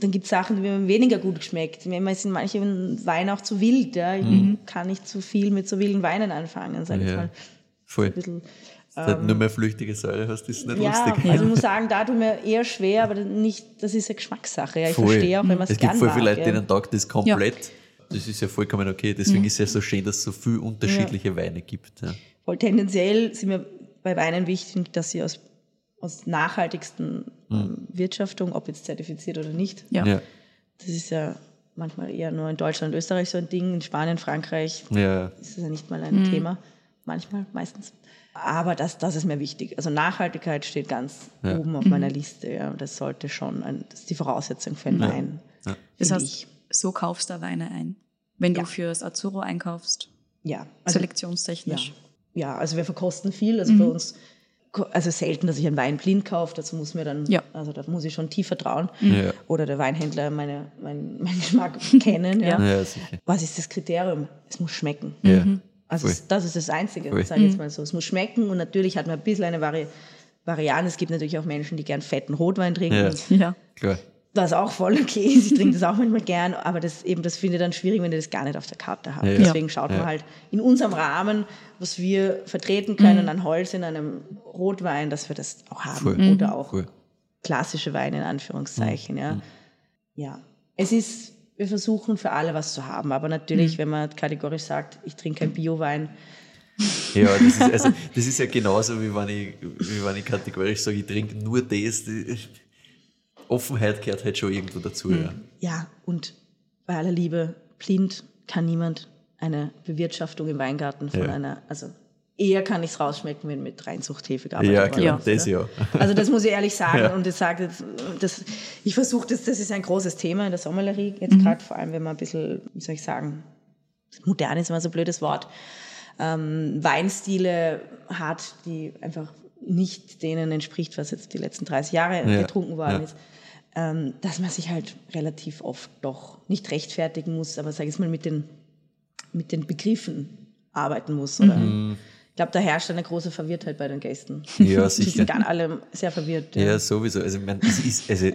dann gibt es Sachen, die mir weniger gut geschmeckt. Mir sind manche Weine auch zu wild. Ja. Ich kann nicht zu viel mit so wilden Weinen anfangen, sage ich Mhm. Mal. Voll. Bisschen, Wenn du nur mehr flüchtige Säure hast, ist es nicht ja, lustig. also ich *laughs* muss sagen, da tut mir eher schwer, aber nicht, das ist eine Geschmackssache. Ja. Ich Voll. verstehe auch, wenn man es Es gibt voll viele Leute, denen taugt das komplett. Das ist ja vollkommen okay. Deswegen ist es ja so schön, dass es so viele unterschiedliche Weine gibt. Ja. Voll tendenziell sind mir bei Weinen wichtig, dass sie aus, aus nachhaltigsten ähm, Wirtschaftung, ob jetzt zertifiziert oder nicht, Ja. Ja. das ist ja manchmal eher nur in Deutschland und Österreich so ein Ding, in Spanien, Frankreich Ja. ist es ja nicht mal ein Thema, manchmal, meistens. Aber das, das ist mir wichtig. Also Nachhaltigkeit steht ganz Ja. oben auf meiner Liste. Ja. Das sollte schon, ein, das ist die Voraussetzung für einen Wein. Ja. Das heißt, so kaufst du Weine ein. Wenn du Ja. fürs Azuro einkaufst, Ja, also, ja. selektionstechnisch. ja, also wir verkosten viel. Also bei uns, also selten, dass ich einen Wein blind kaufe. Dazu muss mir dann, Ja. also da muss ich schon tief vertrauen. Ja. Oder der Weinhändler meine, mein, meinen Geschmack *laughs* kennen. ja. ja. Was ist das Kriterium? Es muss schmecken. Ja. Also es, das ist das Einzige, sage ich jetzt mal so. Es muss schmecken und natürlich hat man ein bisschen eine Vari variieren. Es gibt natürlich auch Menschen, die gern fetten Rotwein trinken. Ja. Ja. Klar. Was auch voll okay ist. Ich trinke das auch manchmal gern, aber das eben, das finde ich dann schwierig, wenn ihr das gar nicht auf der Karte habt. Ja, ja. Deswegen schaut Ja. man halt in unserem Rahmen, was wir vertreten können an Holz in einem Rotwein, dass wir das auch haben. Voll. Oder auch Cool. klassische Weine in Anführungszeichen. Mhm. Ja. ja. Es ist, wir versuchen für alle was zu haben, aber Mhm. natürlich, wenn man kategorisch sagt, ich trinke kein Biowein, Ja, das ist, *laughs* also, das ist ja genauso, wie wenn ich, wie wenn ich kategorisch sage, ich trinke nur das. Offenheit gehört halt schon irgendwo dazu. Ja. Ja, und bei aller Liebe, blind kann niemand eine Bewirtschaftung im Weingarten von Ja. einer, also eher kann ich es rausschmecken, wenn mit Reinzuchthefe gearbeitet Ja, klar, ist, das ja. Also das muss ich ehrlich sagen *laughs* Ja. und das sage das, ich versuche das, das ist ein großes Thema in der Sommelerie, jetzt gerade vor allem, wenn man ein bisschen, wie soll ich sagen, modern ist immer so ein blödes Wort, ähm, Weinstile hat, die einfach nicht denen entspricht, was jetzt die letzten 30 Jahre Ja, getrunken worden ja. ist, ähm, dass man sich halt relativ oft doch nicht rechtfertigen muss, aber sag ich mal mit den, mit den Begriffen arbeiten muss. Oder? Ich glaube, da herrscht eine große Verwirrtheit bei den Gästen. Mhm. Ja, *laughs* Die sicher. sind gar alle sehr verwirrt. Ja, sowieso. Also, ich meine, es ist, also,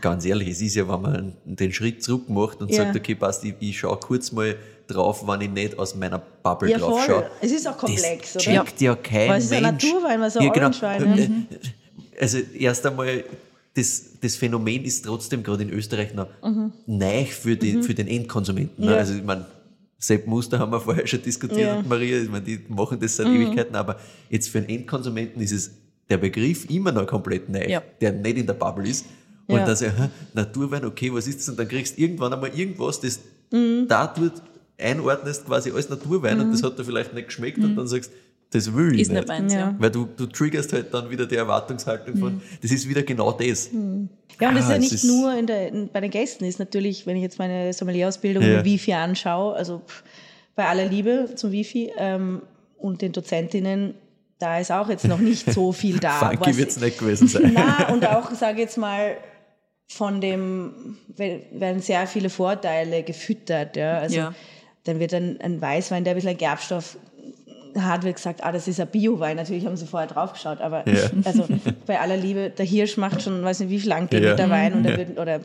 ganz ehrlich, es ist ja, wenn man den Schritt zurück macht und Ja. sagt, okay, passt, ich, ich schaue kurz mal drauf, wenn ich nicht aus meiner Bubble Ja, drauf schaue. Es ist auch komplex, das oder? checkt ja kein Weil es ist ein Mensch. Naturwein, was ein ja, genau. Orangewein, Äh, Also erst einmal, das, das Phänomen ist trotzdem gerade in Österreich noch neu für, die, für den Endkonsumenten. Ne? Mhm. Ja. Also ich meine, Sepp Muster haben wir vorher schon diskutiert Ja. und Maria, ich meine, die machen das seit Mhm. Ewigkeiten, aber jetzt für den Endkonsumenten ist es der Begriff immer noch komplett neu, Ja. der nicht in der Bubble ist. Und Ja. dann so, Naturwein, okay, was ist das? Und dann kriegst du irgendwann einmal irgendwas, das Mhm. da dort einordnest quasi als Naturwein und das hat dir vielleicht nicht geschmeckt und dann sagst das will ich Ist nicht meins, Ja. weil du, du triggerst halt dann wieder die Erwartungshaltung von, das ist wieder genau das. Ja, und das ist Ah, ja nicht ist- nur in der, in, bei den Gästen, ist natürlich, wenn ich jetzt meine Sommelierausbildung Ja. im Wifi anschaue, also pff, bei aller Liebe zum Wifi ähm, und den Dozentinnen, da ist auch jetzt noch nicht so viel *laughs* da. Funky wird es nicht gewesen sein. Na, und auch, sage ich jetzt mal, von dem we- werden sehr viele Vorteile gefüttert. Ja? Also Ja. dann wird ein, ein Weißwein, der ein bisschen Gerbstoff hat, wird gesagt, ah, das ist ein Biowein. Natürlich haben sie vorher drauf geschaut, aber Ja. *laughs* also bei aller Liebe, der Hirsch macht schon, weiß nicht wie viel lang Ja. der Wein und Ja. er wird, oder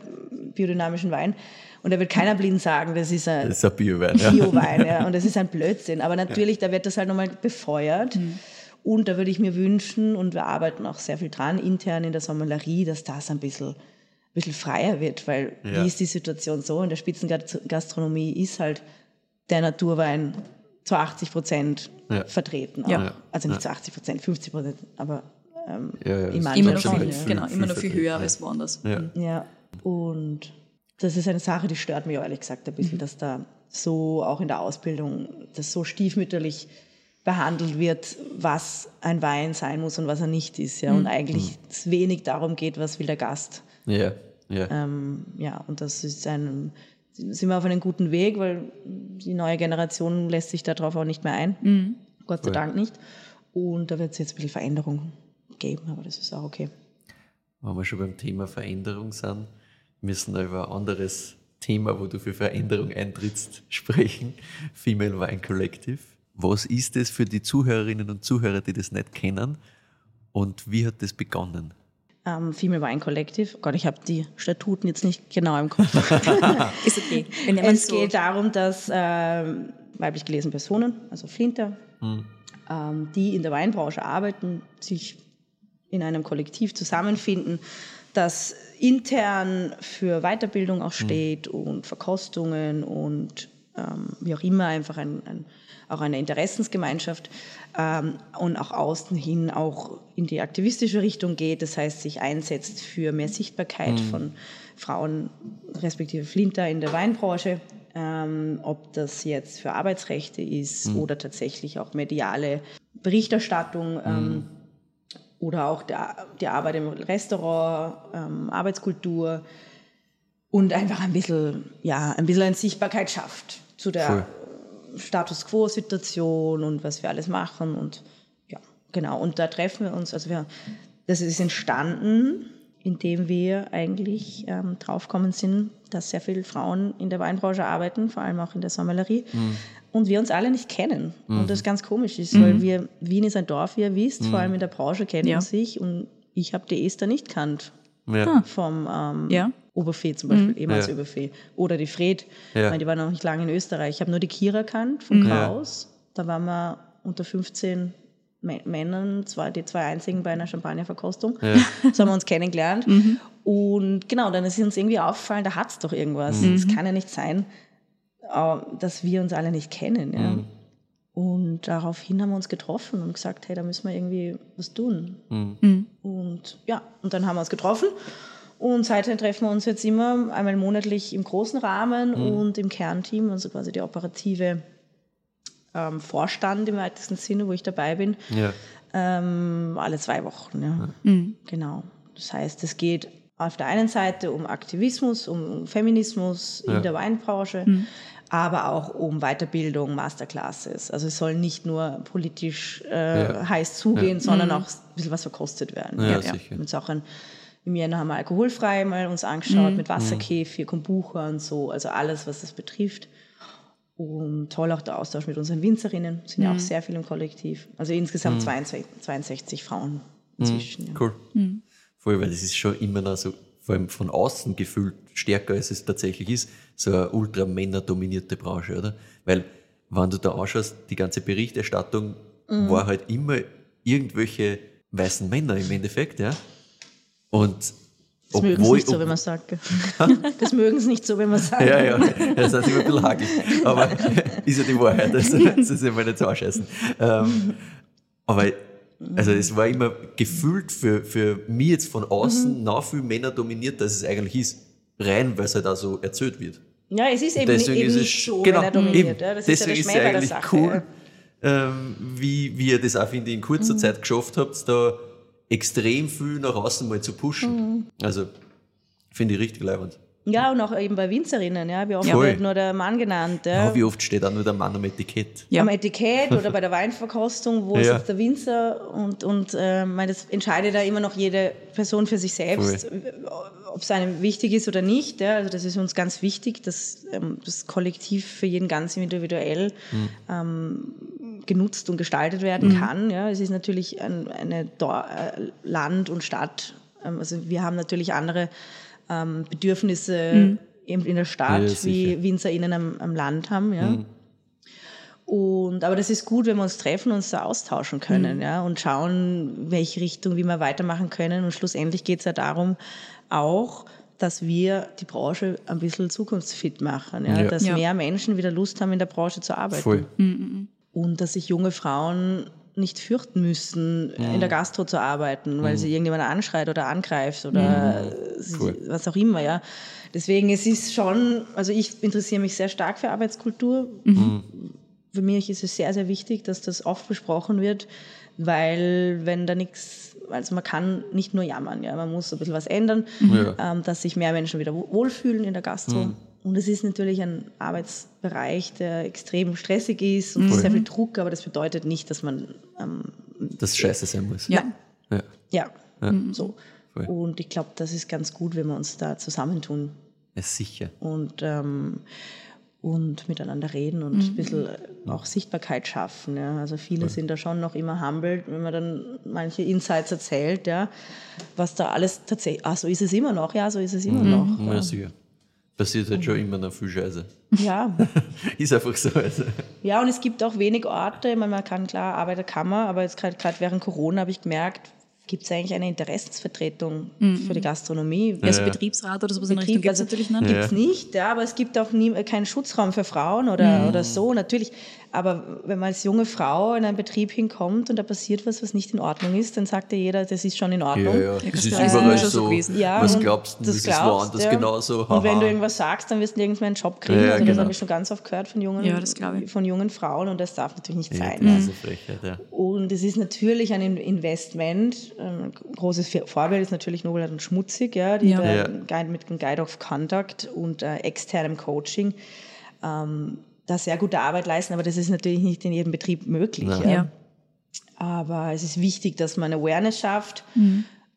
biodynamischen Wein. Und da wird keiner blind sagen, das ist ein Das ist ein Biowein. Ja. Biowein, ja. Und das ist ein Blödsinn. Aber natürlich, da wird das halt nochmal befeuert. Und da würde ich mir wünschen, und wir arbeiten auch sehr viel dran, intern in der Sommelerie, dass das ein bisschen, ein bisschen freier wird, weil Ja. wie ist die Situation so? In der Spitzengastronomie ist halt der Naturwein zu 80 Prozent Ja. vertreten. Ja. Also nicht zu 80 Prozent, 50 Prozent, aber ähm, manchen Immer noch viel, genau, viel immer noch viel höher ja. als woanders. Ja. Mhm. ja, und das ist eine Sache, die stört mich ehrlich gesagt ein bisschen, dass da so auch in der Ausbildung das so stiefmütterlich behandelt wird, was ein Wein sein muss und was er nicht ist. Ja, und eigentlich es wenig darum geht, was will der Gast. Ja, ja. Ähm, ja, und das ist ein, sind wir auf einem guten Weg, weil die neue Generation lässt sich darauf auch nicht mehr ein. Gott sei. Dank nicht. Und da wird es jetzt ein bisschen Veränderung geben, aber das ist auch okay. Wenn wir schon beim Thema Veränderung sind, müssen wir über ein anderes Thema, wo du für Veränderung eintrittst, sprechen. *laughs* Female Wine Collective. Was ist es für die Zuhörerinnen und Zuhörer, die das nicht kennen? Und wie hat das begonnen? Ähm, Female Wine Collective. Oh Gott, ich habe die Statuten jetzt nicht genau im Kopf. *laughs* Ist okay. Es so. geht darum, dass ähm, weiblich gelesene Personen, also Flinter, ähm, die in der Weinbranche arbeiten, sich in einem Kollektiv zusammenfinden, das intern für Weiterbildung auch steht und Verkostungen und wie auch immer einfach ein, ein, auch eine Interessensgemeinschaft ähm, und auch außen hin auch in die aktivistische Richtung geht, das heißt sich einsetzt für mehr Sichtbarkeit von Frauen respektive Flinter in der Weinbranche, ähm, ob das jetzt für Arbeitsrechte ist oder tatsächlich auch mediale Berichterstattung. Ähm, oder auch der, die Arbeit im Restaurant, ähm, Arbeitskultur und einfach ein bisschen, ja, ein bisschen eine Sichtbarkeit schafft zu der Status Quo-Situation und was wir alles machen und ja, genau. Und da treffen wir uns, also wir, das ist entstanden indem wir eigentlich ähm, draufgekommen sind, dass sehr viele Frauen in der Weinbranche arbeiten, vor allem auch in der Sommelerie, Mhm. und wir uns alle nicht kennen. Und das ganz komisch ist, weil wir, Wien ist ein Dorf, wie ihr wisst, vor allem in der Branche kennt Ja. sich und ich habe die Esther nicht kannt Ja. vom ähm, Ja. Oberfee zum Beispiel, ehemals Ja. Oberfee. Oder die Fred, Ja. Meine, die war noch nicht lange in Österreich. Ich habe nur die Kira kannt von Mhm. Kraus. Da waren wir unter 15 Mä- Männern, zwei, die zwei einzigen bei einer Champagnerverkostung. *laughs* So haben wir uns kennengelernt. Mhm. Und genau, dann ist uns irgendwie aufgefallen, da hat es doch irgendwas. Es kann ja nicht sein, äh, dass wir uns alle nicht kennen. Ja. Und daraufhin haben wir uns getroffen und gesagt, hey, da müssen wir irgendwie was tun. Und ja, und dann haben wir uns getroffen. Und seitdem treffen wir uns jetzt immer einmal monatlich im großen Rahmen und im Kernteam, also quasi die operative ähm, Vorstand im weitesten Sinne, wo ich dabei bin, Ja. ähm, alle zwei Wochen. Ja. Genau. Das heißt, es geht auf der einen Seite um Aktivismus, um Feminismus Ja. in der Weinbranche, aber auch um Weiterbildung, Masterclasses. Also es soll nicht nur politisch äh, Ja. heiß zugehen, sondern auch ein bisschen was verkostet werden. Ja, sicher. Auch ein, Im Jänner haben wir alkoholfrei mal uns angeschaut mit Wasserkäfig, Kombucha und so, also alles, was das betrifft. Und toll auch der Austausch mit unseren Winzerinnen, sind ja auch sehr viel im Kollektiv. Also insgesamt 62, 62 Frauen inzwischen. Ja. Cool. Voll, weil das ist schon immer noch so, vor allem von außen gefühlt stärker, als es tatsächlich ist, so eine ultra männerdominierte Branche, oder? Weil, wenn du da anschaust, die ganze Berichterstattung war halt immer irgendwelche weißen Männer im Endeffekt, ja. Und Das mögen sie nicht so, wenn man sagt. *laughs* das mögen sie nicht so, wenn man sagt. ja, ja, das ist immer ein bisschen hagelig. Aber *laughs* ist ja die Wahrheit, also, *laughs* das ist immer nicht so anscheißen. Ähm, aber also es war immer gefühlt für, für mich jetzt von außen Mhm. noch viel Männer dominiert, als es eigentlich ist. Rein, weil es halt auch so erzählt wird. Ja, es ist eben, Deswegen eben ist es nicht so, genau, wenn er dominiert. eben. Ja, das Deswegen ist ist ja es der Schmäh bei der eigentlich Sache. cool, ähm, wie, wie ihr das auch, finde ich, in kurzer Mhm. Zeit geschafft habt, da extrem viel nach außen mal zu pushen. Mhm. Also, finde ich richtig leibend. Ja, und auch eben bei Winzerinnen. Ja, wie oft Voll. wird nur der Mann genannt. Ja. Ja, wie oft steht auch nur der Mann am Etikett? Ja. Am Etikett oder bei der Weinverkostung, wo Ja. sitzt der Winzer und, und äh, mein, das entscheidet ja immer noch jede Person für sich selbst, ob es einem wichtig ist oder nicht. Ja. Also das ist uns ganz wichtig, dass ähm, das Kollektiv für jeden ganz individuell ähm, genutzt und gestaltet werden kann. Ja. Es ist natürlich ein, eine Dor äh, Land und Stadt. Ähm, also wir haben natürlich andere ähm, Bedürfnisse eben in der Stadt, Ja, wie WinzerInnen am, am Land haben. Ja. Und, aber das ist gut, wenn wir uns treffen und uns da austauschen können ja, und schauen, welche Richtung, wie wir weitermachen können. Und schlussendlich geht es ja darum, auch, dass wir die Branche ein bisschen zukunftsfit machen. Ja, Ja. Dass Ja. mehr Menschen wieder Lust haben, in der Branche zu arbeiten. Voll. Und dass sich junge Frauen nicht fürchten müssen, in der Gastro zu arbeiten, weil sie irgendjemand anschreit oder angreift oder sie, Cool. was auch immer, ja. Deswegen, es ist schon, also ich interessiere mich sehr stark für Arbeitskultur. Für mich ist es sehr, sehr wichtig, dass das oft besprochen wird, weil wenn da nichts, also man kann nicht nur jammern, ja, man muss ein bisschen was ändern, Ja. ähm, dass sich mehr Menschen wieder wo- wohlfühlen in der Gastro. Und es ist natürlich ein Arbeitsbereich, der extrem stressig ist und sehr viel Druck, aber das bedeutet nicht, dass man ähm, Das scheiße sein muss. Ja. Ja. ja, so. Voll. Und ich glaube, das ist ganz gut, wenn wir uns da zusammentun ja sicher. und, ähm, und miteinander reden und ein bisschen auch Sichtbarkeit schaffen. Ja. Also viele sind da schon noch immer humbled, wenn man dann manche Insights erzählt, ja, was da alles tatsächlich, ah, so ist es immer noch, ja, so ist es immer noch. Ja, sicher. Passiert halt schon immer noch viel Scheiße. Ja. *laughs* Ist einfach so. Also. ja, und es gibt auch wenig Orte, ich meine, man kann klar Arbeiterkammer, aber jetzt gerade gerade während Corona habe ich gemerkt, gibt es eigentlich eine Interessensvertretung für die Gastronomie. Also Ja. Betriebsrat oder sowas in Betrieb, Richtung gibt es also natürlich nicht. Gibt's nicht, ja, aber es gibt auch nie, keinen Schutzraum für Frauen oder, oder so, natürlich. Aber wenn man als junge Frau in einen Betrieb hinkommt und da passiert was, was nicht in Ordnung ist, dann sagt ja jeder, das ist schon in Ordnung. Ja, ja. Das ist das ist überall schon so so. gewesen. Ja, Was glaubst du, das, ist glaubst, woanders ja. genauso? Und wenn Haha. du irgendwas sagst, dann wirst du irgendwann einen Job kriegen. Ja, also das genau. habe ich schon ganz oft gehört von jungen, das von jungen Frauen und das darf natürlich nicht ja, sein. das ist eine Frechheit, ja. Und es ist natürlich ein In- Investment. Ein großes Vorbild ist natürlich Nobel und Schmutzig, ja, die mit dem Guide of Conduct und äh, externem Coaching ähm, da sehr gute Arbeit leisten, aber das ist natürlich nicht in jedem Betrieb möglich. Ja. Ja. Aber es ist wichtig, dass man Awareness schafft,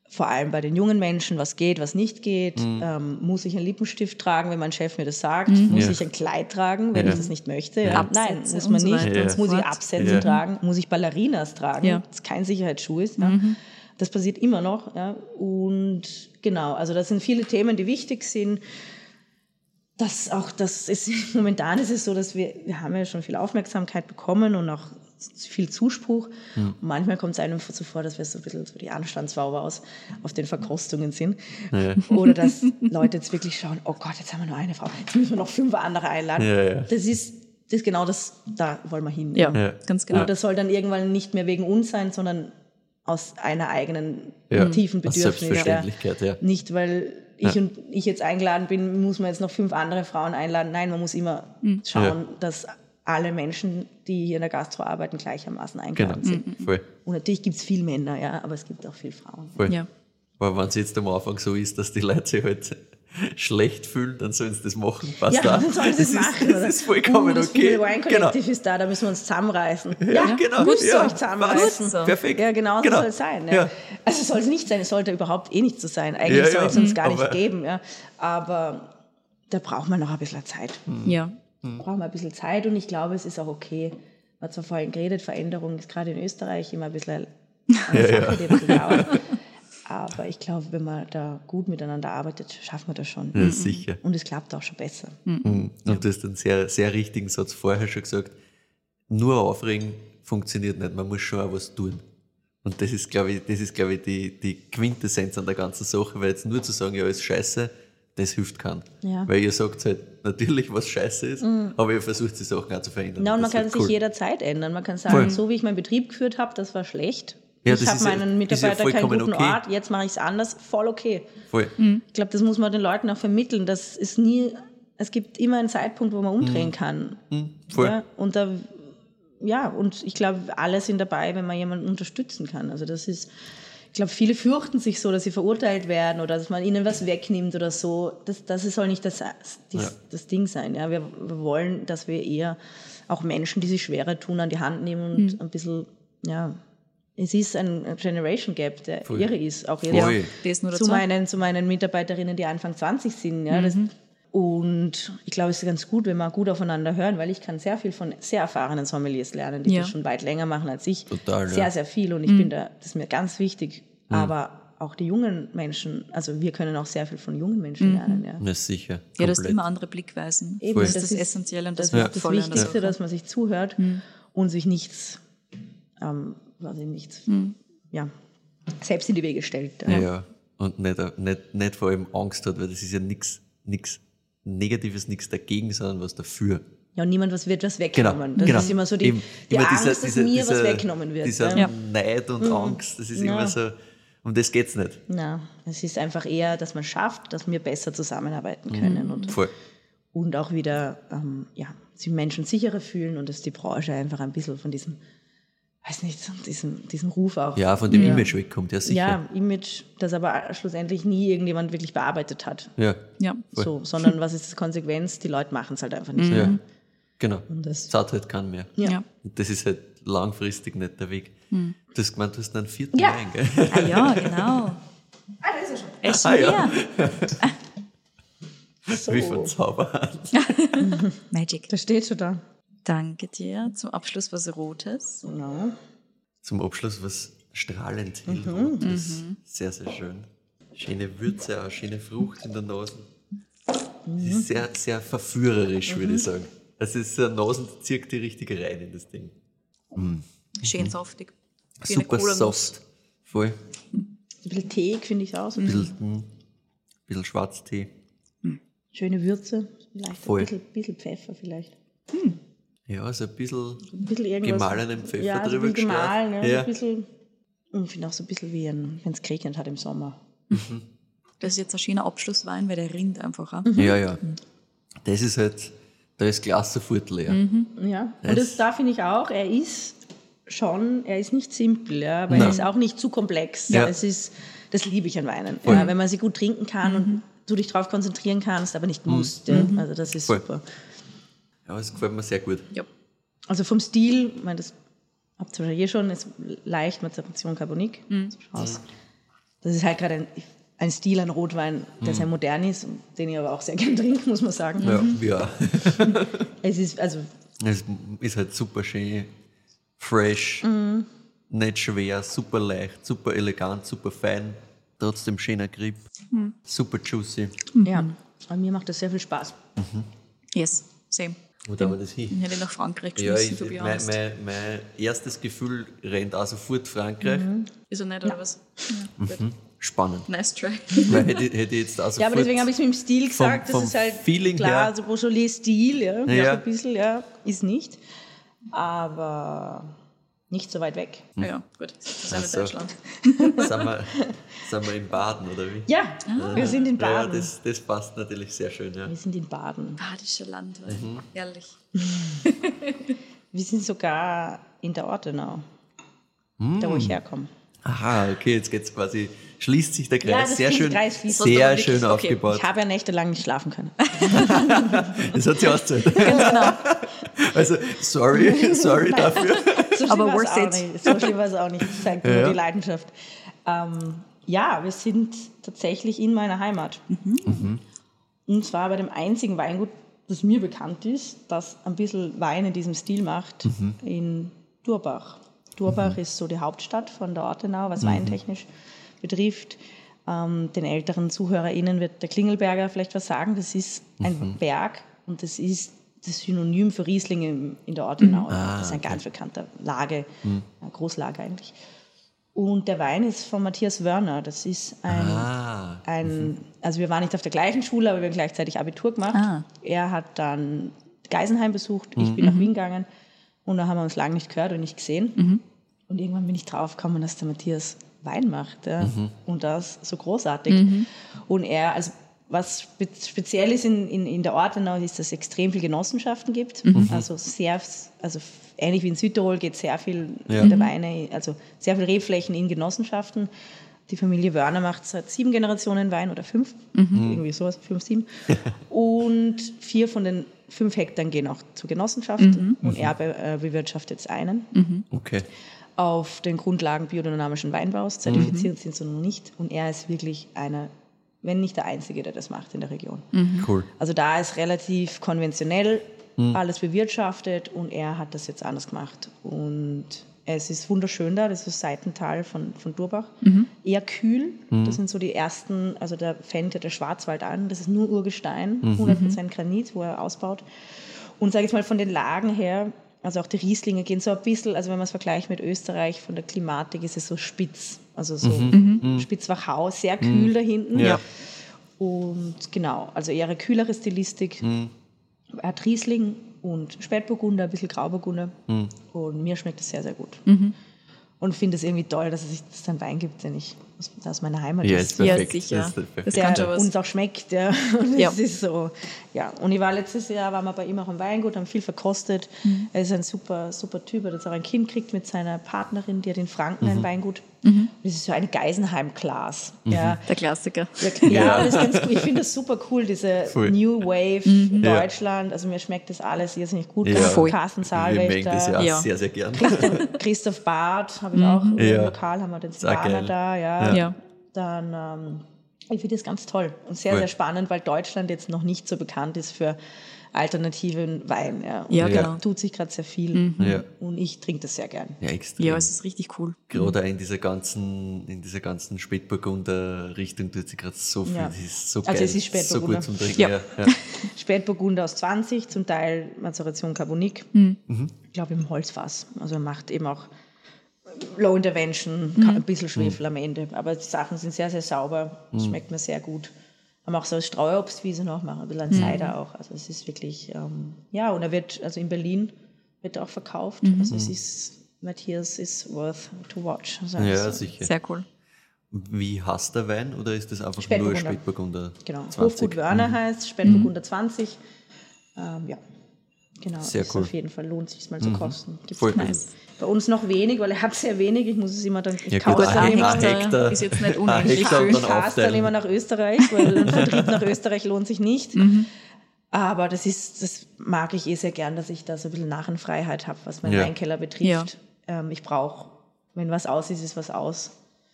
vor allem bei den jungen Menschen, was geht, was nicht geht. Ähm, muss ich einen Lippenstift tragen, wenn mein Chef mir das sagt? Muss Ja. ich ein Kleid tragen, wenn Ja. ich das nicht möchte? Nein, muss man nicht. so Muss ich. Absätze Ja. tragen? Muss ich Ballerinas tragen? Ja. Das ist kein Sicherheitsschuh ist. Ja. Das passiert immer noch. Ja. Und genau, also das sind viele Themen, die wichtig sind. Das auch, das ist, *laughs* momentan ist es so, dass wir, wir haben ja schon viel Aufmerksamkeit bekommen und auch viel Zuspruch. Und manchmal kommt es einem so vor, dass wir so ein bisschen so die Anstandswauber aus auf den Verkostungen sind. Ja. *laughs* Oder dass Leute jetzt wirklich schauen, oh Gott, jetzt haben wir nur eine Frau, jetzt müssen wir noch fünf andere einladen. Ja, ja. Das ist, das ist genau das, da wollen wir hin. Ja, Ja. ganz genau. Und das soll dann irgendwann nicht mehr wegen uns sein, sondern aus einer eigenen Ja. tiefen Aus Bedürfnis. Selbstverständlichkeit, ja. Nicht, weil ich Ja. und ich jetzt eingeladen bin, muss man jetzt noch fünf andere Frauen einladen. Nein, man muss immer schauen, dass alle Menschen, die hier in der Gastro arbeiten, gleichermaßen Genau. eingeladen sind. Voll. Und natürlich gibt es viel Männer, ja, aber es gibt auch viel Frauen. Voll. Ja. Aber wenn es jetzt am Anfang so ist, dass die Leute sich halt schlecht fühlen, dann sollen sie das machen. Passt Ja, dann sollen sie es ist, machen. Das oder? ist vollkommen uh, das okay. Wine Genau. Collective ist da, da müssen wir uns zusammenreißen. Ja, genau. Müsst ihr Ja, euch zusammenreißen. so. Perfekt. Ja, genau, so Genau. soll es sein. Ja. Ja. Also soll es nicht sein, es sollte überhaupt eh nicht so sein. Eigentlich Ja, soll ja. es uns Mhm. gar nicht Aber- geben. Ja. Aber da braucht man noch ein bisschen Zeit. Ja. Braucht man ein bisschen Zeit und ich glaube, es ist auch okay. Man hat zwar vorhin geredet, Veränderung ist gerade in Österreich immer ein bisschen eine Sache, die ein bisschen dauert. *laughs* Aber ich glaube, wenn man da gut miteinander arbeitet, schafft man das schon. Ja, sicher. Und es klappt auch schon besser. Mhm. Und du hast einen sehr, sehr richtigen Satz vorher schon gesagt. Nur aufregen funktioniert nicht. Man muss schon auch was tun. Und das ist, glaube ich, das ist, glaube ich, die, die Quintessenz an der ganzen Sache, weil jetzt nur zu sagen, ja, ist scheiße, das hilft keinen. Ja. Weil ihr sagt halt natürlich, was scheiße ist, aber ihr versucht die Sachen auch zu verändern. Ja, und man kann halt sich cool. jederzeit ändern. Man kann sagen, Voll. so wie ich meinen Betrieb geführt habe, das war schlecht. Ja, ich habe meinen ist ja Mitarbeitern keinen guten okay. Ort, jetzt mache ich es anders, voll okay. Voll. Ich glaube, das muss man den Leuten auch vermitteln. Das ist nie, es gibt immer einen Zeitpunkt, wo man umdrehen kann. Mhm. Voll. Ja, und da, ja, und ich glaube, alle sind dabei, wenn man jemanden unterstützen kann. Also das ist, ich glaube, viele fürchten sich so, dass sie verurteilt werden oder dass man ihnen was wegnimmt oder so. Das, das soll nicht das, das, Ja. das Ding sein. Ja, wir, wir wollen, dass wir eher auch Menschen, die sich schwerer tun, an die Hand nehmen und ein bisschen, ja, es ist ein Generation Gap, der Voll. irre ist. Auch jetzt. Das nur zu dazu. meinen, zu meinen Mitarbeiterinnen, die Anfang 20 sind. Ja, das, und ich glaube, es ist ganz gut, wenn wir gut aufeinander hören, weil ich kann sehr viel von sehr erfahrenen Sommeliers lernen, die Ja. das schon weit länger machen als ich. Total, Sehr, ja. sehr viel und ich bin da, das ist mir ganz wichtig. Aber auch die jungen Menschen, also wir können auch sehr viel von jungen Menschen lernen. Ja. Ja, sicher. Ja, das ist Komplett. immer andere Blickweisen. Eben, Voll. Das ist das Essentielle und das, das ist das Wichtigste, dass man sich zuhört und sich nichts, ähm, weiß ich, nichts, ja, selbst in die Wege stellt. Ja, ja. Und nicht, nicht, nicht vor allem Angst hat, weil das ist ja nichts nichts Negatives, nichts dagegen, sondern was dafür. Ja, und niemand was wird was Genau. weggenommen. Das genau. ist immer so die, Eben, die immer Angst, dieser- dass dieser- mir was dieser- weggenommen wird. Dieser ja. Neid und Angst, das ist Ja. immer so, um das geht's nicht. Na, es ist einfach eher, dass man schafft, dass wir besser zusammenarbeiten Mhm. können und, Voll. und auch wieder ähm, ja, sich Menschen sicherer fühlen und dass die Branche einfach ein bisschen von diesem, weiß nicht, *laughs* diesem, diesem Ruf auch. Ja, von dem Ja. Image wegkommt, ja sicher. Ja, Image, das aber schlussendlich nie irgendjemand wirklich bearbeitet hat. Ja, Ja. So, sondern was ist die Konsequenz? Die Leute machen es halt einfach nicht. ja. genau. Und das, Zahlt halt keinen mehr. ja. Ja. Und das ist halt langfristig nicht der Weg. Du hast gemeint, du hast einen vierten Ja. Wein, gell? Ah ja, genau. *laughs* Ah, das ist ja schon. Echt Ah, ja. ja. *laughs* So. Wie von Zauberhand. Magic. Das steht schon da. Danke dir. Zum Abschluss was Rotes. Genau. Zum Abschluss was strahlend hellrotes. Mhm. Sehr, sehr schön. Schöne Würze, auch schöne Frucht in der Nase. Mhm. Das ist sehr, sehr verführerisch, würde ich sagen. Es ist so eine Nase, die zieht die richtige rein in das Ding. Schön saftig. Wie Super soft. Voll. Ein bisschen Tee finde ich auch. So ein Ein bisschen bisschen, mm, bisschen Schwarztee. schöne Würze. Vielleicht Voll. ein bisschen, bisschen Pfeffer vielleicht. Ja, so ein bisschen Ein bisschen gemahlenen Pfeffer ja, so drüber ein bisschen gemahlen. gestreut. Ja, Ja. Ein bisschen, und ich finde auch so ein bisschen wie ein, wenn es geregnet hat im Sommer. Das ist jetzt ein schöner Abschlusswein, weil der rinnt einfach. auch. Ja, ja. Das ist halt, da ist Glas sofort leer. Ja, Das- und das, da finde ich auch, er ist schon, er ist nicht simpel, ja, aber er Nein. ist auch nicht zu komplex. Ja. Es ist, das liebe ich an Weinen. Ja, wenn man sie gut trinken kann und du dich darauf konzentrieren kannst, aber nicht musst. Ja. Also das ist Voll. super. Ja, das gefällt mir sehr gut. Ja. Also vom Stil, ich meine, das habt ihr ja eh schon, ist leicht Mazeration Carbonique. Mhm. So schaut's. das ist halt gerade ein, ein Stil an Rotwein, der sehr modern ist, den ich aber auch sehr gern trinke, muss man sagen. Ja, ja. *laughs* Es ist, also, Es ist halt super schön, fresh, nicht schwer, super leicht, super elegant, super fein, trotzdem schöner Grip, super juicy. ja, aber mir macht das sehr viel Spaß. Yes, same. Wo darf man das hin? Ich hätte nach Frankreich Ja, geschmissen, ich, to be mein, honest. mein, mein erstes Gefühl rennt auch sofort Frankreich. Ist er nicht, oder was? Ja, gut. Spannend. Nice try. *laughs* Weil hätte, hätte ich jetzt auch Ja, aber deswegen habe ich es mit dem Stil vom- gesagt. vom das ist halt Feeling klar, her- also Beaujolais-Stil, ja, Ja. ja. ein bisschen, ja, ist nicht. Aber nicht so weit weg. Ja, gut. Das ist ja Ach nicht so. Deutschland. sind, wir, sind wir in Baden, oder wie? Ja, wir sind in Ja, Baden. das, das passt natürlich sehr schön, ja. wir sind in Baden. Badischer Landwein. Mhm. Herrlich. *laughs* Wir sind sogar in der Ortenau, Mm. da wo ich herkomme. Aha, okay, jetzt geht's quasi, schließt sich der Kreis. Ja, das sehr schön, Kreis sehr schön aufgebaut. Ich habe ja nächtelang nicht schlafen können. *laughs* Das hat sie ausgezahlt. Genau. Also, sorry, sorry *laughs* dafür. So Aber worth auch it. Nicht. So schlimm war es auch nicht. Das zeigt nur Ja. die Leidenschaft. Ähm, ja, wir sind tatsächlich in meiner Heimat. Mhm. Und zwar bei dem einzigen Weingut, das mir bekannt ist, das ein bisschen Wein in diesem Stil macht, Mhm. in Durbach. Durbach ist so die Hauptstadt von der Ortenau, Mhm. was weintechnisch betrifft. Ähm, den älteren ZuhörerInnen wird der Klingelberger vielleicht was sagen. Das ist ein Mhm. Berg und das ist das Synonym für Riesling in, der Ortenau. Ah, das ist ein ganz bekannter Lage, ein Großlage eigentlich. Und der Wein ist von Matthias Wörner. Das ist ein, Ah, ein also wir waren nicht auf der gleichen Schule, aber wir haben gleichzeitig Abitur gemacht. Ah. Er hat dann Geisenheim besucht, ich bin nach Wien gegangen und da haben wir uns lange nicht gehört und nicht gesehen. Und irgendwann bin ich drauf gekommen, dass der Matthias Wein macht ja. und das so großartig. Und er, also was spe speziell ist in, in, in der Ortenau, ist, dass es extrem viele Genossenschaften gibt. Also sehr, also ähnlich wie in Südtirol geht sehr viel Ja. der Weine, also sehr viele Rebflächen in Genossenschaften. Die Familie Wörner macht seit sieben Generationen Wein oder fünf, irgendwie sowas, fünf, sieben. *laughs* Und vier von den fünf Hektar gehen auch zur Genossenschaft und er äh, bewirtschaftet jetzt einen okay. auf den Grundlagen biodynamischen Weinbaus. Zertifiziert sind sie noch nicht. Und er ist wirklich einer, wenn nicht der Einzige, der das macht in der Region. Cool. Also da ist relativ konventionell alles bewirtschaftet und er hat das jetzt anders gemacht. Und es ist wunderschön da, das ist das Seitental von, von Durbach. Eher kühl, das sind so die ersten, also da fängt ja der Schwarzwald an, das ist nur Urgestein, 100% Granit, wo er ausbaut. Und sage ich mal von den Lagen her, also auch die Rieslinge gehen so ein bisschen, also wenn man es vergleicht mit Österreich, von der Klimatik ist es so spitz, also so Spitzwachau, sehr kühl da hinten. Ja. Und genau, also eher eine kühlere Stilistik. Er hat Riesling und Spätburgunder, ein bisschen Grauburgunder. Und mir schmeckt es sehr, sehr gut. Und finde es irgendwie toll, dass es sich das dann Wein gibt, den ich aus, aus meiner Heimat Ja, ist ist perfekt. Ja, sicher. Das ist perfekt. Das uns auch schmeckt. Ja. *laughs* Und Ja. es ist so, ja. Und ich war letztes Jahr, waren wir bei ihm auch im Weingut, haben viel verkostet. Mhm. Er ist ein super, super Typ, er hat jetzt auch ein Kind gekriegt mit seiner Partnerin, die hat in Franken Mhm. ein Weingut. Das ist so eine Geisenheim-Class. Ja. Der Klassiker. Ja, ja. Das ist ganz cool. ich finde das super cool, diese Voll. New Wave Mhm. Deutschland. Also mir schmeckt das alles irrsinnig gut. Ja. Voll. Carsten Saalwächter. das ja, Ja. sehr, sehr gern. Christoph Barth habe ich auch im Ja. Lokal, haben wir den geil. da, ja. Ja. Ja. Dann, ähm, ich finde das ganz toll und sehr, Cool. sehr spannend, weil Deutschland jetzt noch nicht so bekannt ist für alternativen Wein. Ja, und Ja, da genau. tut sich gerade sehr viel Ja. und ich trinke das sehr gern. Ja, extrem. Ja, es ist richtig cool. Gerade auch in dieser ganzen, in dieser ganzen Spätburgunder-Richtung tut sich gerade so viel. Ja. Das ist so Also geil. es ist so Spätburgunder. gut zum Trinken. Ja. Ja. *laughs* Spätburgunder aus 20, zum Teil Mazeration Carbonique. Mhm. Ich glaube im Holzfass. Also er macht eben auch Low Intervention, Mhm. ein bisschen Schwefel am Ende. Aber die Sachen sind sehr, sehr sauber. Das schmeckt mir sehr gut. Haben auch so Streuobstwiese noch, machen ein bisschen an Mhm. Cider auch. Also es ist wirklich, ähm, ja, und er wird, also in Berlin wird er auch verkauft. Mhm. Also es ist, Matthias ist worth to watch. ich ja, so. sicher. Sehr cool. Wie hasst der Wein oder ist das einfach nur Spätburgunder. Spätburgunder? Genau. 20? Hofgut Wörner heißt, Spätburgunder 20. Ähm, ja, genau. Sehr ist cool. Auf jeden Fall lohnt sich mal zu kosten. Gibt's Voll. nice. Bei uns noch wenig, weil er hat sehr wenig. Ich muss es immer dann, ich Ja, kaufe gut, es ein ein Hektar, Hektar. ist jetzt nicht *laughs* unendlich und viel. dann fast dann aufteilen. immer nach Österreich, weil ein *laughs* Vertrieb nach Österreich lohnt sich nicht. Aber das ist, das mag ich eh sehr gern, dass ich da so ein bisschen Narrenfreiheit habe, was meinen Ja. Weinkeller betrifft. Ähm, ich brauche, wenn was aus ist, ist was aus.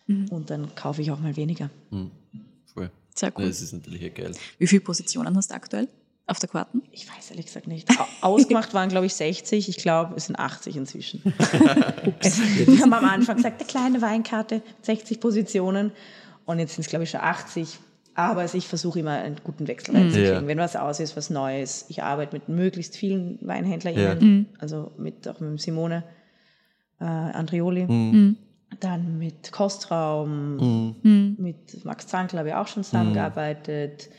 Und dann kaufe ich auch mal weniger. Voll. Sehr Ja, cool. Das ist natürlich geil. Wie viele Positionen hast du aktuell auf der Karten? Ich weiß ehrlich gesagt nicht. Au- *laughs* Ausgemacht waren, glaube ich, 60. Ich glaube, es sind 80 inzwischen. *laughs* *laughs* Wir haben am Anfang gesagt, eine kleine Weinkarte, 60 Positionen. Und jetzt sind es, glaube ich, schon 80. Aber also ich versuche immer einen guten Wechsel reinzukriegen. Ja. Wenn was aus ist, was Neues. Ich arbeite mit möglichst vielen WeinhändlerInnen. Also mit, auch mit Simone äh, Andrioli. Dann mit Kostraum, mit Max Zankl habe ich auch schon zusammengearbeitet.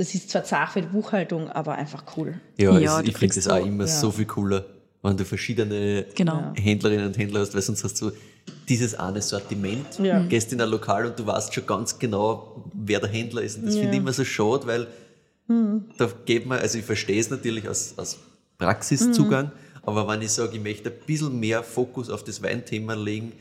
Es ist zwar zart für die Buchhaltung, aber einfach cool. Ja, Ja, es, ich finde das auch immer ja. so viel cooler, wenn du verschiedene Genau. Händlerinnen und Händler hast, weil sonst hast du dieses eine Sortiment, Ja. gehst in ein Lokal und du weißt schon ganz genau, wer der Händler ist. Und das finde ich immer so schade, weil da geht man, also ich verstehe es natürlich aus, aus Praxiszugang, aber wenn ich sage, ich möchte ein bisschen mehr Fokus auf das Weinthema legen,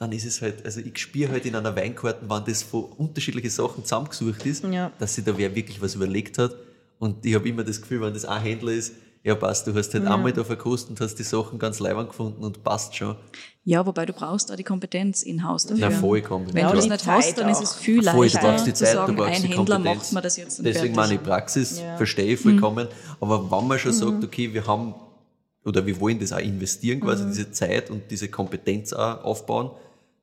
dann ist es halt, also ich spüre halt in einer Weinkarte, wenn das von unterschiedlichen Sachen zusammengesucht ist, Ja. dass sich da wer wirklich was überlegt hat. Und ich habe immer das Gefühl, wenn das ein Händler ist, ja passt, du hast halt einmal da verkostet und hast die Sachen ganz leibend gefunden und passt schon. Ja, wobei du brauchst da die Kompetenz in-house dafür. Na, vollkommen. Wenn Ja, du das nicht hast, dann ist auch. es viel Voll, du leichter brauchst die zu Zeit, du sagen, brauchst ein die Händler Kompetenz. macht mir das jetzt Deswegen fertig. meine ich Praxis, Ja. verstehe ich vollkommen. Aber wenn man schon sagt, okay, wir haben oder wir wollen das auch investieren, quasi diese Zeit und diese Kompetenz auch aufbauen,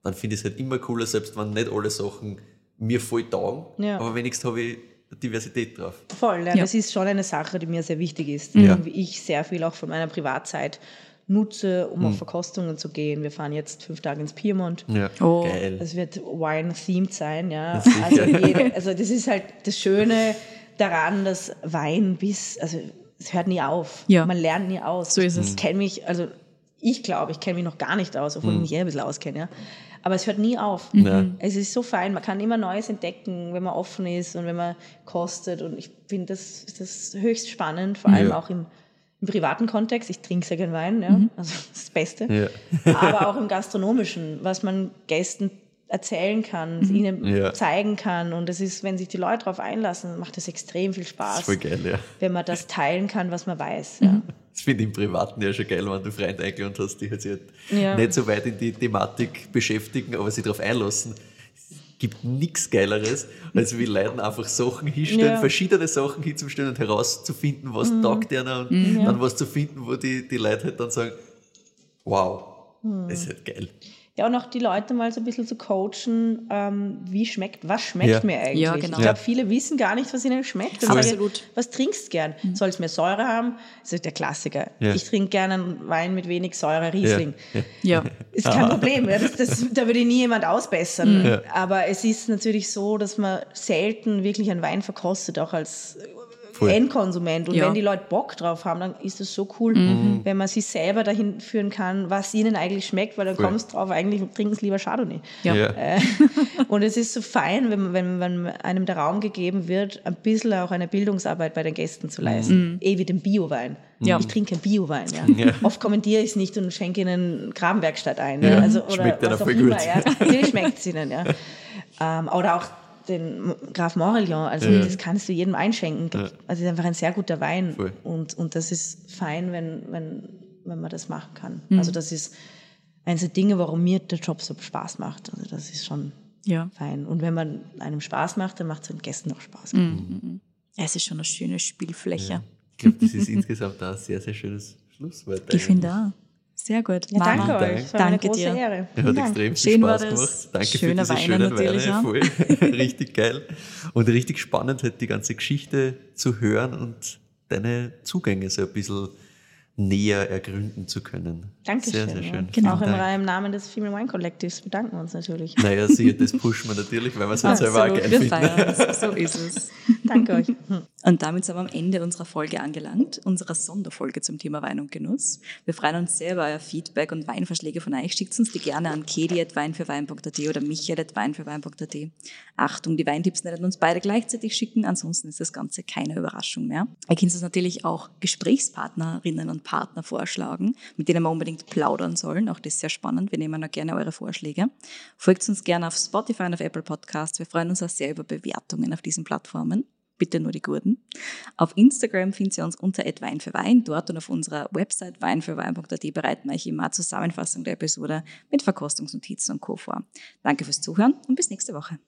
dann finde ich es halt immer cooler, selbst wenn nicht alle Sachen mir voll taugen, Ja. aber wenigstens habe ich Diversität drauf. Voll, ja, Ja. das ist schon eine Sache, die mir sehr wichtig ist. Ja. Wie ich sehr viel auch von meiner Privatzeit nutze, um auf Verkostungen zu gehen. Wir fahren jetzt fünf Tage ins Piemont. Ja, Oh. geil. Es wird Wine-themed sein, ja. Also, jede, also das ist halt das Schöne daran, dass Wein bis, also es hört nie auf. Ja. Man lernt nie aus. So ist es. Ich kenne mich, also ich glaube, ich kenne mich noch gar nicht aus, obwohl ich mich eh ein bisschen auskenne, ja. Aber es hört nie auf. Ja. Es ist so fein, man kann immer Neues entdecken, wenn man offen ist und wenn man kostet. Und ich finde das, das höchst spannend, vor allem Ja. auch im, im privaten Kontext. Ich trinke sehr gern Wein, ja. also das ist das Beste Ja. aber auch im Gastronomischen, was man Gästen erzählen kann, ihnen Ja. zeigen kann. Und das ist, wenn sich die Leute darauf einlassen, macht das extrem viel Spaß, voll geil, ja. wenn man das teilen kann, was man weiß. Ja. Das finde ich im Privaten ja schon geil, wenn du Freunde eingeladen hast, die halt sich halt Ja. nicht so weit in die Thematik beschäftigen, aber sich darauf einlassen. Es gibt nichts Geileres, als wie Leuten einfach Sachen hinstellen, Ja. verschiedene Sachen hinzustellen und herauszufinden, was taugt einer und dann was zu finden, wo die, die Leute halt dann sagen, wow, das ist halt geil. Ja, und auch die Leute mal so ein bisschen zu coachen, ähm, wie schmeckt, was schmeckt Ja. mir eigentlich? Ja, genau. Ich glaube, Ja. viele wissen gar nicht, was ihnen schmeckt. Ich, Absolut. Was trinkst du gern? Soll es mehr Säure haben? Das ist der Klassiker. Ja. Ich trinke gerne einen Wein mit wenig Säure, Riesling. Ja. Ja. Ist kein Problem, ja, das, das, da würde nie jemand ausbessern. Ja. Aber es ist natürlich so, dass man selten wirklich einen Wein verkostet, auch als Voll. Endkonsument. Und Ja. wenn die Leute Bock drauf haben, dann ist es so cool, Mhm. wenn man sich selber dahin führen kann, was ihnen eigentlich schmeckt, weil dann Voll. kommst du drauf, eigentlich trinken sie lieber Chardonnay. Ja. Äh, *laughs* und es ist so fein, wenn, wenn, wenn einem der Raum gegeben wird, ein bisschen auch eine Bildungsarbeit bei den Gästen zu leisten. Eh wie den Biowein. Ja. Ich trinke Biowein. Ja. Ja. Oft kommentiere ich es nicht und schenke ihnen Grabenwerkstatt ein. Ja. Also, oder Schmeckt was auch immer. gut. Ja. Natürlich schmeckt es ihnen. Ja. Ähm, oder auch den Graf Morillon, also Ja. das kannst du jedem einschenken. Ja. Also es ist einfach ein sehr guter Wein. Voll. Und, und das ist fein, wenn, wenn, wenn man das machen kann. Mhm. Also das ist eines der Dinge, warum mir der Job so Spaß macht. Also das ist schon Ja. fein. Und wenn man einem Spaß macht, dann macht es den Gästen auch Spaß. Mhm. Es ist schon eine schöne Spielfläche. Ich glaube, das ist *laughs* insgesamt auch ein sehr, sehr schönes Schlusswort. Ich finde auch. Sehr gut. Ja, danke Mama, Dank. euch. Es war mir eine Danke große dir. Ehre. Er hat Dank. extrem viel Schön war Spaß das. gemacht. Danke Schöne für diese Weine schönen natürlich Weine. Voll. *laughs* richtig geil. Und richtig spannend, halt die ganze Geschichte zu hören und deine Zugänge so ein bisschen näher ergründen zu können. Dankeschön. Sehr, sehr ja. schön. Genau. Auch im, Dank. im Namen des Female Wine Collectives bedanken wir uns natürlich. Naja, sicher, das pushen wir natürlich, weil wir es halt selber auch geil Wir finden. feiern es. So ist es. Danke euch. Und damit sind wir am Ende unserer Folge angelangt, unserer Sonderfolge zum Thema Wein und Genuss. Wir freuen uns sehr über euer Feedback und Weinvorschläge von euch. Schickt uns die gerne an kedi.weinfürwein.at oder michael.weinfürwein.at. Achtung, die Weintipps nicht an uns beide gleichzeitig schicken, ansonsten ist das Ganze keine Überraschung mehr. Ihr könnt uns natürlich auch Gesprächspartnerinnen und Partner vorschlagen, mit denen wir unbedingt plaudern sollen. Auch das ist sehr spannend. Wir nehmen auch gerne eure Vorschläge. Folgt uns gerne auf Spotify und auf Apple Podcasts. Wir freuen uns auch sehr über Bewertungen auf diesen Plattformen. bitte nur die guten. Auf Instagram findet ihr uns unter Wein für Wein. Dort und auf unserer Website weinfürwein.at bereiten wir euch immer eine Zusammenfassung der Episode mit Verkostungsnotizen und Co. vor. Danke fürs Zuhören und bis nächste Woche.